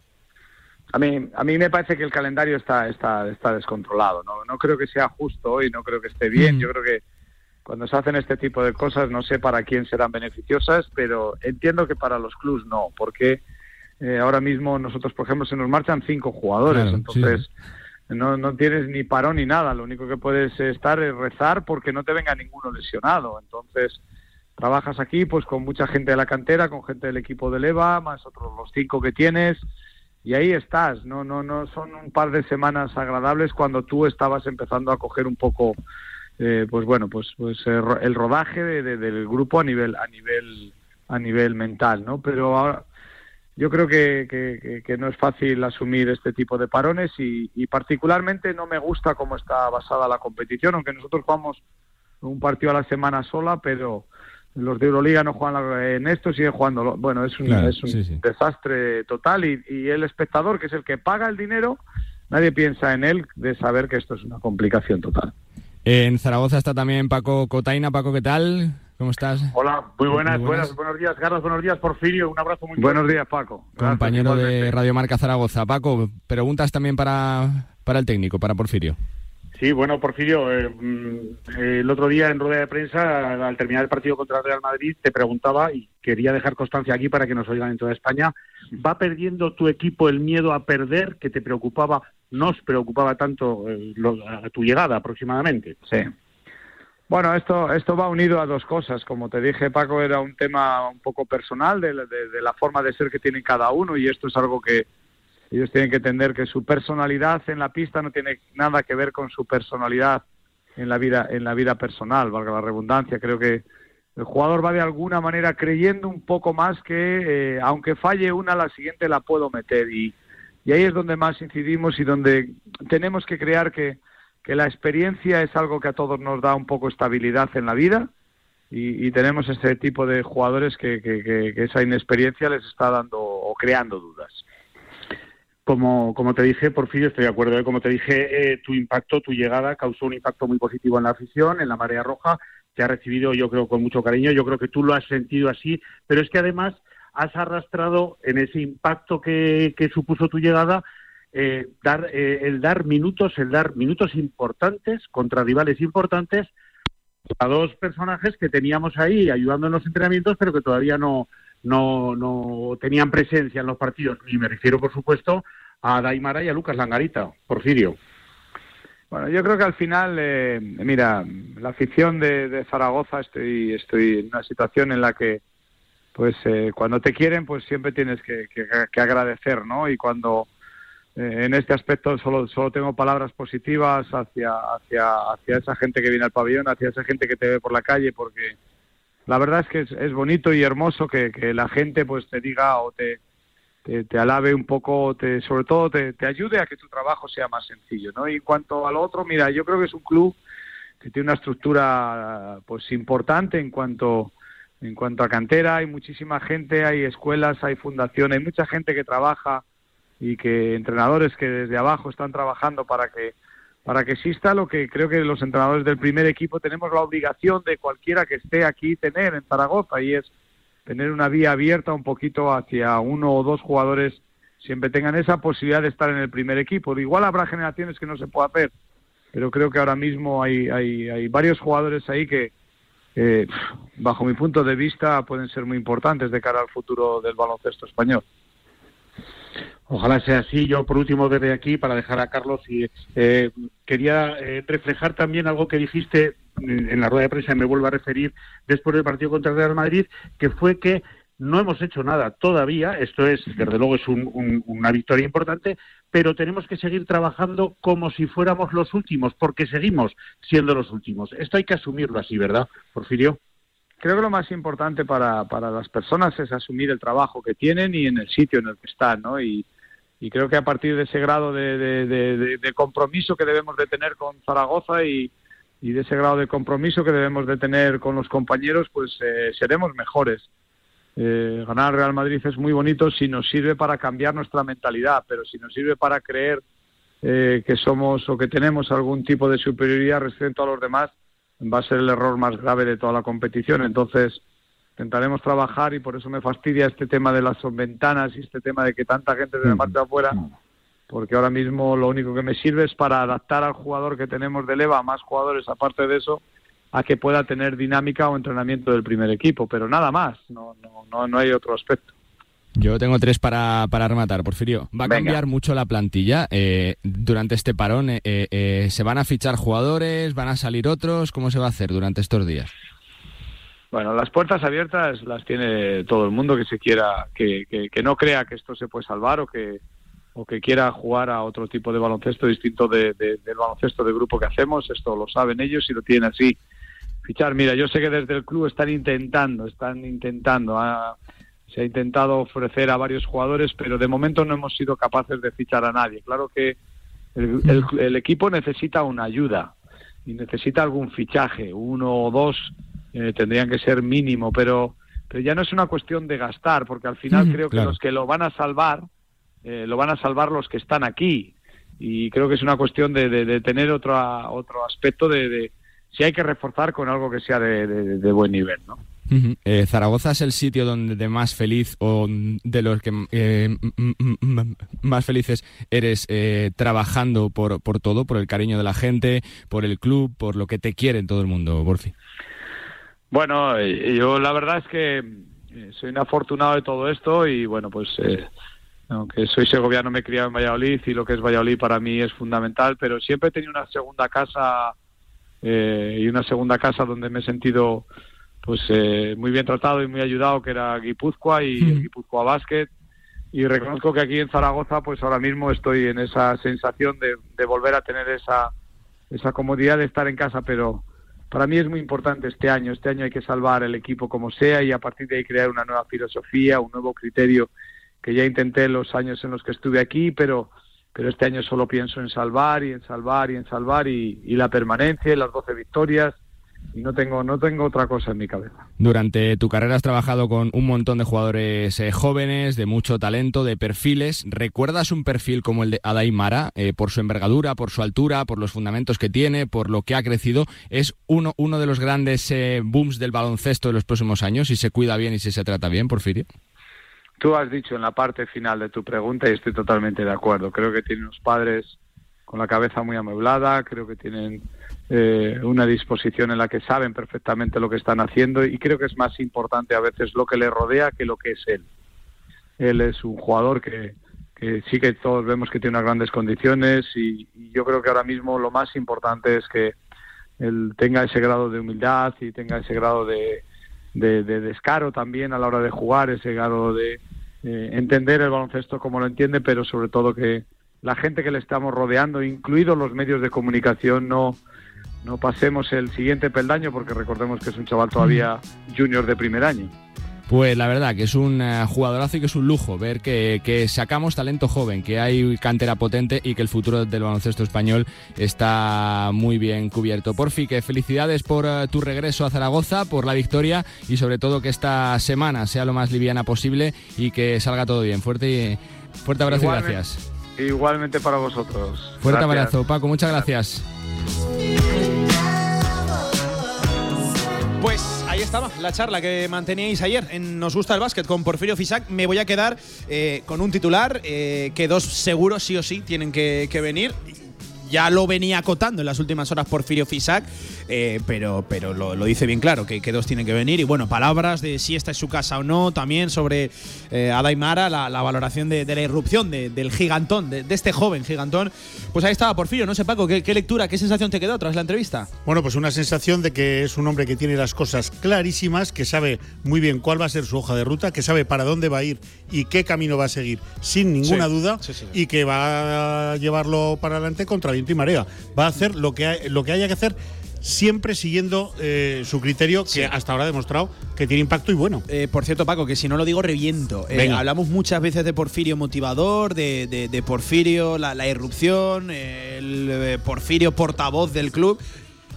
A mí, a mí me parece que el calendario está, está, está descontrolado. ¿no? no creo que sea justo hoy, no creo que esté bien. Yo creo que cuando se hacen este tipo de cosas, no sé para quién serán beneficiosas, pero entiendo que para los clubs no, porque eh, ahora mismo nosotros, por ejemplo, se nos marchan cinco jugadores, entonces no, no tienes ni parón ni nada. Lo único que puedes estar es rezar porque no te venga ninguno lesionado. Entonces trabajas aquí pues con mucha gente de la cantera, con gente del equipo de Leva, más otros los cinco que tienes y ahí estás, no, no, no son un par de semanas agradables cuando tú estabas empezando a coger un poco, eh, pues bueno, pues, pues el rodaje del grupo a nivel, a nivel, a nivel mental, ¿no? Pero ahora yo creo que, que, no es fácil asumir este tipo de parones y, y, particularmente no me gusta cómo está basada la competición, aunque nosotros jugamos un partido a la semana sola, pero los de Euroliga no juegan en esto, sigue jugando. Bueno, es un, es un desastre total y, el espectador, que es el que paga el dinero, nadie piensa en él de saber que esto es una complicación total. En Zaragoza está también Paco Cotaina. Paco, ¿qué tal? ¿Cómo estás? Hola, muy buenas, buenas, buenos días, Carlos, buenos días, Porfirio, un abrazo muy Buenos días, Paco. Compañero de Radio Marca Zaragoza. Paco, preguntas también para, para el técnico, para Porfirio. Sí, bueno, Porfirio, eh, mm, el otro día en rueda de prensa, al terminar el partido contra el Real Madrid, te preguntaba y quería dejar constancia aquí para que nos oigan en toda España. ¿Va perdiendo tu equipo el miedo a perder que te preocupaba, nos preocupaba tanto eh, a tu llegada aproximadamente? Sí. Bueno, esto, esto va unido a dos cosas. Como te dije, Paco, era un tema un poco personal de la forma de ser que tiene cada uno y esto es algo que, ellos tienen que entender que su personalidad en la pista no tiene nada que ver con su personalidad en la vida en la vida personal, valga la redundancia. Creo que el jugador va de alguna manera creyendo un poco más que eh, aunque falle una, la siguiente la puedo meter y, y ahí es donde más incidimos y donde tenemos que crear que, que la experiencia es algo que a todos nos da un poco estabilidad en la vida y, tenemos este tipo de jugadores que, que, que, esa inexperiencia les está dando o creando dudas como, como te dije, Porfirio, estoy de acuerdo. ¿eh? Como te dije, eh, tu impacto, tu llegada causó un impacto muy positivo en la afición, en la marea roja. Te ha recibido, yo creo, con mucho cariño. Yo creo que tú lo has sentido así, pero es que además has arrastrado en ese impacto que, que supuso tu llegada eh, dar, el dar minutos, el dar minutos importantes contra rivales importantes a dos personajes que teníamos ahí ayudando en los entrenamientos, pero que todavía no, no, no tenían presencia en los partidos. Y me refiero, por supuesto, a Daimara y a Lucas Langarita, Porfirio. Bueno, yo creo que al final, eh, mira, la afición de, Zaragoza, estoy, estoy en una situación en la que, pues, eh, cuando te quieren, pues siempre tienes que, que, agradecer, ¿no? Y cuando eh, en este aspecto solo, solo tengo palabras positivas hacia, hacia, hacia esa gente que viene al pabellón, hacia esa gente que te ve por la calle, porque la verdad es que es, bonito y hermoso que, la gente pues te diga o te, te, alabe un poco, te, sobre todo te, te, ayude a que tu trabajo sea más sencillo, ¿no? Y en cuanto al otro, mira, yo creo que es un club que tiene una estructura pues importante en cuanto en cuanto a cantera, hay muchísima gente, hay escuelas, hay fundaciones, hay mucha gente que trabaja y que entrenadores que desde abajo están trabajando para que para que exista lo que creo que los entrenadores del primer equipo tenemos la obligación de cualquiera que esté aquí tener en Zaragoza y es tener una vía abierta un poquito hacia uno o dos jugadores siempre tengan esa posibilidad de estar en el primer equipo. Igual habrá generaciones que no se pueda hacer, pero creo que ahora mismo hay, hay, hay varios jugadores ahí que, bajo mi punto de vista, pueden ser muy importantes de cara al futuro del baloncesto español. Ojalá sea así. Yo, por último, desde aquí, para dejar a Carlos, y eh, quería eh, reflejar también algo que dijiste en la rueda de prensa, y me vuelvo a referir después del partido contra el Real Madrid, que fue que No hemos hecho nada todavía, esto es, desde luego, es una victoria importante, pero tenemos que seguir trabajando como si fuéramos los últimos, porque seguimos siendo los últimos. Esto hay que asumirlo así, ¿verdad, Porfirio? Creo que lo más importante para, para las personas es asumir el trabajo que tienen y en el sitio en el que están, ¿no? Y, creo que a partir de ese grado de, compromiso que debemos de tener con Zaragoza y, de ese grado de compromiso que debemos de tener con los compañeros, pues eh, seremos mejores. Eh, ganar Real Madrid es muy bonito si nos sirve para cambiar nuestra mentalidad, pero si nos sirve para creer eh, que somos o que tenemos algún tipo de superioridad respecto a los demás, va a ser el error más grave de toda la competición. Entonces, intentaremos trabajar y por eso me fastidia este tema de las ventanas y este tema de que tanta gente se me marcha afuera, porque ahora mismo lo único que me sirve es para adaptar al jugador que tenemos de leva a más jugadores aparte de eso a que pueda tener dinámica o entrenamiento del primer equipo, pero nada más, no, no, no, hay otro aspecto. Yo tengo tres para, para rematar, Porfirio. Va a cambiar mucho la plantilla eh, durante este parón. Eh, eh, ¿Se van a fichar jugadores? ¿Van a salir otros? ¿Cómo se va a hacer durante estos días? Bueno, las puertas abiertas las tiene todo el mundo que se quiera, que, que, no crea que esto se puede salvar o que, o que quiera jugar a otro tipo de baloncesto distinto de, del baloncesto de grupo que hacemos. Esto lo saben ellos y lo tienen así fichar. Mira, yo sé que desde el club están intentando, están intentando. Ah, se ha intentado ofrecer a varios jugadores, pero de momento no hemos sido capaces de fichar a nadie. Claro que el, equipo necesita una ayuda y necesita algún fichaje, uno o dos eh, tendrían que ser mínimo, pero, pero ya no es una cuestión de gastar, porque al final creo que los que lo van a salvar, eh, lo van a salvar los que están aquí. Y creo que es una cuestión de, de, tener otro, otro aspecto de si hay que reforzar con algo que sea de, buen nivel, ¿no? Eh, Zaragoza es el sitio donde más feliz o de los que eh, más felices eres eh, trabajando por, por todo, por el cariño de la gente, por el club, por lo que te quiere todo el mundo, Borfi. Bueno, yo la verdad es que soy un afortunado de todo esto y bueno, pues aunque soy segoviano me he criado en Valladolid y lo que es Valladolid para mí es fundamental, pero siempre he tenido una segunda casa eh, y una segunda casa donde me he sentido pues eh, muy bien tratado y muy ayudado que era Guipúzcoa y Guipúzcoa Basket. Y reconozco que aquí en Zaragoza pues ahora mismo estoy en esa sensación de, de, volver a tener esa esa comodidad de estar en casa pero para mí es muy importante este año. Este año hay que salvar el equipo como sea y a partir de ahí crear una nueva filosofía un nuevo criterio que ya intenté los años en los que estuve aquí pero pero este año solo pienso en salvar y en salvar y en salvar y, la permanencia y las 12 victorias y no tengo no tengo otra cosa en mi cabeza. Durante tu carrera has trabajado con un montón de jugadores eh, jóvenes, de mucho talento, de perfiles. ¿Recuerdas un perfil como el de Adai Mara eh, por su envergadura, por su altura, por los fundamentos que tiene, por lo que ha crecido? Es uno uno de los grandes eh, booms del baloncesto de los próximos años si se cuida bien y si se trata bien, Porfirio. Tú has dicho en la parte final de tu pregunta y estoy totalmente de acuerdo. Creo que tiene unos padres con la cabeza muy amueblada, creo que tienen eh, una disposición en la que saben perfectamente lo que están haciendo y creo que es más importante a veces lo que le rodea que lo que es él. Él es un jugador que, sí que todos vemos que tiene unas grandes condiciones y, yo creo que ahora mismo lo más importante es que él tenga ese grado de humildad y tenga ese grado de, de, descaro también a la hora de jugar, ese grado de entender el baloncesto como lo entiende, pero sobre todo que la gente que le estamos rodeando, incluidos los medios de comunicación, no, no pasemos el siguiente peldaño, porque recordemos que es un chaval todavía junior de primer año. Pues la verdad que es un eh, jugadorazo y que es un lujo ver que, sacamos talento joven, que hay cantera potente y que el futuro del baloncesto español está muy bien cubierto. Porfi, que felicidades por eh, tu regreso a Zaragoza, por la victoria y sobre todo que esta semana sea lo más liviana posible y que salga todo bien. Fuerte, fuerte abrazo y gracias. Igualmente para vosotros. Fuerte abrazo, Paco, muchas gracias. Pues ahí estaba la charla que manteníais ayer en Nos gusta el básquet con Porfirio Fisac. Me voy a quedar eh, con un titular eh, que dos seguros sí o sí tienen que, venir. Ya lo venía acotando en las últimas horas Porfirio Fisac, eh, pero, pero lo, lo dice bien claro, que, que dos tienen que venir. Y bueno, palabras de si esta es su casa o no, también sobre eh, Adaimara, la, la valoración de, de la irrupción de- del gigantón, de, de este joven gigantón. Pues ahí estaba Porfirio, no sé Paco, ¿qué, qué lectura, qué sensación te quedó tras la entrevista? Bueno, pues una sensación de que es un hombre que tiene las cosas clarísimas, que sabe muy bien cuál va a ser su hoja de ruta, que sabe para dónde va a ir y qué camino va a seguir sin ninguna Sí, duda sí, sí. y que va a llevarlo para adelante contra viento y marea. Va a hacer lo que, hay- lo que haya que hacer siempre siguiendo eh, su criterio que hasta ahora ha demostrado que tiene impacto y bueno. Eh, por cierto, Paco, que si no lo digo, reviento. Eh, hablamos muchas veces de Porfirio motivador, de, de- de Porfirio la, la irrupción, el Porfirio portavoz del club.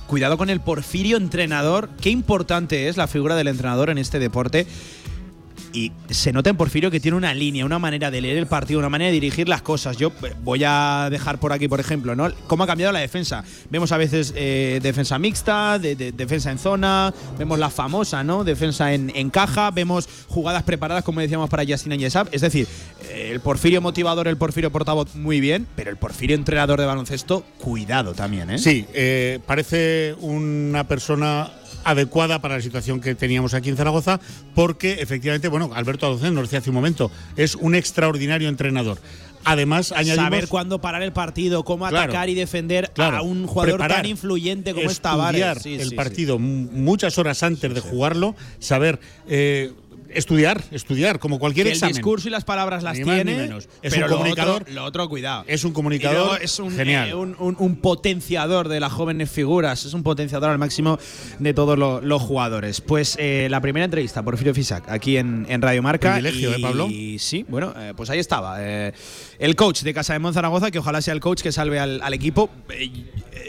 Cuidado con el Porfirio entrenador. Qué importante es la figura del entrenador en este deporte. Y se nota en Porfirio que tiene una línea, una manera de leer el partido, una manera de dirigir las cosas. Yo voy a dejar por aquí, por ejemplo, ¿no? Cómo ha cambiado la defensa. Vemos a veces eh, defensa mixta, de- de- defensa en zona, vemos la famosa, ¿no? Defensa en, en caja, vemos jugadas preparadas, como decíamos, para Justin Yesab. Es decir, eh, el Porfirio motivador, el Porfirio portavoz, muy bien, pero el Porfirio entrenador de baloncesto, cuidado también, ¿eh? Sí, eh, parece una persona adecuada para la situación que teníamos aquí en Zaragoza, porque efectivamente, bueno, Alberto Adocen nos decía hace un momento, es un extraordinario entrenador. Además, añadimos Saber cuándo parar el partido, cómo Claro. atacar y defender Claro, a un jugador preparar, tan influyente como es Tavares. Sí, el sí, partido muchas horas antes de jugarlo, saber eh, estudiar, estudiar como cualquier que el examen. discurso y las palabras las Ni más ni tiene, menos. Es pero un lo comunicador- otro- Lo otro, cuidado. Es un comunicador es un, genial. eh, un, un- un potenciador de las jóvenes figuras, es un potenciador al máximo de todos lo- los jugadores. Pues eh, la primera entrevista, Porfirio Fisac, aquí en, en Radio Marca. Privilegio, y, ¿eh, Pablo? Y sí, bueno, eh, pues ahí estaba. el coach de Casa de Monzaragoza, que ojalá sea el coach que salve al, al equipo.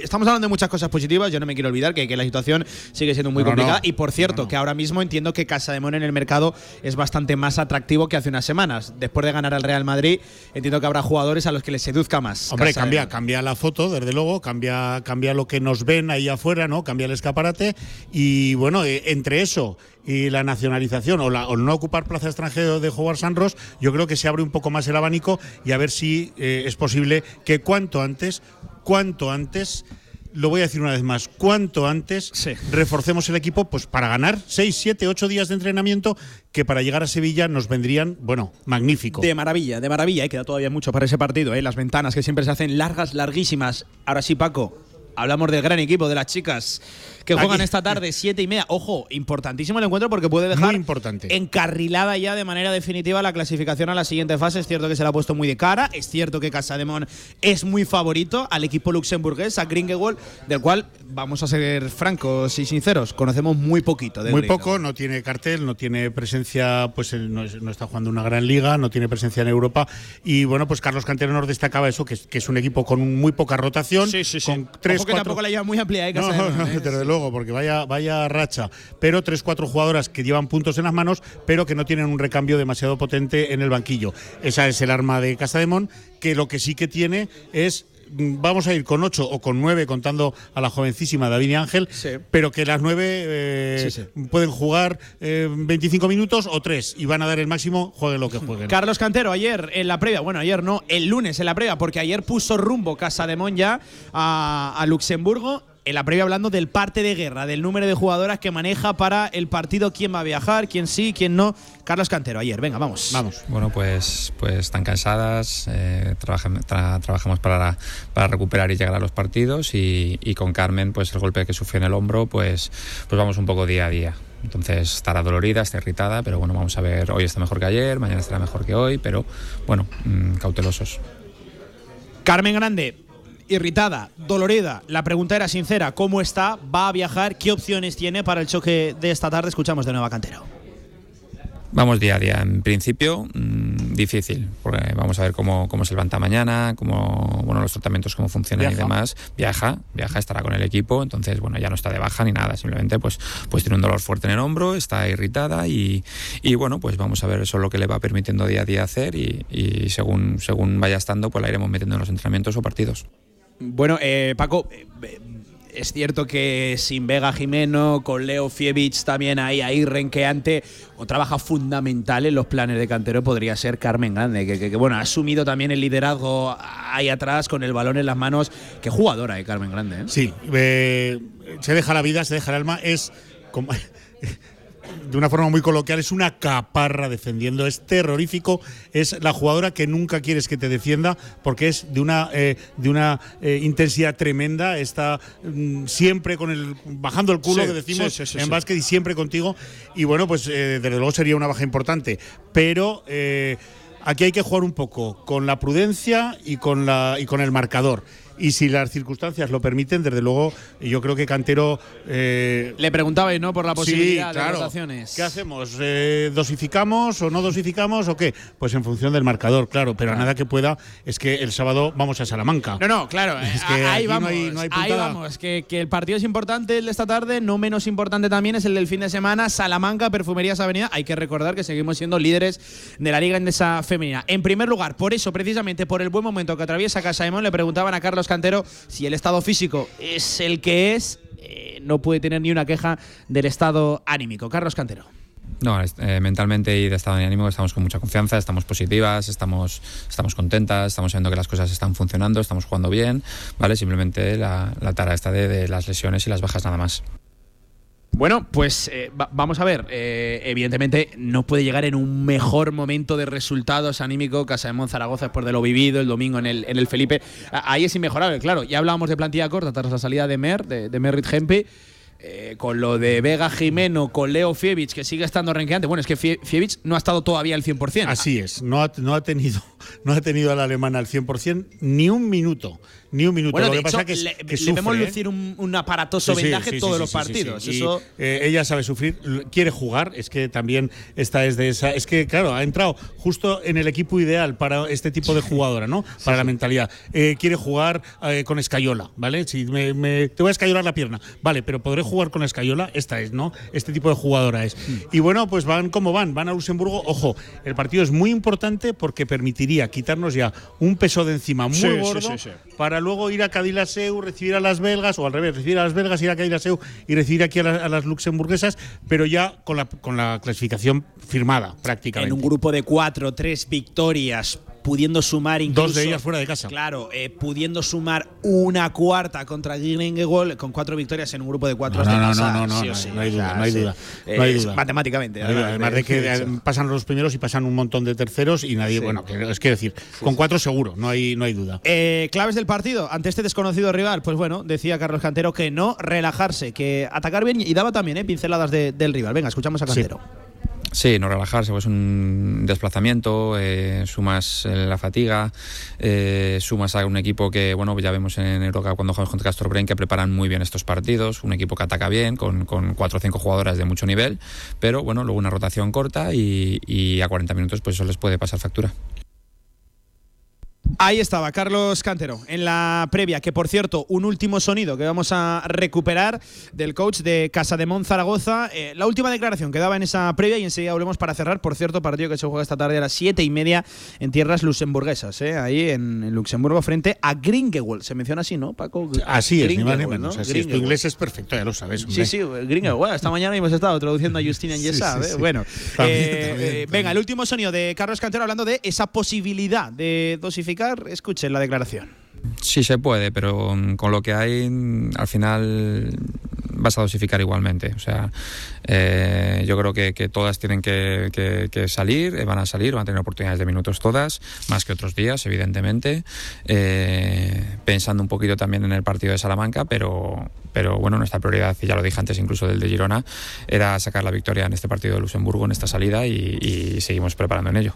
Estamos hablando de muchas cosas positivas, yo no me quiero olvidar que, que la situación sigue siendo muy No, complicada. no. Y por cierto, que ahora mismo entiendo que Casa de Mon en el mercado es bastante más atractivo que hace unas semanas. Después de ganar al Real Madrid, entiendo que habrá jugadores a los que les seduzca más. Hombre, Casa cambia, cambia la foto, desde luego, cambia, cambia lo que nos ven ahí afuera, ¿no? Cambia el escaparate. Y bueno, eh, entre eso y la nacionalización o, la, o no ocupar plaza extranjero de Howard Sanros, yo creo que se abre un poco más el abanico y a ver si eh, es posible que cuanto antes, cuanto antes. Lo voy a decir una vez más, cuanto antes reforcemos el equipo pues para ganar 6, 7, 8 días de entrenamiento que para llegar a Sevilla nos vendrían, bueno, magnífico. De maravilla, de maravilla. Y queda todavía mucho para ese partido. ¿eh? Las ventanas que siempre se hacen largas, larguísimas. Ahora sí, Paco. Hablamos del gran equipo de las chicas que juegan Aquí. esta tarde, siete y media. Ojo, importantísimo el encuentro porque puede dejar Muy importante. encarrilada ya de manera definitiva la clasificación a la siguiente fase. Es cierto que se la ha puesto muy de cara. Es cierto que Casademón es muy favorito al equipo luxemburgués, a Grindelwald, del cual, vamos a ser francos y sinceros, conocemos muy poquito. Muy poco, no tiene cartel, no tiene presencia, pues no, es- no está jugando una gran liga, no tiene presencia en Europa. Y bueno, pues Carlos Cantero nos destacaba eso, que es, que es un equipo con muy poca rotación, con tres, Ojo que cuatro. tampoco la lleva muy amplia, ¿eh? No, Casademón, no, ¿eh? desde luego, porque vaya, vaya racha. Pero tres, cuatro jugadoras que llevan puntos en las manos, pero que no tienen un recambio demasiado potente en el banquillo. Esa es el arma de Casademón, que lo que sí que tiene es. mm, Vamos a ir con ocho o con nueve, contando a la jovencísima David Ángel, pero que las nueve eh, pueden jugar eh, 25 minutos o tres y van a dar el máximo, jueguen lo que jueguen. Carlos Cantero, ayer en la previa, bueno, ayer no, el lunes en la previa, porque ayer puso rumbo Casa de Mon ya a, a Luxemburgo. En la previa hablando del parte de guerra, del número de jugadoras que maneja para el partido, quién va a viajar, quién sí, quién no. Carlos Cantero, ayer, venga, vamos. Vamos. Bueno, pues, pues están cansadas, eh, tra- trabajamos para, para recuperar y llegar a los partidos y, y con Carmen, pues el golpe que sufrió en el hombro, pues, pues vamos un poco día a día. Entonces estará dolorida, está irritada, pero bueno, vamos a ver, hoy está mejor que ayer, mañana estará mejor que hoy, pero bueno, mm, cautelosos. Carmen Grande, irritada, dolorida. La pregunta era sincera, ¿cómo está? ¿Va a viajar? ¿Qué opciones tiene para el choque de esta tarde? Escuchamos de nuevo a Cantero. Vamos día a día. En principio, mm, difícil, porque vamos a ver cómo, cómo se levanta mañana, cómo, bueno, los tratamientos, cómo funcionan y demás. Viaja, viaja, estará con el equipo, entonces, bueno, ya no está de baja ni nada, simplemente pues, pues tiene un dolor fuerte en el hombro, está irritada y, y bueno, pues vamos a ver eso es lo que le va permitiendo día a día hacer y, y según, según vaya estando, pues la iremos metiendo en los entrenamientos o partidos. Bueno, eh, Paco, eh, Es cierto que sin Vega Jimeno, con Leo Fievich también ahí, ahí renqueante, otra baja fundamental en los planes de cantero podría ser Carmen Grande, que, bueno, ha asumido también el liderazgo ahí atrás con el balón en las manos. Qué jugadora, eh, Carmen Grande. ¿eh? Sí, se deja la vida, se deja el alma, es como de una forma muy coloquial, es una caparra defendiendo, es terrorífico, es la jugadora que nunca quieres que te defienda porque es de una, eh, de una eh, intensidad tremenda, está mm, siempre con el bajando el culo que decimos en básquet y siempre contigo. Y bueno, pues eh, desde luego sería una baja importante, pero aquí hay que jugar un poco con la prudencia y con, la, y con el marcador y si las circunstancias lo permiten, desde luego, yo creo que Cantero. Eh, Le preguntabais, ¿no? Por la posibilidad de rotaciones. ¿Qué hacemos? Eh, ¿Dosificamos o no dosificamos o qué? Pues en función del marcador, claro, pero a nada que pueda es que el sábado vamos a Salamanca. No, no, claro, es que ahí vamos. ahí vamos, que, que, el partido es importante el de esta tarde, no menos importante también es el del fin de semana, Salamanca, Perfumerías Avenida. Hay que recordar que seguimos siendo líderes de la Liga Endesa Femenina. En primer lugar, por eso, precisamente por el buen momento que atraviesa Casa Mon, le preguntaban a Carlos Cantero, si el estado físico es el que es, eh, no puede tener ni una queja del estado anímico. Carlos Cantero. No, eh, mentalmente y de estado de ánimo estamos con mucha confianza, estamos positivas, estamos, estamos contentas, estamos viendo que las cosas están funcionando, estamos jugando bien, ¿vale? Simplemente la, tara está de las lesiones y las bajas nada más. Bueno, pues eh, vamos a ver. Eh, evidentemente no puede llegar en un mejor momento de resultados anímico Casa de Monzaragoza después de lo vivido el domingo en el, en el Felipe. Ahí es inmejorable, claro. Ya hablábamos de plantilla corta tras la salida de Mer, de, de. Eh, con lo de Vega Jimeno, con Leo Fievich, que sigue estando renqueante. Bueno, es que Fievich no ha estado todavía al 100%. Así es, no ha, no ha, tenido, no ha tenido al alemán al 100% ni un minuto. Ni un minuto. Lo que pasa que, le, vemos ¿eh? lucir un, aparatoso vendaje todos los partidos. Eso... Eh, ella sabe sufrir, quiere jugar. Es que también esta es de esa. Es que, claro, ha entrado justo en el equipo ideal para este tipo de jugadora, ¿no? Para la mentalidad. quiere jugar con Escayola, ¿vale? Si me, te voy a escayolar la pierna, vale, pero podré jugar con Escayola, esta es, ¿no? Este tipo de jugadora es. Mm. Y bueno, pues van como van, van a Luxemburgo. Ojo, el partido es muy importante porque permitiría quitarnos ya un peso de encima muy gordo para luego ir a Cadilaseu, recibir a las belgas, o al revés, recibir a las belgas, ir a Cadilaseu y recibir aquí a, a las luxemburguesas, pero ya con la, con la clasificación firmada prácticamente. En un grupo de cuatro, tres victorias pudiendo sumar incluso. Dos de ellas fuera de casa. Claro, eh, pudiendo sumar una cuarta contra Gilengewol con cuatro victorias en un grupo de cuatro. No, no, no, no, no, no, hay duda, no hay duda. No hay duda. matemáticamente. además de que pasan los primeros y pasan un montón de terceros y nadie, bueno, es que decir, con cuatro seguro, no hay, no hay duda. Eh, claves del partido ante este desconocido rival, pues bueno, decía Carlos Cantero que no relajarse, que atacar bien y daba también eh, pinceladas del rival. Venga, escuchamos a Cantero. Sí, no relajarse, pues un desplazamiento, eh, sumas eh, la fatiga, eh, sumas a un equipo que, bueno, ya vemos en Europa cuando jugamos contra Castro Brain que preparan muy bien estos partidos, un equipo que ataca bien, con, con cuatro o cinco jugadoras de mucho nivel, pero bueno, luego una rotación corta y, y a 40 minutos pues eso les puede pasar factura. Ahí estaba Carlos Cantero en la previa, que por cierto, un último sonido que vamos a recuperar del coach de Casa de Mon Zaragoza. Eh, la última declaración que daba en esa previa y enseguida volvemos para cerrar. Por cierto, partido que se juega esta tarde a las siete y media en tierras luxemburguesas, eh, ahí en, Luxemburgo, frente a Gringewell. Se menciona así, ¿no, Paco? Así es, ni más ni menos. Así es. Tu inglés es perfecto, ya lo sabes. Sí, sí, Gringewell. Esta mañana hemos estado traduciendo a Justina en Yesa. ¿eh? Bueno, venga, el último sonido de Carlos Cantero hablando de esa posibilidad de dosificar. Escuchen la declaración. Sí se puede, pero mm, con lo que hay, mm, al final vas a dosificar igualmente. O sea, eh, yo creo que, todas tienen que, salir, eh, van a salir, van a tener oportunidades de minutos todas, más que otros días, evidentemente. Eh, pensando un poquito también en el partido de Salamanca, pero, pero bueno, nuestra prioridad, y ya lo dije antes incluso del de Girona, era sacar la victoria en este partido de Luxemburgo, en esta salida, y seguimos preparando en ello.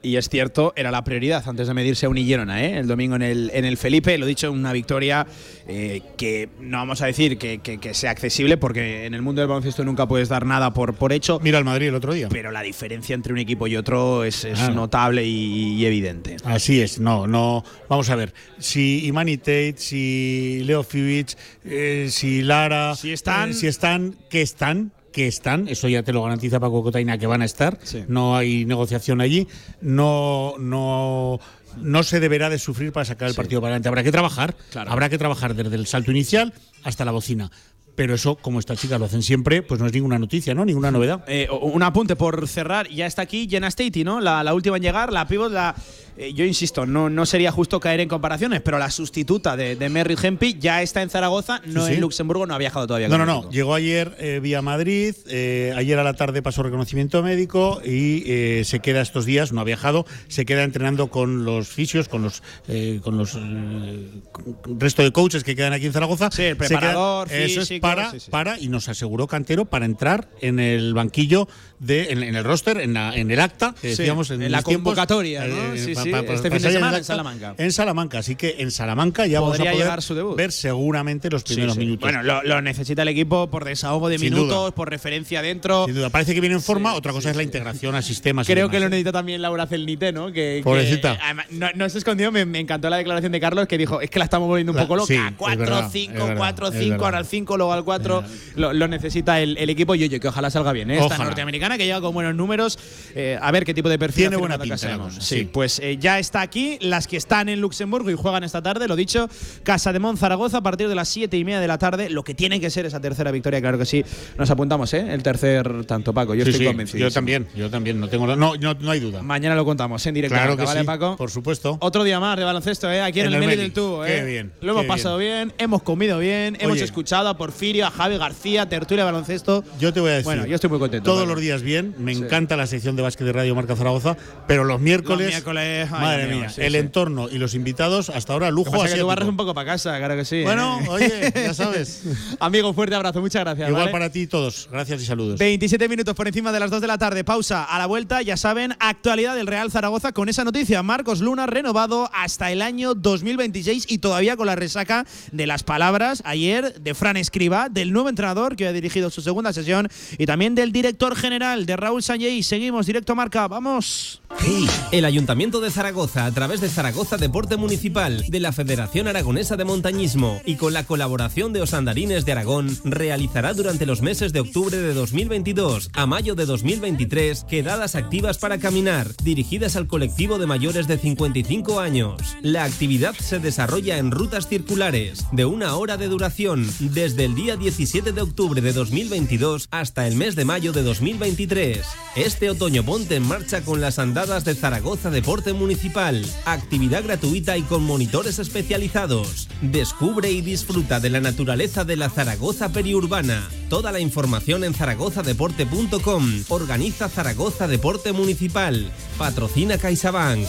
Y es cierto, era la prioridad antes de medirse a un ¿eh? el domingo en el, en el Felipe. Lo dicho, una victoria eh, que no vamos a decir que, sea accesible, porque en el mundo del baloncesto nunca puedes dar nada por, por hecho. Mira al Madrid el otro día. Pero la diferencia entre un equipo y otro es, notable y, evidente. Así es, no, no. Vamos a ver, si Imani Tate, si Leo Fiwich, eh, si Lara. Si están. Eh, si están, ¿qué están? Que están, eso ya te lo garantiza Paco Cotaina que van a estar, no hay negociación allí, no, no no se deberá de sufrir para sacar el partido para adelante. Habrá que trabajar, habrá que trabajar desde el salto inicial hasta la bocina. Pero eso, como estas chicas lo hacen siempre, pues no es ninguna noticia, ¿no? Ninguna novedad. Eh, un apunte por cerrar, ya está aquí Jenna Statey, ¿no? La, la última en llegar, la pivot, la eh, yo insisto, no, no sería justo caer en comparaciones, pero la sustituta de, de Merritt Hempi ya está en Zaragoza, no Sí, sí. en Luxemburgo, no ha viajado todavía. No, no, no. Llegó ayer eh, vía Madrid, eh, ayer a la tarde pasó reconocimiento médico y se queda estos días, no ha viajado, se queda entrenando con los fisios, con los con los con- resto de coaches que quedan aquí en Zaragoza. Sí, el preparador eso es para, sí. para, y nos aseguró Cantero para entrar en el banquillo, de, en, en el roster, en, la- en el acta, Sí, decíamos en, en la tiempos, convocatoria, ¿no? Sí, sí, este fin de semana en Salamanca. En Salamanca, así que en Salamanca ya vamos Podría a poder su debut. ver seguramente los primeros minutos. Bueno, lo, lo necesita el equipo por desahogo de Sin minutos, duda. por referencia dentro. Sin duda, parece que viene en forma, otra cosa es la integración a sistemas. Creo que lo ¿eh? necesita también Laura Celnite, ¿no? Que, que, Pobrecita. además, no, no se escondió, me, me encantó la declaración de Carlos que dijo, es que la estamos volviendo un poco loca. sí, es 4, verdad, 5, es verdad, 4, es 5, verdad. ahora al 5, luego al 4. Lo, lo necesita el, el equipo y oye, que ojalá salga bien. ¿eh? Esta Ojalá. Que llega con buenos números. eh, a ver qué tipo de perfil Tiene buena pinta, Casa de la Mon. cosa, Sí, sí. pues eh, ya está aquí. Las que están en Luxemburgo y juegan esta tarde, lo dicho, Casa de Zaragoza a partir de las 7 y media de la tarde. Lo que tiene que ser esa tercera victoria, claro que sí. Nos apuntamos, ¿eh? El tercer tanto, Paco. Yo Sí, estoy sí, convencido. Yo también, yo también, no tengo no, no, no hay duda. Mañana lo contamos en directo. Claro que ¿vale, sí, Paco? por supuesto. Otro día más de baloncesto, ¿eh? Aquí en, En el el Meli. del Tubo, ¿eh? Qué bien, Lo hemos pasado bien. hemos comido bien, hemos escuchado a Porfirio, a Javi García, tertulia de baloncesto. Yo te voy a decir. Bueno, yo estoy muy contento. Todos los días bien, me Sí. encanta la sección de básquet de Radio Marca Zaragoza, pero los miércoles, Los miércoles, ay, madre mía, sí, el sí. entorno y los invitados hasta ahora lujo Lo que tú barres un poco para casa, claro que sí. Bueno, ¿eh? oye, ya sabes. Amigo, fuerte abrazo, muchas gracias. Igual ¿vale? para ti todos. Gracias y saludos. 27 minutos por encima de las 2 de la tarde. Pausa a la vuelta. Ya saben, actualidad del Real Zaragoza con esa noticia. Marcos Luna renovado hasta el año 2026 y todavía con la resaca de las palabras ayer de Fran Escriba, del nuevo entrenador que ha dirigido su segunda sesión y también del director general de Raúl Sánchez. Seguimos directo marca. Vamos. El Ayuntamiento de Zaragoza, a través de Zaragoza Deporte Municipal, de la Federación Aragonesa de Montañismo y con la colaboración de Osandarines de Aragón, realizará durante los meses de octubre de 2022 a mayo de 2023 quedadas activas para caminar, dirigidas al colectivo de mayores de 55 años. La actividad se desarrolla en rutas circulares de una hora de duración desde el día 17 de octubre de 2022 hasta el mes de mayo de 2023. Este otoño ponte en marcha con las andadas de Zaragoza Deporte Municipal. Actividad gratuita y con monitores especializados. Descubre y disfruta de la naturaleza de la Zaragoza periurbana. Toda la información en zaragozadeporte.com. Organiza Zaragoza Deporte Municipal. Patrocina CaixaBank.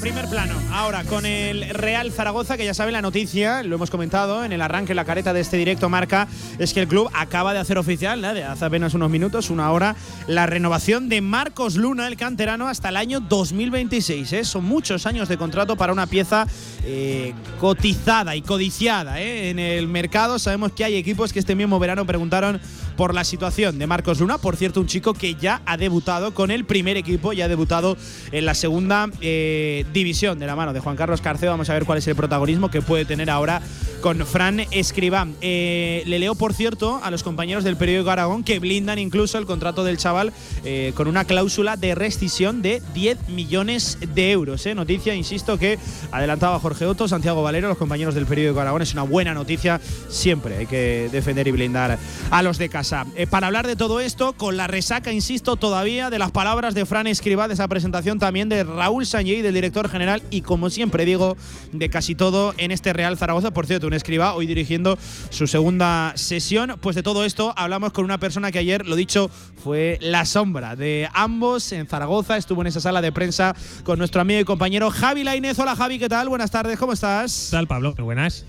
primer plano, ahora con el Real Zaragoza, que ya saben la noticia, lo hemos comentado en el arranque, la careta de este directo marca, es que el club acaba de hacer oficial, ¿no? hace apenas unos minutos, una hora, la renovación de Marcos Luna, el canterano, hasta el año 2026. ¿eh? Son muchos años de contrato para una pieza eh, cotizada y codiciada ¿eh? en el mercado. Sabemos que hay equipos que este mismo verano preguntaron por la situación de Marcos Luna. Por cierto, un chico que ya ha debutado con el primer equipo, ya ha debutado en la segunda eh, división de la mano de Juan Carlos Carceo. Vamos a ver cuál es el protagonismo que puede tener ahora con Fran Escribá. Eh, le leo, por cierto, a los compañeros del periódico Aragón que blindan incluso el contrato del chaval eh, con una cláusula de rescisión de 10 millones de euros. ¿eh? Noticia, insisto, que adelantaba Jorge Otto, Santiago Valero, los compañeros del periódico Aragón. Es una buena noticia. Siempre hay que defender y blindar a los de casa. Para hablar de todo esto, con la resaca, insisto, todavía de las palabras de Fran Escribá, de esa presentación también de Raúl Sánchez, del director general y, como siempre digo, de casi todo en este Real Zaragoza. Por cierto, un escriba hoy dirigiendo su segunda sesión. Pues de todo esto hablamos con una persona que ayer, lo dicho, fue la sombra de ambos en Zaragoza. Estuvo en esa sala de prensa con nuestro amigo y compañero Javi Lainez. Hola Javi, ¿qué tal? Buenas tardes, ¿cómo estás? ¿Qué tal, Pablo? Buenas.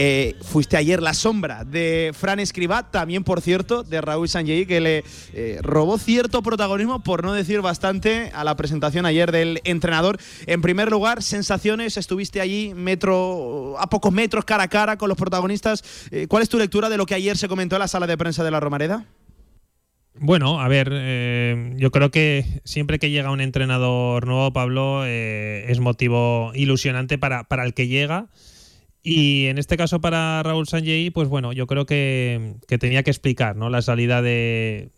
Eh, fuiste ayer la sombra de Fran Escribá, también por cierto de Raúl Sanjei, que le eh, robó cierto protagonismo, por no decir bastante, a la presentación ayer del entrenador. En primer lugar, sensaciones, estuviste allí metro, a pocos metros, cara a cara con los protagonistas. Eh, ¿Cuál es tu lectura de lo que ayer se comentó en la sala de prensa de la Romareda? Bueno, a ver, yo creo que siempre que llega un entrenador nuevo, Pablo, es motivo ilusionante para, para el que llega. Y en este caso para Raúl Sanjei, pues bueno, yo creo que, tenía que explicar ¿no? la salida de,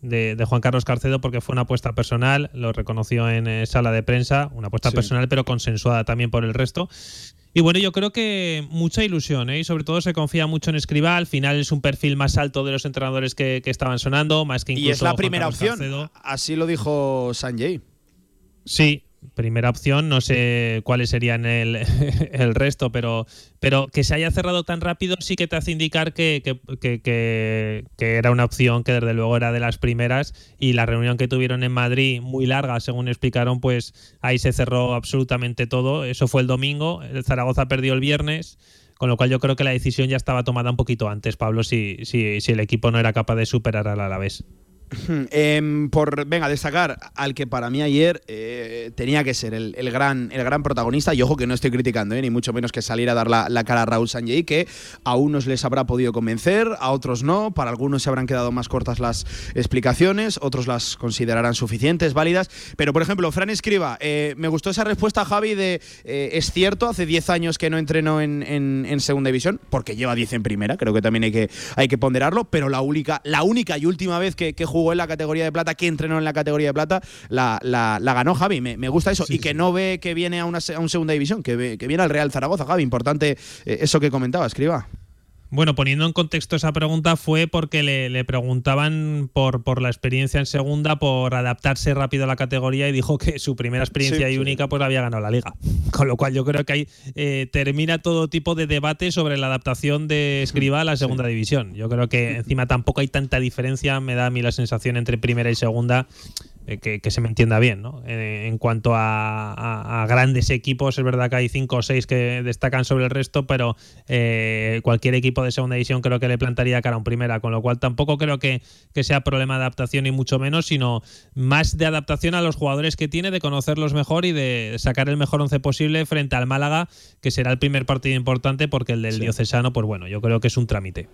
Juan Carlos Carcedo porque fue una apuesta personal, lo reconoció en eh, sala de prensa, una apuesta personal pero consensuada también por el resto. Y bueno, yo creo que mucha ilusión, ¿eh? y sobre todo se confía mucho en Escribá. Al final es un perfil más alto de los entrenadores que, estaban sonando, más que incluso. Y es la primera opción. Así lo dijo Sanjay. Sí, primera opción, no sé cuáles serían el, el, resto, pero, pero que se haya cerrado tan rápido sí que te hace indicar que, que, que, era una opción que desde luego era de las primeras y la reunión que tuvieron en Madrid, muy larga, según explicaron, pues ahí se cerró absolutamente todo. Eso fue el domingo, el Zaragoza perdió el viernes. Con lo cual yo creo que la decisión ya estaba tomada un poquito antes, Pablo, si, si, si el equipo no era capaz de superar al Alavés. Eh, por venga, destacar al que para mí ayer eh, tenía que ser el, gran, el gran protagonista, y ojo que no estoy criticando, eh, ni mucho menos que salir a dar la, cara a Raúl Sanjay, que a unos les habrá podido convencer, a otros no, para algunos se habrán quedado más cortas las explicaciones, otros las considerarán suficientes, válidas, pero por ejemplo, Fran Escriba, eh, me gustó esa respuesta, Javi, de es cierto, hace 10 años que no entrenó en, en, segunda división, porque lleva 10 en primera, creo que también hay que, hay que ponderarlo, pero la única, la única y última vez que, que jugó jugó en la categoría de plata, que entrenó en la categoría de plata, la, ganó Javi. Me, gusta eso. y que no ve que viene a una, a segunda división, que, que viene al Real Zaragoza, Javi. Importante eh, eso que comentaba, escriba. Bueno, poniendo en contexto esa pregunta fue porque le, preguntaban por, por, la experiencia en segunda, por adaptarse rápido a la categoría y dijo que su primera experiencia y única pues había ganado la liga. Con lo cual yo creo que ahí eh, termina todo tipo de debate sobre la adaptación de Escriba a la segunda división. Yo creo que encima tampoco hay tanta diferencia, me da a mí la sensación entre primera y segunda. Eh, que, se me entienda bien. ¿no? Eh, en cuanto a, grandes equipos, es verdad que hay cinco o seis que destacan sobre el resto, pero eh, cualquier equipo de segunda división creo que le plantaría cara a un primera, con lo cual tampoco creo que, sea problema de adaptación ni mucho menos, sino más de adaptación a los jugadores que tiene, de conocerlos mejor y de sacar el mejor once posible frente al Málaga, que será el primer partido importante porque el del diocesano, pues bueno, yo creo que es un trámite.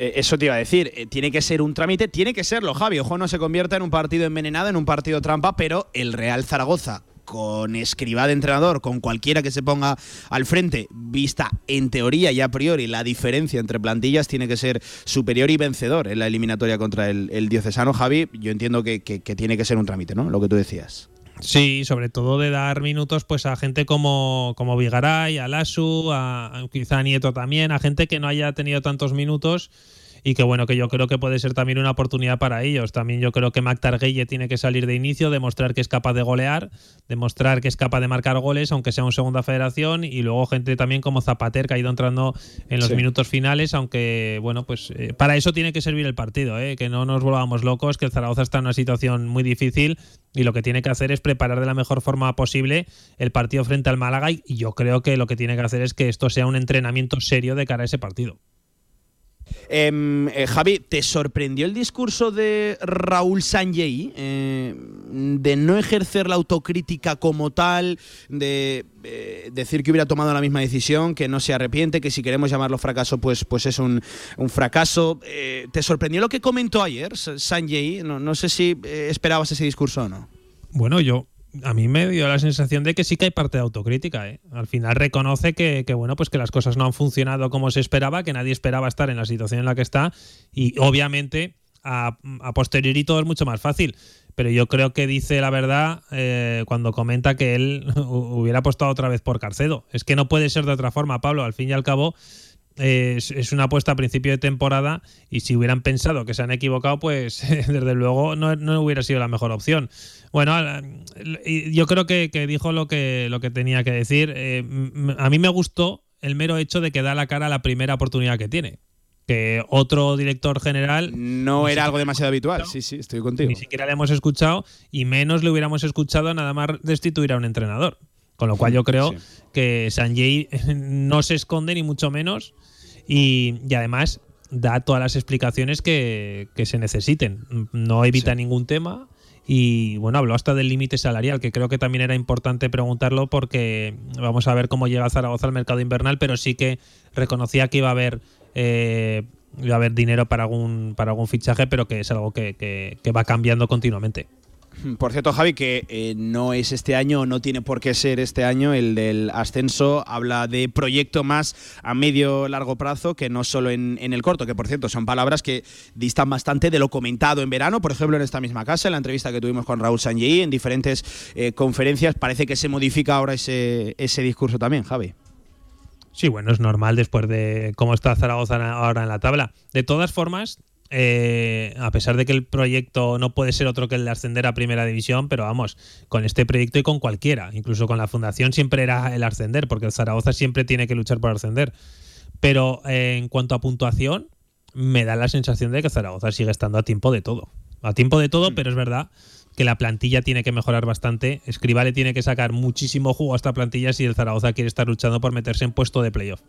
Eh, eso te iba a decir, eh, tiene que ser un trámite, tiene que serlo, Javi. Ojo, no se convierta en un partido envenenado, en un partido trampa, pero el Real Zaragoza con escriba de entrenador, con cualquiera que se ponga al frente, vista en teoría y a priori la diferencia entre plantillas tiene que ser superior y vencedor en la eliminatoria contra el, diocesano, Javi. Yo entiendo que, tiene que ser un trámite, ¿no? Lo que tú decías. Sí, sobre todo de dar minutos pues a gente como, como Vigaray, a Lasu, a, quizá a Nieto también, a gente que no haya tenido tantos minutos y que bueno, que yo creo que puede ser también una oportunidad para ellos. También yo creo que Mac Targuelle tiene que salir de inicio, demostrar que es capaz de golear, demostrar que es capaz de marcar goles, aunque sea un segunda federación, y luego gente también como Zapater que ha ido entrando en los minutos finales, aunque bueno, pues eh, para eso tiene que servir el partido, eh, que no nos volvamos locos, que el Zaragoza está en una situación muy difícil y lo que tiene que hacer es preparar de la mejor forma posible el partido frente al Málaga y yo creo que lo que tiene que hacer es que esto sea un entrenamiento serio de cara a ese partido. Em, eh, Javi, ¿te sorprendió el discurso de Raúl Sanjei eh, de no ejercer la autocrítica como tal, de eh, decir que hubiera tomado la misma decisión, que no se arrepiente, que si queremos llamarlo fracaso, pues, pues es un, fracaso? ¿Te sorprendió lo que comentó ayer Sanjei? No, no sé si esperabas ese discurso o no. Bueno, yo a mí me dio la sensación de que sí que hay parte de autocrítica. ¿eh? Al final reconoce que, bueno, pues que las cosas no han funcionado como se esperaba, que nadie esperaba estar en la situación en la que está y obviamente a, posteriori todo es mucho más fácil. Pero yo creo que dice la verdad eh, cuando comenta que él hubiera apostado otra vez por Carcedo. Es que no puede ser de otra forma, Pablo. Al fin y al cabo, eh, es, es una apuesta a principio de temporada y si hubieran pensado que se han equivocado, pues desde luego no, no hubiera sido la mejor opción. Bueno, yo creo que, que dijo lo que, lo que tenía que decir. Eh, a mí me gustó el mero hecho de que da la cara a la primera oportunidad que tiene. Que otro director general No era algo demasiado habitual. Sí, sí, estoy contigo. ni siquiera le hemos escuchado y menos le hubiéramos escuchado nada más destituir a un entrenador. Con lo cual yo creo que Sanjay no se esconde ni mucho menos y, y además da todas las explicaciones que, que se necesiten. No evita ningún tema y bueno, habló hasta del límite salarial, que creo que también era importante preguntarlo porque vamos a ver cómo llega Zaragoza al mercado invernal, pero sí que reconocía que iba a haber eh, iba a haber dinero para algún para algún fichaje, pero que es algo que, que- que va cambiando continuamente. Por cierto, Javi, que eh, no es este año, no tiene por qué ser este año el del ascenso. Habla de proyecto más a medio largo plazo que no solo en, en el corto, que por cierto son palabras que distan bastante de lo comentado en verano, por ejemplo, en esta misma casa, en la entrevista que tuvimos con Raúl Sanjei, en diferentes eh, conferencias. Parece que se modifica ahora ese, ese discurso también, Javi. Sí, bueno, es normal después de cómo está Zaragoza ahora en la tabla. De todas formas, eh, a pesar de que el proyecto no puede ser otro que el de ascender a primera división, pero vamos, con este proyecto y con cualquiera, incluso con la fundación siempre era el ascender, porque el Zaragoza siempre tiene que luchar por ascender. Pero eh, en cuanto a puntuación, me da la sensación de que Zaragoza sigue estando a tiempo de todo. A tiempo de todo, pero es verdad que la plantilla tiene que mejorar bastante. Escribale tiene que sacar muchísimo jugo a esta plantilla si el Zaragoza quiere estar luchando por meterse en puesto de playoff.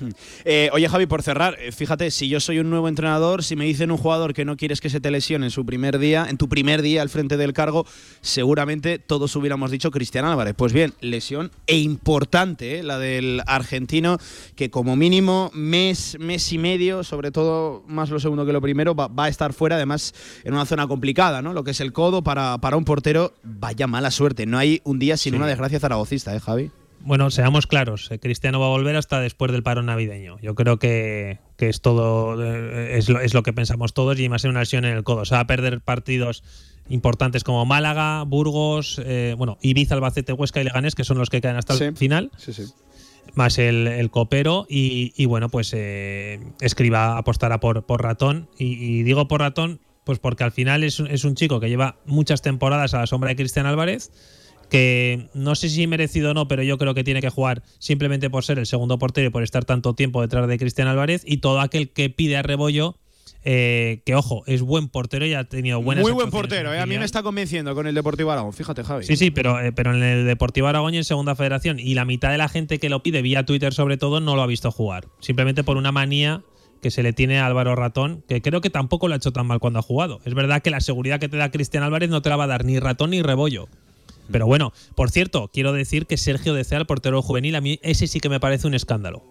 Eh, oye, Javi, por cerrar, eh, fíjate, si yo soy un nuevo entrenador, si me dicen un jugador que no quieres que se te lesione en su primer día, en tu primer día al frente del cargo, seguramente todos hubiéramos dicho Cristian Álvarez. Pues bien, lesión e importante, eh, la del argentino, que como mínimo mes, mes y medio, sobre todo más lo segundo que lo primero, va, va a estar fuera, además en una zona complicada, ¿no? Lo que es el codo para, para un portero, vaya mala suerte. No hay un día sin Sí. una desgracia zaragocista, ¿eh, Javi? Bueno, seamos claros, eh, Cristiano va a volver hasta después del paro navideño. Yo creo que, que es todo, eh, es, lo, es lo que pensamos todos y más en una lesión en el codo. O sea, va a perder partidos importantes como Málaga, Burgos, eh, bueno, Ibiza, Albacete, Huesca y Leganés, que son los que quedan hasta el final. Sí, sí. más el, el copero y, y bueno, pues eh, Escriba apostará por, por ratón y, y digo por ratón pues porque al final es, un- es un chico que lleva muchas temporadas a la sombra de Cristian Álvarez que no sé si merecido o no, pero yo creo que tiene que jugar simplemente por ser el segundo portero y por estar tanto tiempo detrás de Cristian Álvarez y todo aquel que pide a Rebollo eh, que ojo, es buen portero y ha tenido buenas Muy buen portero, ¿eh? a mí me está convenciendo con el Deportivo Aragón, fíjate, Javi. Sí, sí, pero, eh, pero en el Deportivo Aragón y en Segunda Federación. Y la mitad de la gente que lo pide vía Twitter, sobre todo, no lo ha visto jugar. Simplemente por una manía que se le tiene a Álvaro Ratón, que creo que tampoco lo ha hecho tan mal cuando ha jugado. Es verdad que la seguridad que te da Cristian Álvarez no te la va a dar ni Ratón ni Rebollo. Pero bueno, por cierto, quiero decir que Sergio De Cea, el portero juvenil, a mí ese sí que me parece un escándalo.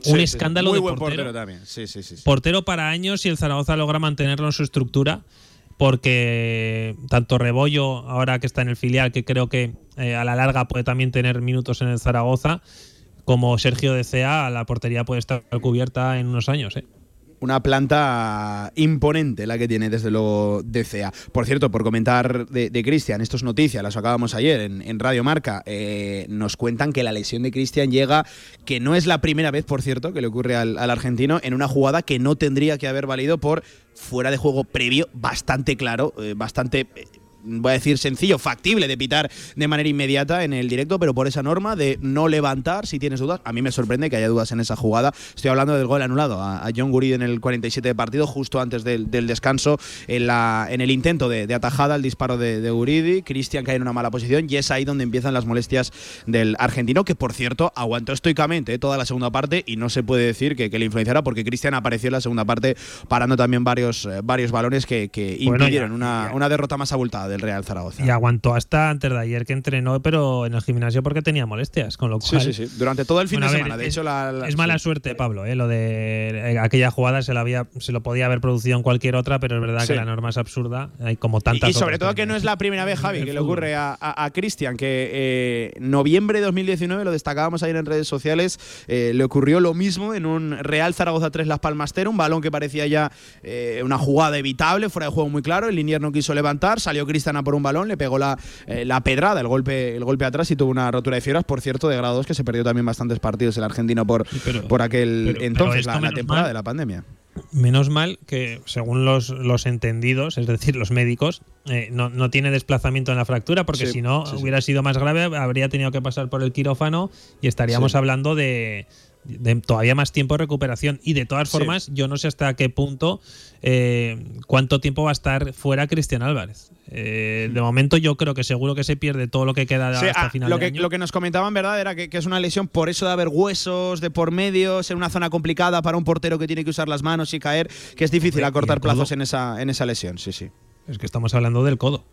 Sí, un sí, escándalo Muy de buen portero. portero también. Sí, sí, sí. sí. Portero para años y el Zaragoza logra mantenerlo en su estructura porque tanto Rebollo, ahora que está en el filial, que creo que eh, a la larga puede también tener minutos en el Zaragoza, como Sergio de Cea, la portería puede estar cubierta en unos años. ¿eh? Una planta imponente la que tiene desde luego DCA. Por cierto, por comentar de, Cristian, esto es noticia, las acabamos ayer en, Radio Marca. eh, nos cuentan que la lesión de Cristian llega, que no es la primera vez, por cierto, que le ocurre al, al argentino, en una jugada que no tendría que haber valido por fuera de juego previo, bastante claro, eh, bastante. eh, voy a decir sencillo, factible de pitar de manera inmediata en el directo, pero por esa norma de no levantar si tienes dudas. A mí me sorprende que haya dudas en esa jugada. Estoy hablando del gol anulado a, John Guridi en el 47 de partido, justo antes del, del descanso, en, la, en el intento de, de atajada, el disparo de, de Guridi. Cristian cae en una mala posición y es ahí donde empiezan las molestias del argentino, que por cierto aguantó estoicamente eh, toda la segunda parte y no se puede decir que, que le influenciara porque Cristian apareció en la segunda parte parando también varios, eh, varios balones que, que Bueno, impidieron ya- una, una derrota más abultada del Real Zaragoza. Y aguantó hasta antes de ayer que entrenó, pero en el gimnasio porque tenía molestias, con lo Sí, cual… sí, sí. Durante todo el fin Bueno, de ver, semana. De es- hecho, la, la- es mala sí. suerte, Pablo, ¿eh? lo de eh, aquella jugada se, la había, se lo podía haber producido en cualquier otra, pero es verdad Sí. que la norma es absurda, hay como Y, tantas y sobre otras todo que no es la primera vez, Javi, que le ocurre a, a, a Cristian, que eh, noviembre de 2019, lo destacábamos ayer en redes sociales, eh, le ocurrió lo mismo en un Real Zaragoza 3 Las Palmas 0, un balón que parecía ya eh, una jugada evitable, fuera de juego muy claro, el Linier no quiso levantar, salió Cristian Ilicitana por un balón, le pegó la, eh, la pedrada, el golpe, el golpe atrás y tuvo una rotura de fibras, por cierto, de grados que se perdió también bastantes partidos el argentino por, por aquel entonces, la, la temporada de la pandemia. Menos mal que, según los, los entendidos, es decir, los médicos, eh, no, no, tiene desplazamiento en la fractura, porque si no hubiera sido más grave, habría tenido que pasar por el quirófano y estaríamos hablando de, de todavía más tiempo de recuperación. Y de todas formas, yo no sé hasta qué punto, eh, cuánto tiempo va a estar fuera Cristian Álvarez. Eh, de momento yo creo que seguro que se pierde todo lo que queda hasta ah, final lo de que, año. Lo que nos comentaban, ¿verdad? Era que, que, es una lesión por eso de haber huesos de por medio, ser una zona complicada para un portero que tiene que usar las manos y caer, que es difícil acortar plazos en esa, en esa lesión, sí, sí. Es que estamos hablando del codo.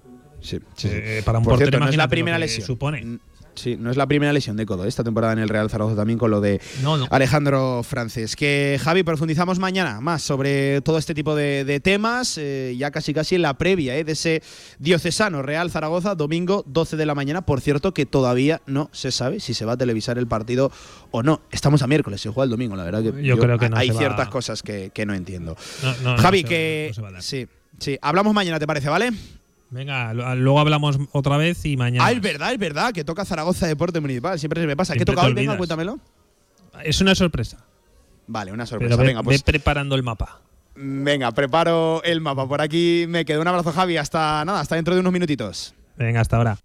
Sí, Eh, para un Por portero cierto, no es la primera lesión. Supone. Sí, no es la primera lesión de codo. Esta temporada en el Real Zaragoza también con lo de No, no. Alejandro Frances. Que Javi, profundizamos mañana más sobre todo este tipo de, de temas, eh, ya casi casi en la previa eh, de ese diocesano Real Zaragoza, domingo 12 de la mañana. Por cierto, que todavía no se sabe si se va a televisar el partido o no. Estamos a miércoles, se juega el domingo, la verdad que Yo creo que no hay va- ciertas cosas que, que no entiendo. Javi, que sí, sí, hablamos mañana, ¿te parece, vale? Venga, lo- luego hablamos otra vez y mañana. Ah, es verdad, es verdad, que toca Zaragoza Deporte Municipal. Siempre se me pasa. ¿Qué Siempre toca te hoy? Venga, cuéntamelo. Es una sorpresa. Vale, una sorpresa. Pero ve, Venga, pues ve preparando el mapa. Venga, preparo el mapa. Por aquí me quedo. Un abrazo, Javi. Hasta nada, hasta dentro de unos minutitos. Venga, hasta ahora.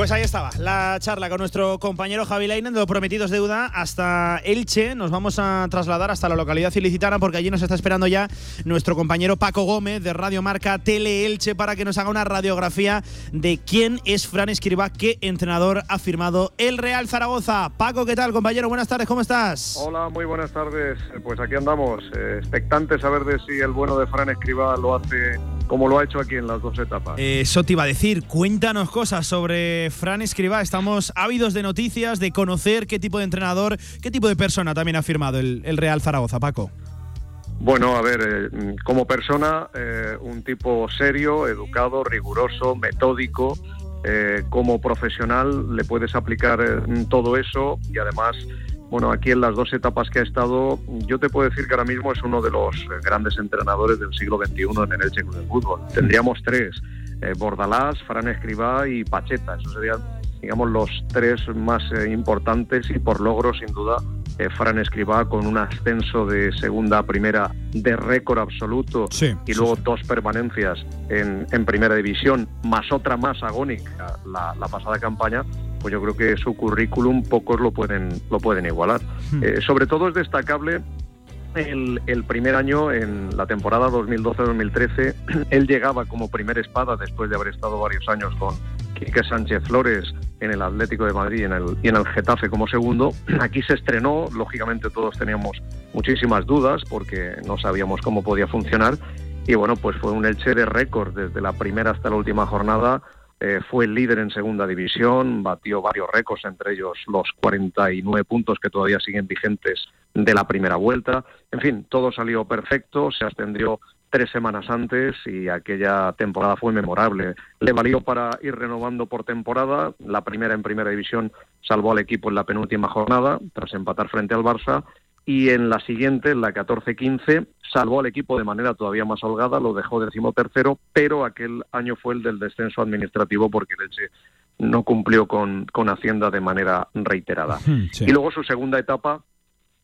Pues ahí estaba la charla con nuestro compañero Javi Leinen de los prometidos deuda hasta Elche. Nos vamos a trasladar hasta la localidad ilicitana porque allí nos está esperando ya nuestro compañero Paco Gómez de Radio Marca Tele Elche para que nos haga una radiografía de quién es Fran Escriba, qué entrenador ha firmado el Real Zaragoza. Paco, ¿qué tal, compañero? Buenas tardes, ¿cómo estás? Hola, muy buenas tardes. Pues aquí andamos, eh, expectantes a ver de si el bueno de Fran Escriba lo hace como lo ha hecho aquí en las dos etapas. Eso te iba a decir, cuéntanos cosas sobre Fran Escribá. Estamos ávidos de noticias, de conocer qué tipo de entrenador, qué tipo de persona también ha firmado el, el Real Zaragoza, Paco. Bueno, a ver, eh, como persona, eh, un tipo serio, educado, riguroso, metódico. eh, como profesional le puedes aplicar todo eso y además, bueno, aquí en las dos etapas que ha estado, yo te puedo decir que ahora mismo es uno de los eh, grandes entrenadores del siglo XXI en el Elche Club de Fútbol. Tendríamos tres, eh, Bordalás, Fran Escribá y Pacheta. Esos serían, digamos, los tres más eh, importantes y por logro, sin duda, eh, Fran Escribá con un ascenso de segunda a primera de récord absoluto y luego dos permanencias en, en primera división, más otra más agónica la, la pasada campaña, pues yo creo que su currículum pocos lo pueden, lo pueden igualar. Eh, sobre todo es destacable el, el primer año, en la temporada 2012-2013, él llegaba como primer espada después de haber estado varios años con Quique Sánchez Flores en el Atlético de Madrid y en el, y en el Getafe como segundo. Aquí se estrenó, lógicamente todos teníamos muchísimas dudas porque no sabíamos cómo podía funcionar. Y bueno, pues fue un Elche de récord desde la primera hasta la última jornada. Eh, fue líder en segunda división, batió varios récords, entre ellos los 49 puntos que todavía siguen vigentes de la primera vuelta. En fin, todo salió perfecto, se ascendió tres semanas antes y aquella temporada fue memorable. Le valió para ir renovando por temporada. La primera en primera división salvó al equipo en la penúltima jornada, tras empatar frente al Barça. Y en la siguiente, en la 14-15, salvó al equipo de manera todavía más holgada, lo dejó decimotercero, pero aquel año fue el del descenso administrativo porque el Elche no cumplió con, con Hacienda de manera reiterada. Sí. Y luego su segunda etapa,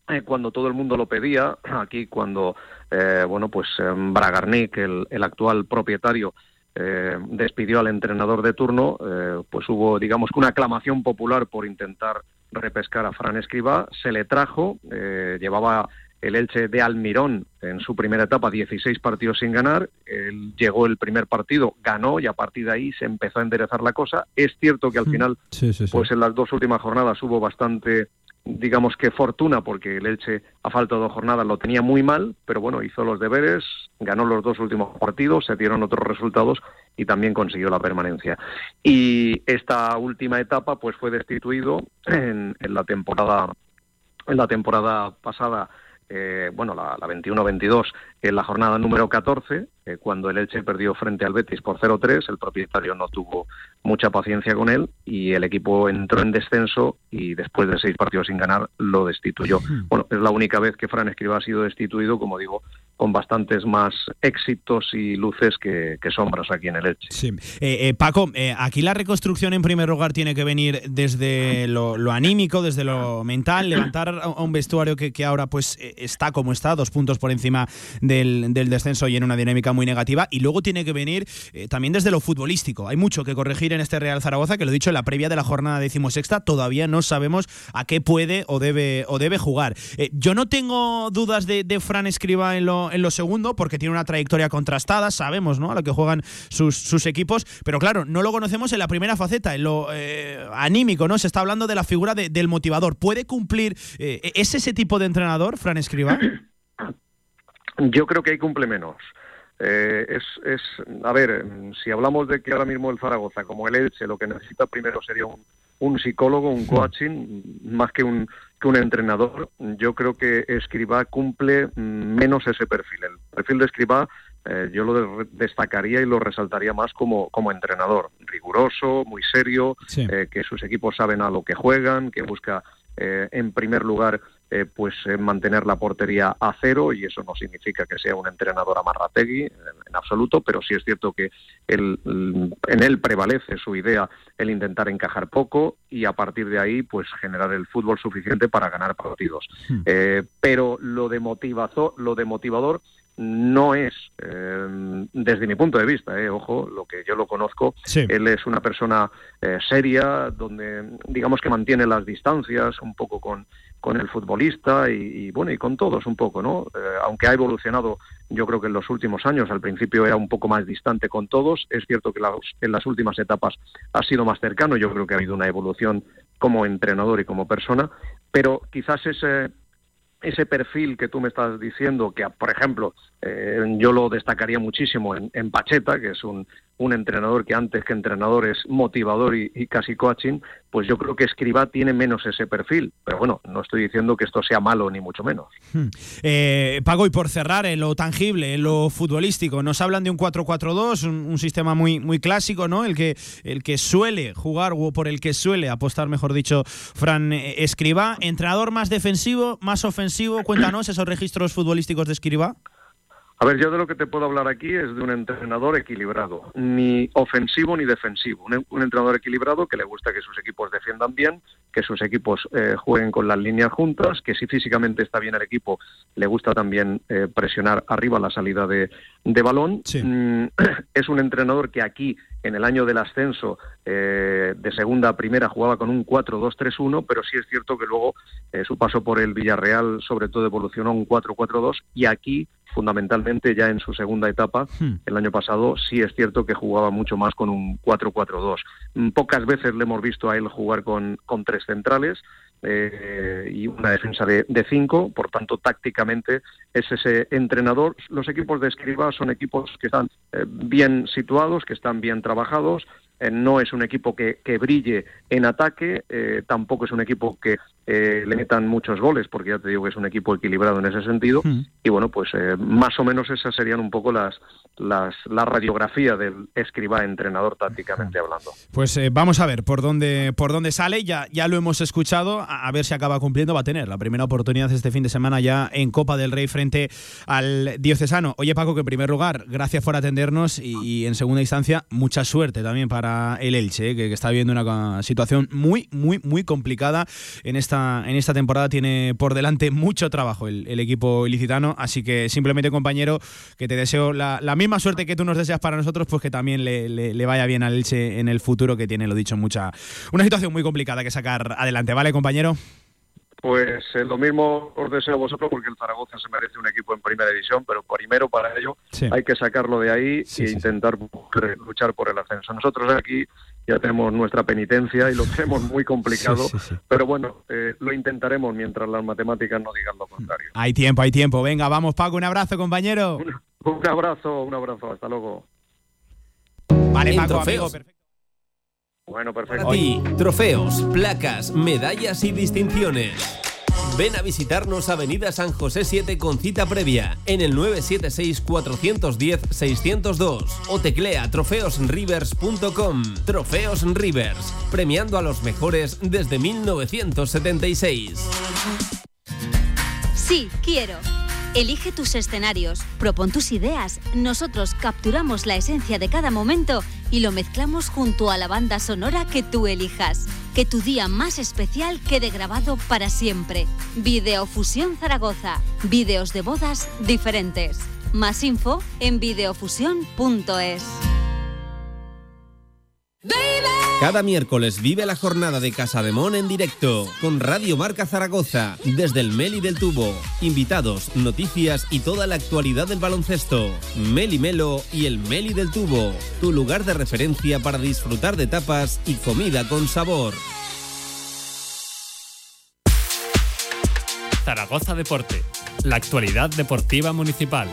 eh, cuando todo el mundo lo pedía, aquí cuando, eh, bueno, pues eh, Bragarnik, el, el actual propietario, eh, despidió al entrenador de turno, eh, pues hubo, digamos, una aclamación popular por intentar repescar a Fran Escriba, se le trajo, eh, llevaba el Elche de Almirón en su primera etapa 16 partidos sin ganar, él llegó el primer partido, ganó y a partir de ahí se empezó a enderezar la cosa. Es cierto que al final Sí, sí, sí. pues en las dos últimas jornadas hubo bastante, digamos que fortuna, porque el Elche a falta de dos jornadas lo tenía muy mal, pero bueno, hizo los deberes, ganó los dos últimos partidos, se dieron otros resultados y también consiguió la permanencia. Y esta última etapa pues fue destituido en, en la temporada en la temporada pasada, eh, bueno, la, la 21-22, en la jornada número 14, eh, cuando el Elche perdió frente al Betis por 0-3, el propietario no tuvo mucha paciencia con él y el equipo entró en descenso y después de seis partidos sin ganar lo destituyó. Bueno, es la única vez que Fran Escriba ha sido destituido, como digo, con bastantes más éxitos y luces que, sombras aquí en el Elche. Sí. Eh, eh, Paco, eh, aquí la reconstrucción en primer lugar tiene que venir desde lo, anímico, desde lo mental, levantar a un vestuario que, ahora pues está como está, dos puntos por encima del, descenso y en una dinámica muy negativa, y luego tiene que venir también desde lo futbolístico. Hay mucho que corregir en este Real Zaragoza, que lo he dicho en la previa de la jornada decimosexta, todavía no sabemos a qué puede o debe, o debe jugar. yo no tengo dudas de, Fran Escriba en lo en lo segundo, porque tiene una trayectoria contrastada, sabemos ¿no? a lo que juegan sus, equipos, pero claro, no lo conocemos en la primera faceta, en lo eh, anímico, ¿no? Se está hablando de la figura del motivador. ¿Puede cumplir? Eh, ¿Es ese tipo de entrenador, Fran Escriba? Yo creo que ahí cumple menos. Eh, es, es, a ver, si hablamos de que ahora mismo el Zaragoza, como el Elche, lo que necesita primero sería un, un psicólogo, un coaching, más que un, que un entrenador. Yo creo que Escribá cumple menos ese perfil. El perfil de Escribá eh, yo lo destacaría y lo resaltaría más como, como entrenador, riguroso, muy serio, eh, que sus equipos saben a lo que juegan, que busca eh, en primer lugar eh, pues eh, mantener la portería a cero y eso no significa que sea un entrenador amarrategui en, en absoluto, pero sí es cierto que él, en él prevalece su idea el intentar encajar poco y a partir de ahí pues generar el fútbol suficiente para ganar partidos. Hmm. pero lo de motivazo, lo de motivador no es, eh, desde mi punto de vista, eh, ojo, lo que yo lo conozco, él es una persona eh, seria, donde digamos que mantiene las distancias un poco con, con el futbolista y, bueno, y con todos un poco, ¿no? aunque ha evolucionado, yo creo que en los últimos años, al principio era un poco más distante con todos, es cierto que en las últimas etapas ha sido más cercano, yo creo que ha habido una evolución como entrenador y como persona, pero quizás ese ese perfil que tú me estás diciendo, que por ejemplo eh, yo lo destacaría muchísimo en, en, Pacheta, que es un, un entrenador que antes que entrenador es motivador y, casi coaching, pues yo creo que Escriba tiene menos ese perfil. Pero bueno, no estoy diciendo que esto sea malo ni mucho menos. Hmm. Eh, Pago, y por cerrar, en lo tangible, en lo futbolístico, nos hablan de un 4-4-2, un, sistema muy, muy clásico, ¿no? El que, el que suele jugar o por el que suele apostar, mejor dicho, Fran Escriba. ¿Entrenador más defensivo, más ofensivo? Cuéntanos esos registros futbolísticos de Escriba. A ver, yo de lo que te puedo hablar aquí es de un entrenador equilibrado, ni ofensivo ni defensivo. Un, entrenador equilibrado que le gusta que sus equipos defiendan bien, que sus equipos eh, jueguen con las líneas juntas, que si físicamente está bien el equipo, le gusta también eh, presionar arriba la salida de, balón. Mm, es un entrenador que aquí, en el año del ascenso eh, de segunda a primera, jugaba con un 4-2-3-1, pero sí es cierto que luego su paso por el Villarreal, sobre todo, evolucionó a un 4-4-2 y aquí fundamentalmente ya en su segunda etapa, hmm. el año pasado, sí es cierto que jugaba mucho más con un 4-4-2. Mm, pocas veces le hemos visto a él jugar con, con tres centrales, eh, y una defensa de, cinco, por tanto tácticamente es ese entrenador. Los equipos de Escriba son equipos que están eh, bien situados, que están bien trabajados, no es un equipo que, que brille en ataque, tampoco es un equipo que eh, le metan muchos goles, porque ya te digo que es un equipo equilibrado en ese sentido. Hmm. Y bueno, pues eh, más o menos esas serían un poco las, las la radiografía del escriba entrenador tácticamente hablando. Pues eh, vamos a ver por dónde por dónde sale. Ya ya lo hemos escuchado. A, ver si acaba cumpliendo. Va a tener la primera oportunidad este fin de semana ya en Copa del Rey frente al diocesano. Oye Paco, que en primer lugar gracias por atendernos y, en segunda instancia mucha suerte también para el Elche, que, está viviendo una situación muy muy muy complicada en esta en esta temporada tiene por delante mucho trabajo el, equipo ilicitano, así que simplemente compañero, que te deseo la, misma suerte que tú nos deseas para nosotros, pues que también le, vaya bien al Elche en el futuro, que tiene, lo dicho, mucha una situación muy complicada que sacar adelante, ¿vale compañero? Pues eh, lo mismo os deseo a vosotros porque el Zaragoza se merece un equipo en primera división, pero primero para ello hay que sacarlo de ahí e intentar luchar por el ascenso. Nosotros aquí ya tenemos nuestra penitencia y lo tenemos muy complicado, pero bueno, eh, lo intentaremos mientras las matemáticas no digan lo contrario. Hay tiempo, hay tiempo. Venga, vamos Paco, un abrazo compañero. Un, abrazo, un abrazo, hasta luego. Vale, Paco, perfecto. Bueno, perfecto. trofeos, placas, medallas y distinciones. Ven a visitarnos Avenida San José 7 con cita previa en el 976-410-602 o teclea trofeosrivers.com. Trofeos Rivers, premiando a los mejores desde 1976. Sí, quiero. Elige tus escenarios, propon tus ideas. Nosotros capturamos la esencia de cada momento y lo mezclamos junto a la banda sonora que tú elijas. Que tu día más especial quede grabado para siempre. Videofusión Zaragoza. Videos de bodas diferentes. Más info en videofusión.es. Cada miércoles vive la jornada de Casa de Mon en directo con Radio Marca Zaragoza desde el Meli del Tubo. Invitados, noticias y toda la actualidad del baloncesto. Meli Melo y el Meli del Tubo, tu lugar de referencia para disfrutar de tapas y comida con sabor. Zaragoza Deporte, la actualidad deportiva municipal.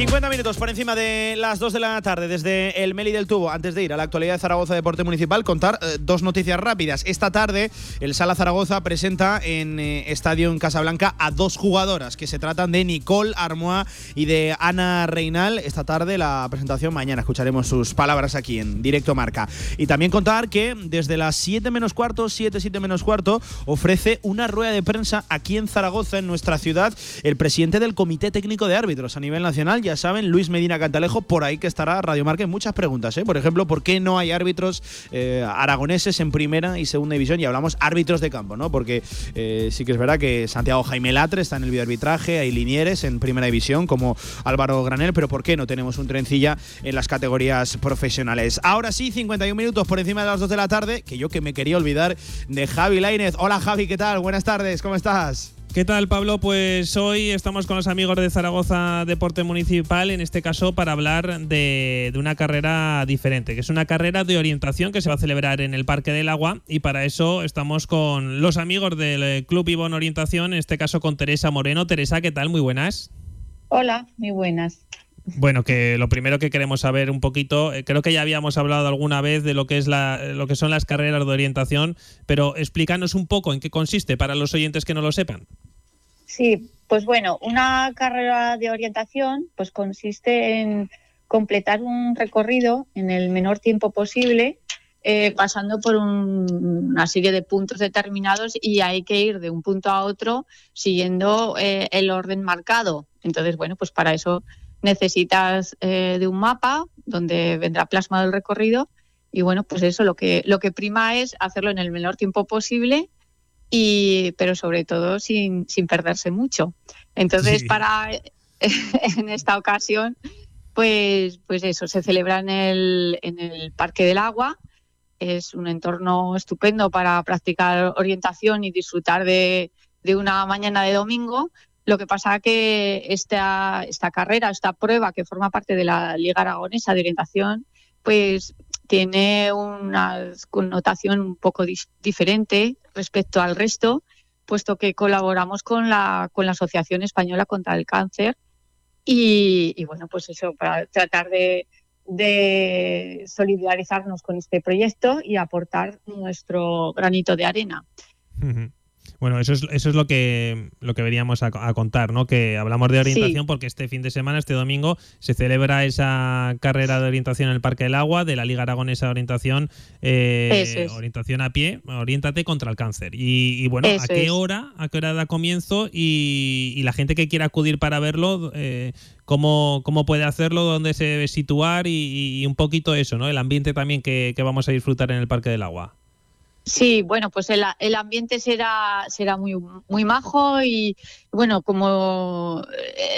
50 minutos por encima de las 2 de la tarde desde el Meli del Tubo. Antes de ir a la actualidad de Zaragoza Deporte Municipal, contar eh, dos noticias rápidas. Esta tarde, el Sala Zaragoza presenta en eh, Estadio en Casablanca a dos jugadoras que se tratan de Nicole Armoa y de Ana Reinal. Esta tarde, la presentación, mañana escucharemos sus palabras aquí en directo marca. Y también contar que desde las 7 menos cuarto, 7, 7 menos cuarto, ofrece una rueda de prensa aquí en Zaragoza, en nuestra ciudad, el presidente del Comité Técnico de Árbitros a nivel nacional ya saben, Luis Medina Cantalejo, por ahí que estará Radio Marca muchas preguntas. ¿eh? Por ejemplo, ¿por qué no hay árbitros eh, aragoneses en primera y segunda división? Y hablamos árbitros de campo, ¿no? Porque eh, sí que es verdad que Santiago Jaime Latre está en el videoarbitraje, hay linieres en primera división como Álvaro Granel, pero ¿por qué no tenemos un trencilla en las categorías profesionales? Ahora sí, 51 minutos por encima de las 2 de la tarde, que yo que me quería olvidar de Javi Lainez. Hola Javi, ¿qué tal? Buenas tardes, ¿cómo estás? ¿Qué tal, Pablo? Pues hoy estamos con los amigos de Zaragoza Deporte Municipal, en este caso para hablar de, una carrera diferente, que es una carrera de orientación que se va a celebrar en el Parque del Agua y para eso estamos con los amigos del Club Ivón Orientación, en este caso con Teresa Moreno. Teresa, ¿qué tal? Muy buenas. Hola, muy buenas. Bueno, que lo primero que queremos saber un poquito, eh, creo que ya habíamos hablado alguna vez de lo que es la, lo que son las carreras de orientación, pero explícanos un poco en qué consiste para los oyentes que no lo sepan. Sí, pues bueno, una carrera de orientación pues consiste en completar un recorrido en el menor tiempo posible, eh, pasando por una serie de puntos determinados y hay que ir de un punto a otro siguiendo eh, el orden marcado. Entonces, bueno, pues para eso necesitas eh, de un mapa donde vendrá plasmado el recorrido y bueno, pues eso lo que lo que prima es hacerlo en el menor tiempo posible y, pero sobre todo sin, sin perderse mucho. Entonces, para en esta ocasión, pues, pues eso, se celebra en el, en el Parque del Agua. Es un entorno estupendo para practicar orientación y disfrutar de, de una mañana de domingo. Lo que pasa que esta, esta carrera, esta prueba que forma parte de la Liga Aragonesa de Orientación, pues tiene una connotación un poco diferente respecto al resto, puesto que colaboramos con la, con la Asociación Española contra el Cáncer y, bueno, pues eso, para tratar de, solidarizarnos con este proyecto y aportar nuestro granito de arena. Bueno, eso es, eso es lo que lo que veníamos a, contar, ¿no? Que hablamos de orientación porque este fin de semana, este domingo, se celebra esa carrera de orientación en el Parque del Agua de la Liga Aragonesa de Orientación, eh, orientación a pie, oriéntate contra el cáncer. Y, bueno, ¿a qué hora, a qué hora da comienzo y, la gente que quiera acudir para verlo, eh, cómo, cómo puede hacerlo, dónde se debe situar y, un poquito eso, ¿no? El ambiente también que vamos a disfrutar en el Parque del Agua. Sí, bueno, pues el, el, ambiente será, será muy, muy majo y bueno, como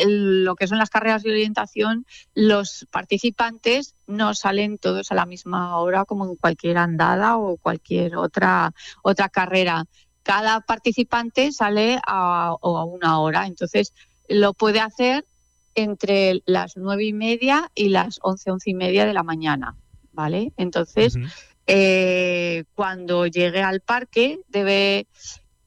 lo que son las carreras de orientación, los participantes no salen todos a la misma hora como en cualquier andada o cualquier otra, otra carrera. Cada participante sale a, a una hora, entonces lo puede hacer entre las nueve y media y las once, once y media de la mañana, ¿vale? Entonces... Eh, cuando llegue al parque debe,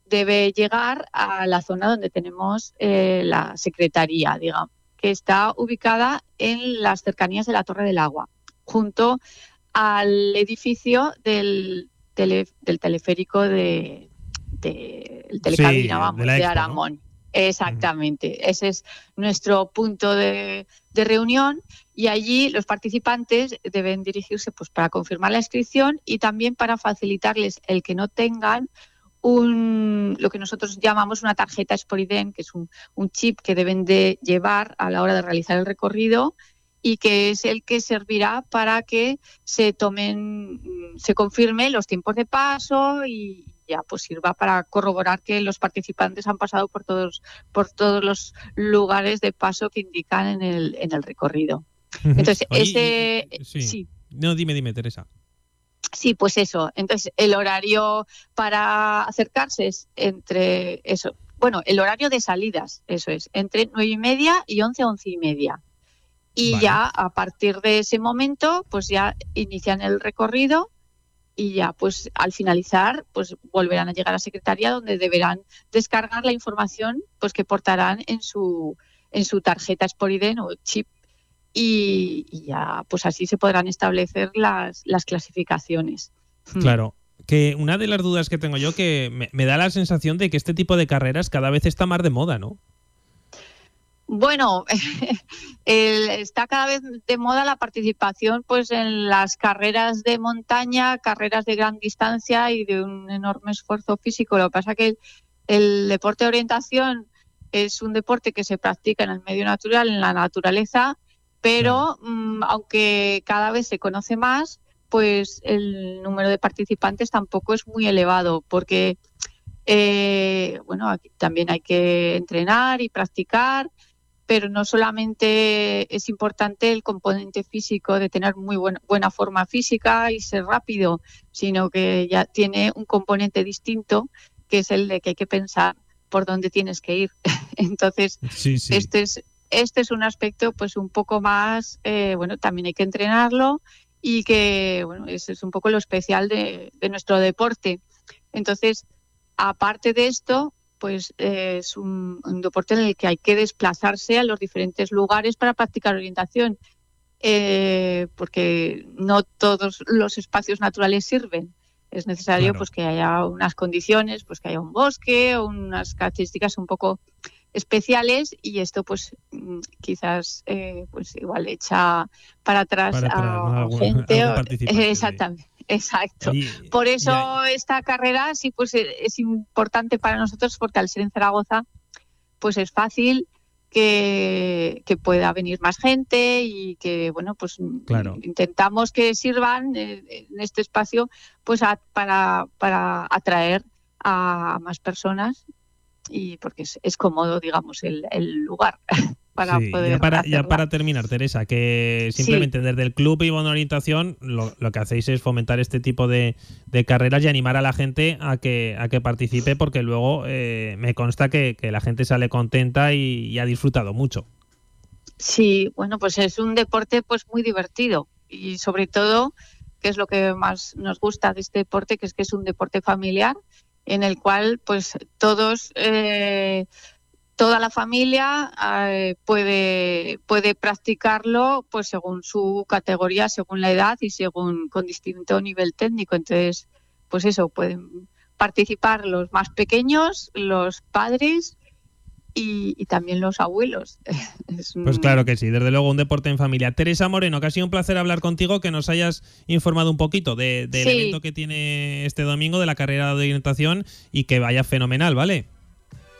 debe llegar a la zona donde tenemos eh, la secretaría, digamos, que está ubicada en las cercanías de la Torre del Agua, junto al edificio del, tele- del teleférico de, de- el telecabina, Sí, vamos, de la de, ¿no? Exactamente, ese es nuestro punto de, de reunión y allí los participantes deben dirigirse pues para confirmar la inscripción y también para facilitarles el que no tengan un, lo que nosotros llamamos una tarjeta Sporiden, que es un, un chip que deben de llevar a la hora de realizar el recorrido y que es el que servirá para que se tomen, se confirme los tiempos de paso y ya pues sirva para corroborar que los participantes han pasado por todos, por todos los lugares de paso que indican en el, en el recorrido. Entonces, Oye, ese, y- sí. sí, No, dime, dime, Teresa. Sí, pues eso. Entonces, el horario para acercarse es entre eso. Bueno, el horario de salidas, eso es, entre nueve y media y once once y media. Y Vale. ya a partir de ese momento, pues ya inician el recorrido y ya, pues al finalizar, pues volverán a llegar a secretaría donde deberán descargar la información, pues que portarán en su en su tarjeta Sporiden o chip y, ya, pues así se podrán establecer las, las clasificaciones. Hmm. Claro. Que una de las dudas que tengo yo que me da la sensación de que este tipo de carreras cada vez está más de moda, ¿no? Bueno, el- está cada vez de moda la participación pues en las carreras de montaña, carreras de gran distancia y de un enorme esfuerzo físico. Lo que pasa que el, el deporte de orientación es un deporte que se practica en el medio natural, en la naturaleza, pero mm, aunque cada vez se conoce más, pues el número de participantes tampoco es muy elevado, porque eh, bueno, aquí también hay que entrenar y practicar, pero no solamente es importante el componente físico de tener muy buena, buena forma física y ser rápido, sino que ya tiene un componente distinto, que es el de que hay que pensar por dónde tienes que ir. Entonces, Sí, sí. este es este es un aspecto pues un poco más eh, bueno también hay que entrenarlo y que bueno ese es un poco lo especial de, de nuestro deporte entonces aparte de esto pues eh, es un, un deporte en el que hay que desplazarse a los diferentes lugares para practicar orientación eh, porque no todos los espacios naturales sirven. Es necesario Claro. pues que haya unas condiciones pues que haya un bosque o unas características un poco especiales y esto pues mm, quizás eh, pues igual echa para atrás Para atrás, a, gente algún exactamente exacto por eso esta carrera sí pues eh, es importante para nosotros porque al ser en Zaragoza pues es fácil que, que pueda venir más gente y que bueno pues Claro. intentamos que sirvan eh, en este espacio pues a- para, para atraer a más personas y porque es, es cómodo digamos el, el lugar para Sí, poder ya, para, ya para terminar, Teresa, que simplemente desde el Club Ivonne Orientación lo, lo que hacéis es fomentar este tipo de, de carreras y animar a la gente a que, a que participe porque luego eh, me consta que, que la gente sale contenta y, y ha disfrutado mucho. Sí, bueno, pues es un deporte pues muy divertido. Y sobre todo, que es lo que más nos gusta de este deporte, que es que es un deporte familiar en el cual pues todos, eh, toda la familia eh, puede, puede practicarlo pues según su categoría, según la edad y según con distinto nivel técnico. Entonces, pues eso, pueden participar los más pequeños, los padres y, y también los abuelos. Es Pues claro que sí, desde luego un deporte en familia. Teresa Moreno, que ha sido un placer hablar contigo, que nos hayas informado un poquito de- del Sí. evento que tiene este domingo de la carrera de orientación y que vaya fenomenal, ¿vale?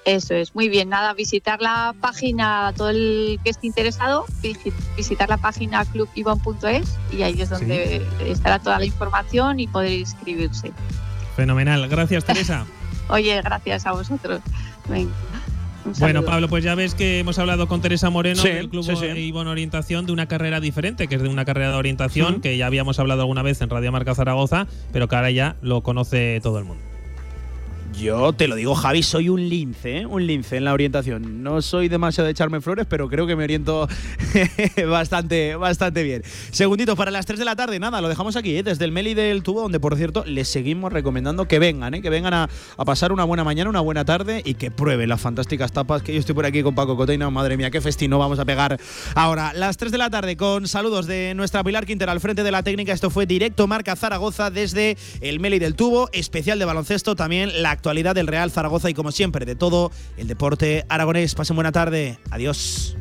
Eso es, muy bien. Nada, visitar la página, todo el que esté interesado, visi- visitar la página clubivon.es y ahí es donde estará toda la información y poder inscribirse. Fenomenal. Gracias, Teresa. Oye, gracias a vosotros. Venga, Bueno. Pablo, pues ya ves que hemos hablado con Teresa Moreno Sí, del Club sí, sí. Ivonne Orientación de una carrera diferente, que es de una carrera de orientación, que ya habíamos hablado alguna vez en Radio Marca Zaragoza, pero que ahora ya lo conoce todo el mundo. Yo te lo digo, Javi, soy un lince, ¿eh? un lince en la orientación. No soy demasiado de echarme flores, pero creo que me oriento bastante, bastante bien. Segunditos para las 3 de la tarde, nada, lo dejamos aquí, ¿eh? desde el Meli del Tubo, donde por cierto les seguimos recomendando que vengan, ¿eh? que vengan a, pasar una buena mañana, una buena tarde y que prueben las fantásticas tapas. Que yo estoy por aquí con Paco Coteina, madre mía, qué festino vamos a pegar ahora. Las 3 de la tarde, con saludos de nuestra Pilar Quintero al frente de la técnica. Esto fue directo Marca Zaragoza desde el Meli del Tubo, especial de baloncesto, también la actualidad del Real Zaragoza y como siempre de todo el deporte aragonés. Pasen buena tarde. Adiós.